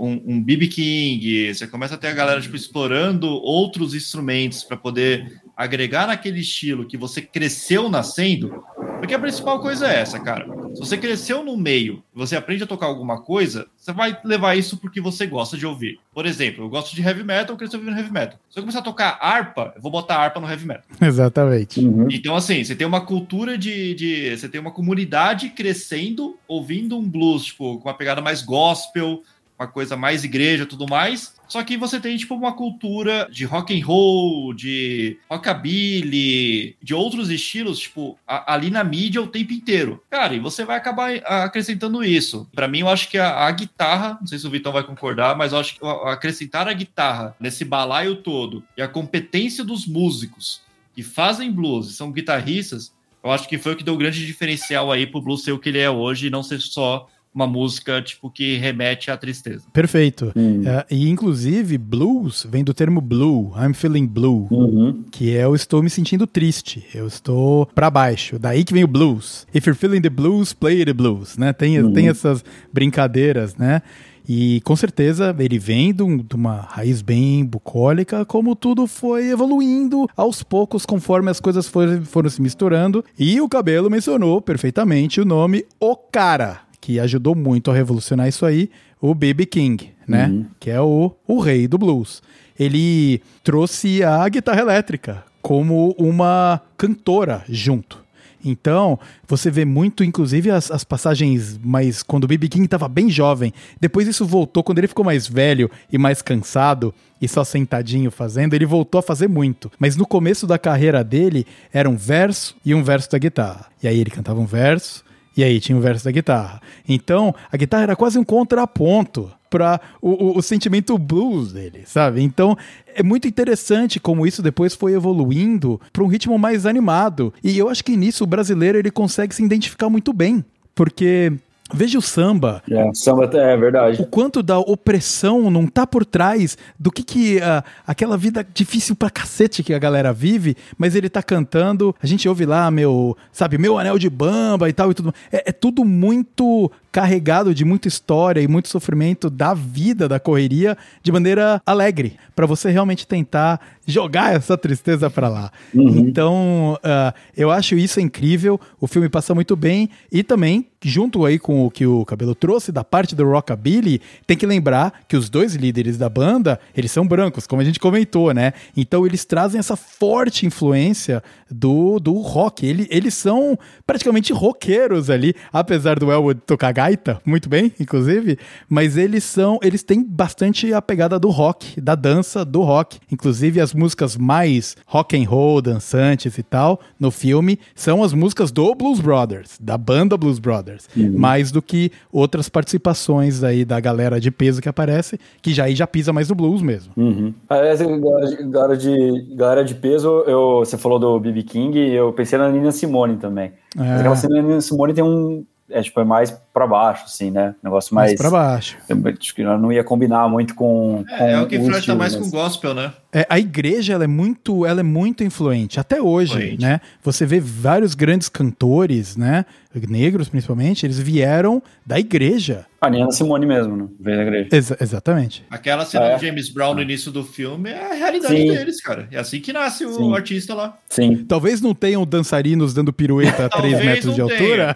um, um BB King, você começa a ter a galera, tipo, explorando outros instrumentos para poder agregar naquele estilo que você cresceu nascendo. Porque a principal coisa é essa, cara. Se você cresceu no meio, você aprende a tocar alguma coisa, você vai levar isso porque você gosta de ouvir. Por exemplo, eu gosto de heavy metal, eu cresci ouvindo heavy metal. Se eu começar a tocar harpa, eu vou botar harpa no heavy metal. Exatamente. Uhum. Então, assim, você tem uma cultura de, de. Você tem uma comunidade crescendo, ouvindo um blues, tipo, com uma pegada mais gospel, uma coisa mais igreja e tudo mais. Só que você tem, tipo, uma cultura de rock and roll, de rockabilly, de outros estilos, tipo, a- ali na mídia o tempo inteiro. Cara, e você vai acabar acrescentando isso. Pra mim, eu acho que a, a guitarra, não sei se o Vitão vai concordar, mas eu acho que acrescentar a guitarra nesse balaio todo e a competência dos músicos que fazem blues e são guitarristas, eu acho que foi o que deu o grande diferencial aí pro blues ser o que ele é hoje e não ser só uma música, tipo, que remete à tristeza. Perfeito. Hum. É, e inclusive, blues vem do termo blue, I'm feeling blue, Uhum. que é eu estou me sentindo triste, eu estou pra baixo. Daí que vem o blues. If you're feeling the blues, play the blues, né? Tem, tem essas brincadeiras, né? E com certeza ele vem de, um- de uma raiz bem bucólica, como tudo foi evoluindo aos poucos conforme as coisas foram, foram se misturando. E o cabelo mencionou perfeitamente o nome O Cara, que ajudou muito a revolucionar isso aí, o B.B. King, né? Que é o, o rei do blues. Ele trouxe a guitarra elétrica como uma cantora junto. Então, você vê muito, inclusive, as, as passagens mais. Quando o B.B. King estava bem jovem. Depois isso voltou, quando ele ficou mais velho e mais cansado e só sentadinho fazendo, ele voltou a fazer muito. Mas no começo da carreira dele, era um verso e um verso da guitarra. E aí ele cantava um verso, e aí tinha o verso da guitarra. Então, a guitarra era quase um contraponto para o, o, o sentimento blues dele, sabe? Então, é muito interessante como isso depois foi evoluindo para um ritmo mais animado. E eu acho que nisso o brasileiro ele consegue se identificar muito bem, porque veja o samba, É, samba é verdade. o quanto da opressão não tá por trás do que que ah, aquela vida difícil pra cacete que a galera vive, mas ele tá cantando, a gente ouve lá meu, sabe, meu anel de bamba e tal e tudo. É, é tudo muito carregado de muita história e muito sofrimento da vida, da correria, de maneira alegre, pra você realmente tentar jogar essa tristeza pra lá. Então, ah, eu acho isso incrível. O filme passa muito bem e também junto aí com o que o Cabelo trouxe da parte do rockabilly, tem que lembrar que os dois líderes da banda, eles são brancos, como a gente comentou, né? Então eles trazem essa forte influência do, do rock. Ele, eles são praticamente roqueiros ali, apesar do Elwood tocar gaita, muito bem, inclusive, mas eles são, eles têm bastante a pegada do rock, da dança do rock. Inclusive as músicas mais rock and roll, dançantes e tal, no filme, são as músicas do Blues Brothers, da banda Blues Brothers, mais do que outras participações aí da galera de peso que aparece, que já aí já pisa mais no blues mesmo. Uhum. Aliás, galera de- galera de, galera de peso, eu, você falou do B.B. King, eu pensei na Nina Simone também. Mas É. aquela cena Nina Simone tem um. É, tipo, é mais pra baixo, assim, né? Negócio mais. Mais pra baixo. Eu acho que não ia combinar muito com. É, é com o que flerta mais mas- com gospel, né? É, a igreja ela é muito, ela é muito influente até hoje, Influente. né? Você vê vários grandes cantores, né? Negros principalmente, eles vieram da igreja. A Nina Simone mesmo, né? Veio da igreja. Exa- exatamente. Aquela cena É. do James Brown no início do filme é a realidade Sim. deles, cara. É assim que nasce o Sim. artista lá. Sim. Talvez não tenham dançarinos dando pirueta a 3 Talvez metros de não altura.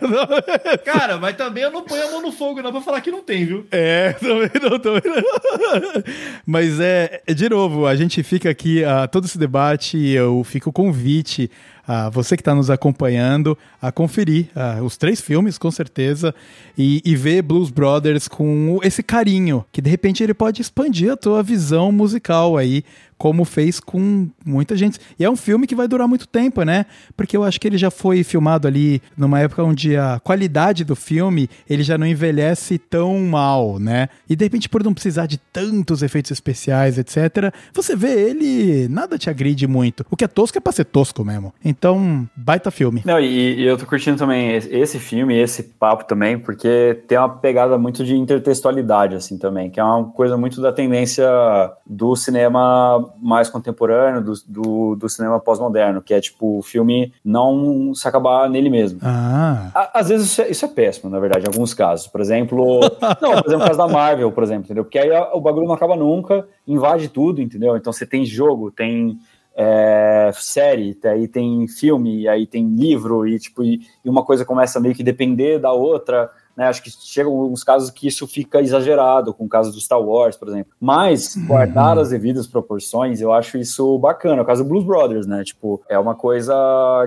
Cara, mas também eu não ponho a mão no fogo, não, pra falar que não tem, viu? É, também não, também não. Mas é, é, de novo, a gente fica aqui, a todo esse debate, eu fico o convite a você que está nos acompanhando a conferir ah, os três filmes, com certeza, e, e ver Blues Brothers com esse carinho, que de repente ele pode expandir a tua visão musical aí, como fez com muita gente. E é um filme que vai durar muito tempo, né? Porque eu acho que ele já foi filmado ali numa época onde a qualidade do filme ele já não envelhece tão mal, né? E de repente, por não precisar de tantos efeitos especiais, etc., você vê ele, nada te agride muito. O que é tosco é pra ser tosco mesmo. Então, baita filme. Não, e, e eu tô curtindo também esse, filme, esse papo também, porque tem uma pegada muito de intertextualidade, assim, também, que é uma coisa muito da tendência do cinema mais contemporâneo, do, do, do cinema pós-moderno, que é, tipo, o filme não se acabar nele mesmo. Ah, Á- Às vezes isso é, isso é péssimo, na verdade, em alguns casos. Por exemplo, não, por exemplo, o caso da Marvel, por exemplo, entendeu? Porque aí o bagulho não acaba nunca, invade tudo, entendeu? Então você tem jogo, tem é, série, aí tem filme, aí tem livro, e tipo, e, e uma coisa começa a meio que depender da outra. Né, acho que chegam alguns casos que isso fica exagerado, com o caso do Star Wars, por exemplo. Mas, guardar as devidas proporções, eu acho isso bacana. O caso do Blues Brothers, né? Tipo, é uma coisa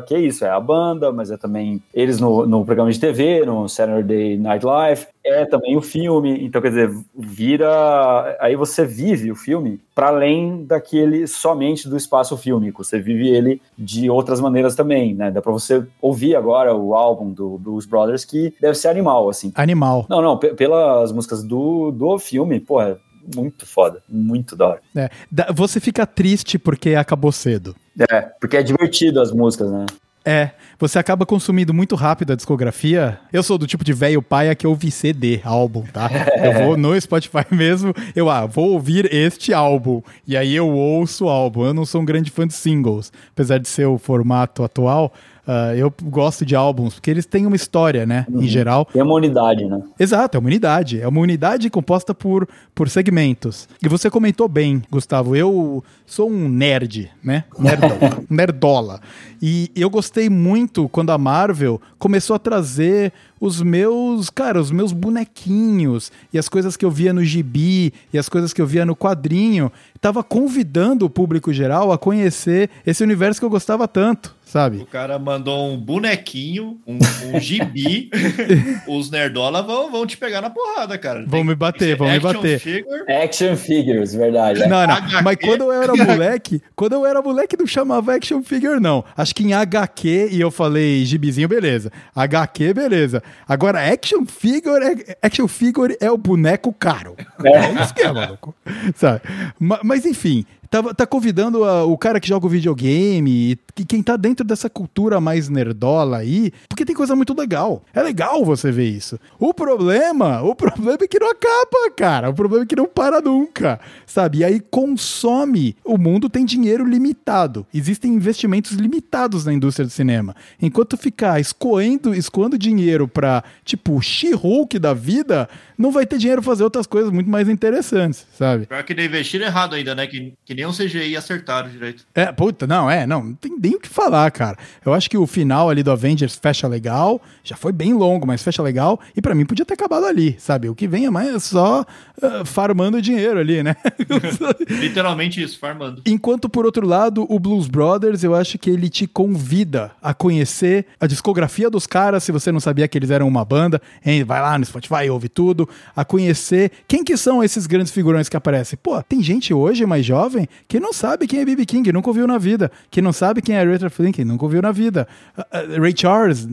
que é isso, é a banda, mas é também eles no, no programa de TV, no Saturday Night Live, é também o filme. Então, quer dizer, vira. Aí você vive o filme para além daquele somente do espaço fílmico. Você vive ele de outras maneiras também, né? Dá pra você ouvir agora o álbum do Blues Brothers, que deve ser animal, assim. animal. Não, não, pe- pelas músicas do, do filme, porra, muito foda, muito da hora. É, você fica triste porque acabou cedo. É, porque é divertido as músicas, né? É, você acaba consumindo muito rápido a discografia. Eu sou do tipo de velho paia que ouve CD, álbum, tá? Eu vou no Spotify mesmo, eu, ah, vou ouvir este álbum. E aí eu ouço o álbum. Eu não sou um grande fã de singles, apesar de ser o formato atual. Ah, eu gosto de álbuns, porque eles têm uma história, né? Em geral. Tem uma unidade, né? Exato, é uma unidade. É uma unidade composta por, por segmentos. E você comentou bem, Gustavo. Eu sou um nerd, né? Nerdola. nerdola. E eu gostei muito quando a Marvel começou a trazer os meus, cara, os meus bonequinhos e as coisas que eu via no gibi e as coisas que eu via no quadrinho. Tava convidando o público geral a conhecer esse universo que eu gostava tanto, sabe? O cara mandou um bonequinho, um, um gibi. Os nerdola vão, vão te pegar na porrada, cara. Vão me bater, vão me bater. Figure, Action figures, verdade. é. Não, não. HQ. Mas quando eu era moleque, quando eu era moleque não chamava action figure, não. Acho que em HQ, e eu falei gibizinho, beleza. HQ, beleza. Agora, action figure, é, action figure é o boneco caro. É isso que é, maluco. Sabe? Ma- Mas, enfim, tá, tá convidando a- o cara que joga o videogame, e que- quem tá dentro dessa cultura mais nerdola aí, porque tem coisa muito legal. É legal você ver isso. O problema, o problema é que não acaba, cara. O problema é que não para nunca, sabe? E aí consome. O mundo tem dinheiro limitado. Existem investimentos limitados na indústria do cinema. Enquanto ficar escoando, escoando dinheiro pra, tipo, She-Hulk da vida, não vai ter dinheiro pra fazer outras coisas muito mais interessantes, sabe? Pior que investiram errado ainda, né? Que, que nem um CGI acertaram direito. É, puta, não, é, não, não tem nem o que falar, cara. Eu acho que o final ali do Avengers fecha legal, já foi bem longo, mas fecha legal, e pra mim podia ter acabado ali, sabe? O que vem é mais só ah, farmando dinheiro ali, né? Literalmente isso, farmando. Enquanto, por outro lado, o Blues Brothers, eu acho que ele te convida a conhecer a discografia dos caras, se você não sabia que eles eram uma banda, hein? vai lá no Spotify, ouve tudo, a conhecer quem que são esses grandes figurões que aparecem. Pô, tem gente hoje mais jovem que não sabe quem é B.B. King, nunca ouviu na vida, que não sabe quem é Aretha Franklin, nunca ouviu na vida, Ah, ah, Ray Charles,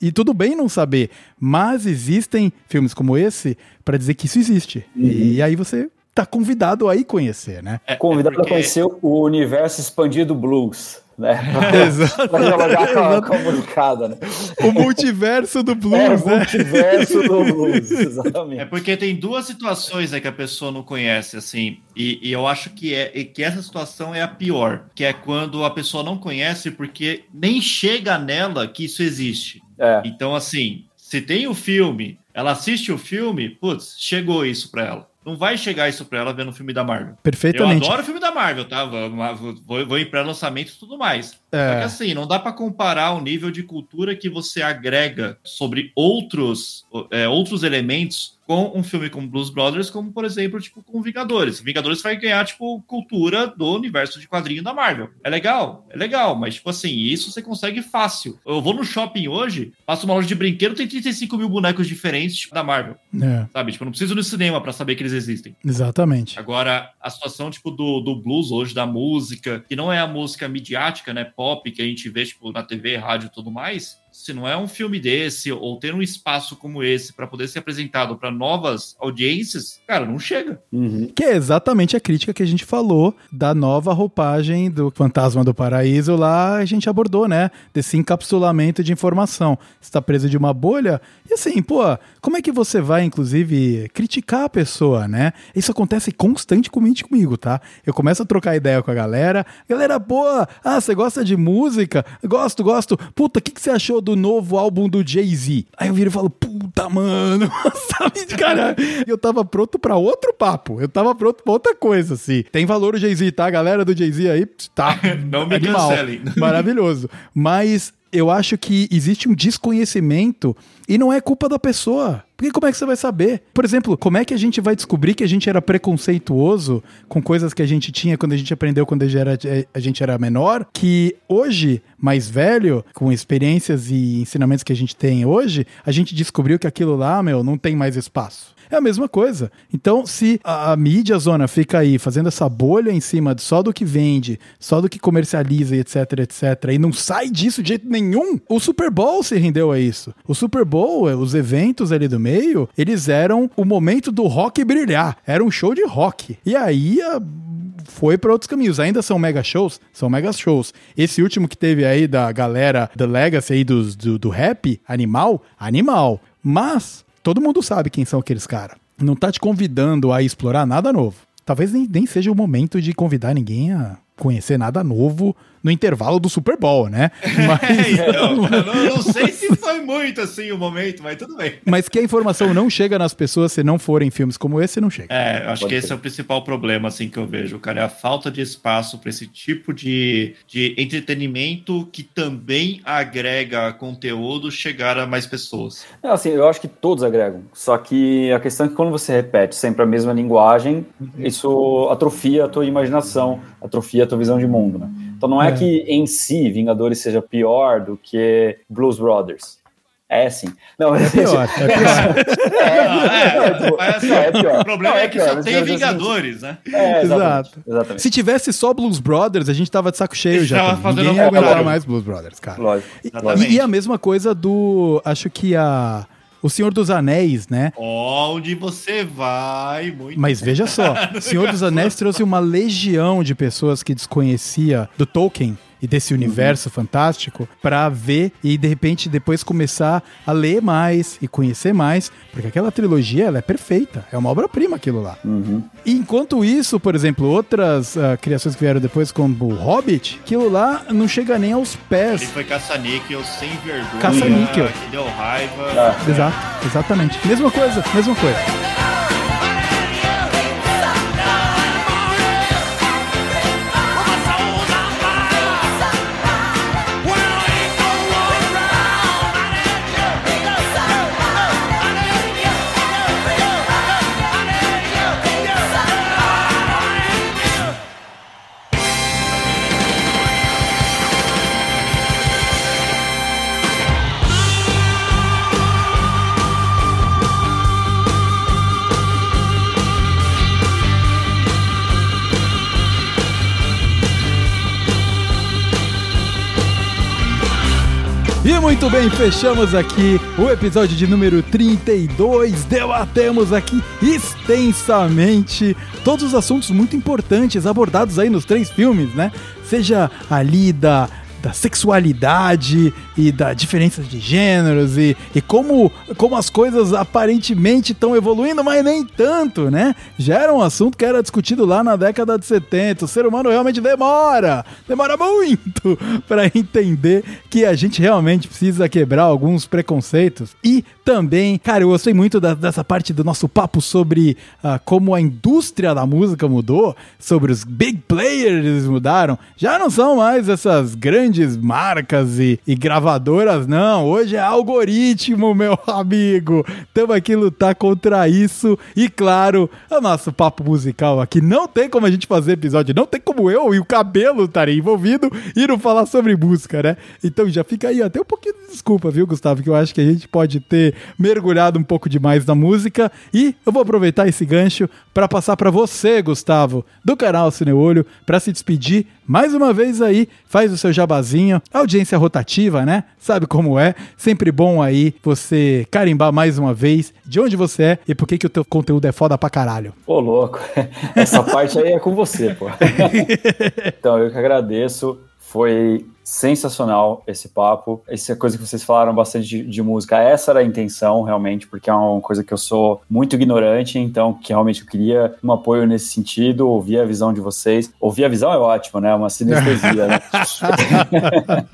e tudo bem não saber, mas existem filmes como esse pra dizer que isso existe. E aí você tá convidado a ir conhecer, né? É, Convidado é porque- a conhecer o universo expandido blues, né? Exato. pra dialogar com a, com a molecada, né? O multiverso do É, blues, o né? multiverso do blues, É exatamente. porque tem duas situações aí que a pessoa não conhece, assim, e, e eu acho que, é, e que essa situação é a pior, que é quando a pessoa não conhece porque nem chega nela que isso existe. É. Então, assim, se tem o filme, ela assiste o filme, putz, chegou isso pra ela. Não vai chegar isso pra ela vendo o filme da Marvel. Eu Perfeitamente. adoro o filme da Marvel, tá? Vou, vou, em pré-lançamento e tudo mais. É. Só que assim, não dá pra comparar o nível de cultura que você agrega sobre outros, é, outros elementos com um filme como Blues Brothers, como, por exemplo, tipo, com Vingadores. Vingadores vai ganhar, tipo, cultura do universo de quadrinho da Marvel. É legal, é legal, mas, tipo assim, isso você consegue fácil. Eu vou no shopping hoje, passo uma loja de brinquedo, tem 35 mil bonecos diferentes tipo, da Marvel, É, sabe? Tipo, eu não preciso ir no cinema pra saber que eles existem. exatamente. Agora, a situação, tipo, do, do blues hoje, da música, que não é a música midiática, né, pop, que a gente vê, tipo, na TV, rádio e tudo mais, se não é um filme desse, ou ter um espaço como esse para poder ser apresentado para novas audiências, cara, não chega. Uhum. Que é exatamente a crítica que a gente falou da nova roupagem do Fantasma do Paraíso lá, a gente abordou, né? Desse encapsulamento de informação. Você tá preso de uma bolha. E assim, pô, como é que você vai, inclusive, criticar a pessoa, né? Isso acontece constantemente comigo, tá? Eu começo a trocar ideia com a galera. Galera, pô, ah, você gosta de música? Gosto, gosto. Puta, o que, que você achou do novo álbum do Jay-Z? Aí eu viro e falo, puta, mano, sabe, cara? Eu tava pronto pra outro papo. Eu tava pronto pra outra coisa, assim. Tem valor o Jay-Z, tá? A galera do Jay-Z aí, tá. Não me animal. cancelem. Maravilhoso. Mas eu acho que existe um desconhecimento e não é culpa da pessoa. Porque como é que você vai saber? Por exemplo, como é que a gente vai descobrir que a gente era preconceituoso com coisas que a gente tinha quando a gente aprendeu quando a gente era, a gente era menor? Que hoje, mais velho, com experiências e ensinamentos que a gente tem hoje, a gente descobriu que aquilo lá, meu, não tem mais espaço. É a mesma coisa. Então, se a, a mídia zona fica aí fazendo essa bolha em cima de só do que vende, só do que comercializa etc, etc, e não sai disso de jeito nenhum, o Super Bowl se rendeu a isso. O Super Bowl, eh, os eventos ali do meio, eles eram o momento do rock brilhar. Era um show de rock. E aí a foi para outros caminhos. Ainda são mega shows, são mega shows. Esse último que teve aí da galera The Legacy aí dos, do, do rap, animal, animal. Mas todo mundo sabe quem são aqueles caras. Não tá te convidando a explorar nada novo. Talvez nem, nem seja o momento de convidar ninguém a conhecer nada novo no intervalo do Super Bowl, né? Mas, Então, eu não, não sei se foi muito assim o momento, mas tudo bem. mas que a informação não chega nas pessoas se não forem filmes como esse, não chega. É, eu acho Pode que ser. esse é o principal problema, assim, que eu vejo, cara. É a falta de espaço para esse tipo de, de entretenimento que também agrega conteúdo chegar a mais pessoas. Não, assim, eu acho que todos agregam. Só que a questão é que quando você repete sempre a mesma linguagem, isso atrofia a tua imaginação, atrofia a tua visão de mundo, né? Então não é, É. que em si Vingadores seja pior do que Blues Brothers. É sim. Não, É pior, é pior. É, assim, Não, é pior. O problema Não, é é que pior, só tem assim, Vingadores, né? É, exatamente. Exato. exatamente. Se tivesse só Blues Brothers, a gente tava de saco cheio já. Ninguém ia aguentar mais Blues Brothers, cara. Lógico. E, e a mesma coisa do. Acho que a. O Senhor dos Anéis, né? Onde você vai, muito Mas veja só, o Senhor dos Anéis trouxe uma legião de pessoas que desconhecia do Tolkien e desse universo fantástico pra ver e de repente depois começar a ler mais e conhecer mais, porque aquela trilogia ela é perfeita, é uma obra-prima aquilo lá. Uhum. E enquanto isso, por exemplo, outras ah, criações que vieram depois, como o Hobbit, aquilo lá não chega nem aos Ele pés. foi caça-níquel sem vergonha. Caça-níquel. Que deu raiva. Ah. Exato, exatamente. Mesma coisa, mesma coisa. Muito bem, fechamos aqui o episódio de número 32. Debatemos aqui extensamente todos os assuntos muito importantes abordados aí nos três filmes, né? Seja ali da, da sexualidade e da diferença de gêneros e, e como, como as coisas aparentemente estão evoluindo, mas nem tanto, né? Já era um assunto que era discutido lá na década de 70. O ser humano realmente demora, demora muito para entender que a gente realmente precisa quebrar alguns preconceitos. E também, cara, eu gostei muito da- dessa parte do nosso papo sobre ah, como a indústria da música mudou, sobre os big players mudaram. Já não são mais essas grandes marcas e, e gravadoras, não. Hoje é algoritmo, meu amigo. Estamos aqui lutar contra isso. E claro, o nosso papo musical aqui não tem como a gente fazer episódio, não tem como eu e o cabelo estarem envolvido e não falar sobre música, né? Então já fica aí até um pouquinho de desculpa, viu, Gustavo? Que eu acho que a gente pode ter mergulhado um pouco demais na música. E eu vou aproveitar esse gancho para passar para você, Gustavo, do canal Cineolho, para se despedir mais uma vez aí. Faz o seu jabazinho, audiência rotativa, né? Sabe como é? Sempre bom aí você carimbar mais uma vez de onde você é e por que, que o teu conteúdo é foda pra caralho. Ô, louco. Essa parte aí é com você, pô. então, eu que agradeço. Foi sensacional esse papo. Essa coisa que vocês falaram bastante de, de música, essa era a intenção, realmente, porque é uma coisa que eu sou muito ignorante, então que realmente eu queria um apoio nesse sentido, ouvir a visão de vocês. Ouvir a visão é ótimo, né? Uma sinestesia, né?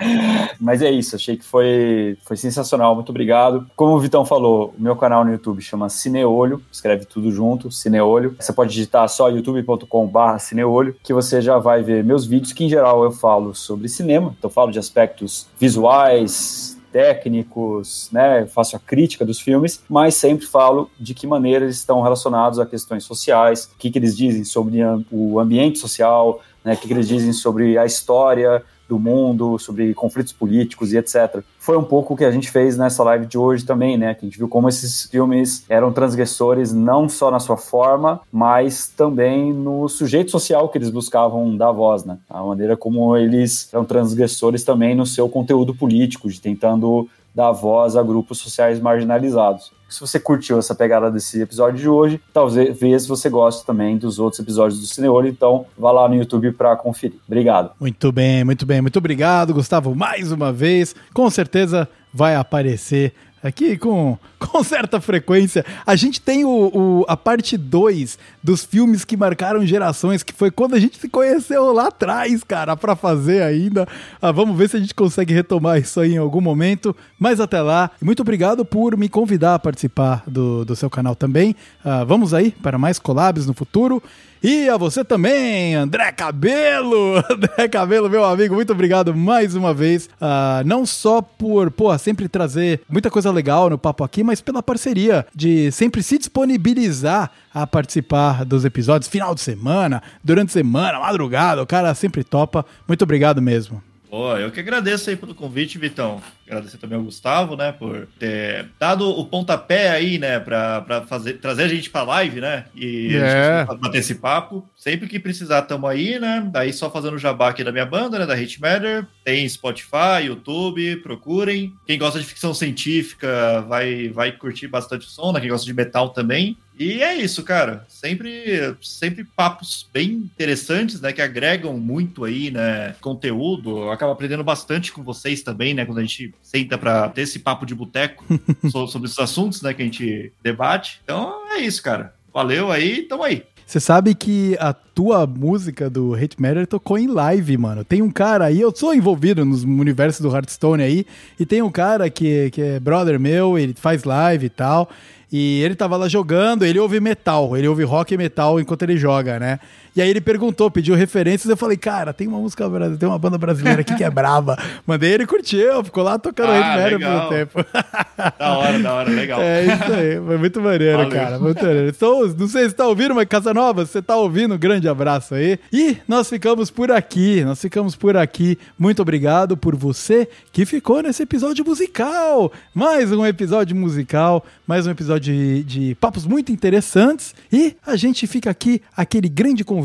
Mas é isso, achei que foi, foi sensacional, muito obrigado. Como o Vitão falou, o meu canal no YouTube chama Cineolho, escreve tudo junto, Cineolho. Você pode digitar só youtube.com/barra Cineolho, que você já vai ver meus vídeos, que em geral eu falo sobre cinema, então falo de aspectos visuais, técnicos, né? Faço a crítica dos filmes, mas sempre falo de que maneira eles estão relacionados a questões sociais, o que, que eles dizem sobre o ambiente social, né? O que, que eles dizem sobre a história do mundo, sobre conflitos políticos e etc. Foi um pouco o que a gente fez nessa live de hoje também, né? Que a gente viu como esses filmes eram transgressores não só na sua forma, mas também no sujeito social que eles buscavam dar voz, né? A maneira como eles eram transgressores também no seu conteúdo político, de tentando dar voz a grupos sociais marginalizados. Se você curtiu essa pegada desse episódio de hoje, talvez você goste também dos outros episódios do Cineolho, então vá lá no YouTube para conferir. Obrigado. Muito bem, muito bem. Muito obrigado, Gustavo, mais uma vez. Com certeza vai aparecer aqui com, com certa frequência. A gente tem o, o a parte 2 dos filmes que marcaram gerações, que foi quando a gente se conheceu lá atrás, cara, para fazer ainda. Ah, vamos ver se a gente consegue retomar isso aí em algum momento. Mas até lá, muito obrigado por me convidar a participar do, do seu canal também. Ah, vamos aí para mais collabs no futuro. E a você também, André Cabelo! André Cabelo, meu amigo, muito obrigado mais uma vez. Uh, não só por, pô, sempre trazer muita coisa legal no papo aqui, mas pela parceria de sempre se disponibilizar a participar dos episódios final de semana, durante semana, madrugada. O cara sempre topa. Muito obrigado mesmo. Pô, eu que agradeço aí pelo convite, Vitão. Agradecer também ao Gustavo, né, por ter dado o pontapé aí, né, pra, pra fazer, trazer a gente pra live, né, e É. bater esse papo. Sempre que precisar, tamo aí, né, daí só fazendo o jabá aqui da minha banda, né, da Hate Matter. Tem Spotify, YouTube, procurem. Quem gosta de ficção científica vai, vai curtir bastante o som, né, quem gosta de metal também. E é isso, cara. Sempre, sempre papos bem interessantes, né? Que agregam muito aí, né? Conteúdo. Eu acabo aprendendo bastante com vocês também, né? Quando a gente senta para ter esse papo de boteco so- sobre esses assuntos, né? Que a gente debate. Então é isso, cara. Valeu aí, tamo aí. Você sabe que a tua música do Hate Matter tocou em live, mano. Tem um cara aí, eu sou envolvido nos universos do Hearthstone aí, e tem um cara que, que é brother meu, ele faz live e tal. E ele tava lá jogando, ele ouve metal, ele ouve rock e metal enquanto ele joga, né? E aí ele perguntou, pediu referências, eu falei, cara, tem uma música brasileira, tem uma banda brasileira aqui que é brava. Mandei ele curtiu, ficou lá tocando Ah, Matter por um tempo. Da hora, da hora, legal. É isso aí, foi muito maneiro, Valeu. cara. Muito maneiro. Então, não sei se tá ouvindo, mas Casanova, você tá ouvindo, um grande abraço aí. E nós ficamos por aqui, nós ficamos por aqui. Muito obrigado por você que ficou nesse episódio musical. Mais um episódio musical, mais um episódio de, de papos muito interessantes. E a gente fica aqui, aquele grande convite,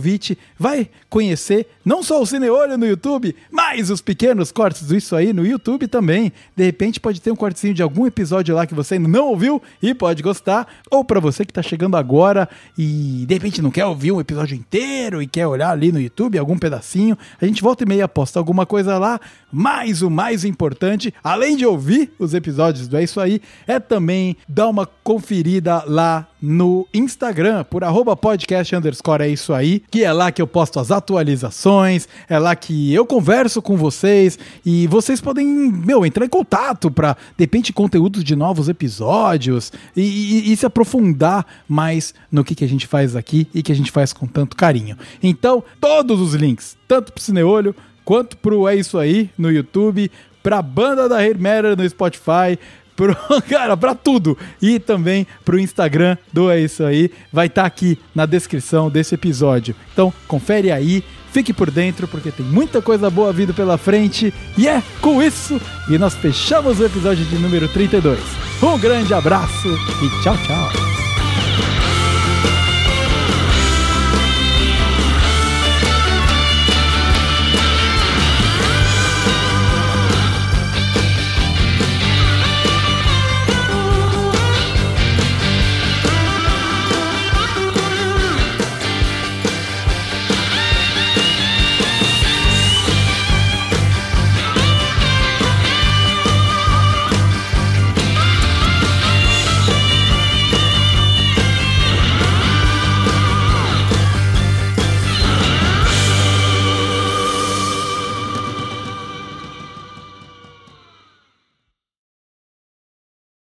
vai conhecer não só o Cineolho no YouTube, mas os pequenos cortes do Isso Aí no YouTube também. De repente pode ter um cortezinho de algum episódio lá que você não ouviu e pode gostar. Ou pra você que tá chegando agora e de repente não quer ouvir um episódio inteiro e quer olhar ali no YouTube algum pedacinho, a gente volta e meia posta alguma coisa lá. Mas o mais importante, além de ouvir os episódios do É Isso Aí, é também dar uma conferida lá no Instagram, por arroba podcast underscore é isso aí, que é lá que eu posto as atualizações, é lá que eu converso com vocês e vocês podem, meu, entrar em contato para, de repente, conteúdos de novos episódios e, e- e se aprofundar mais no que, que a gente faz aqui e que a gente faz com tanto carinho. Então, todos os links, tanto pro Cineolho quanto pro É Isso Aí no YouTube, pra banda da Hair Matter no Spotify, pro, cara, pra tudo. E também pro Instagram do É Isso Aí. Vai estar aqui na descrição desse episódio. Então, confere aí, fique por dentro, porque tem muita coisa boa vindo pela frente. E é com isso que nós fechamos o episódio de número 32. Um grande abraço e tchau, tchau.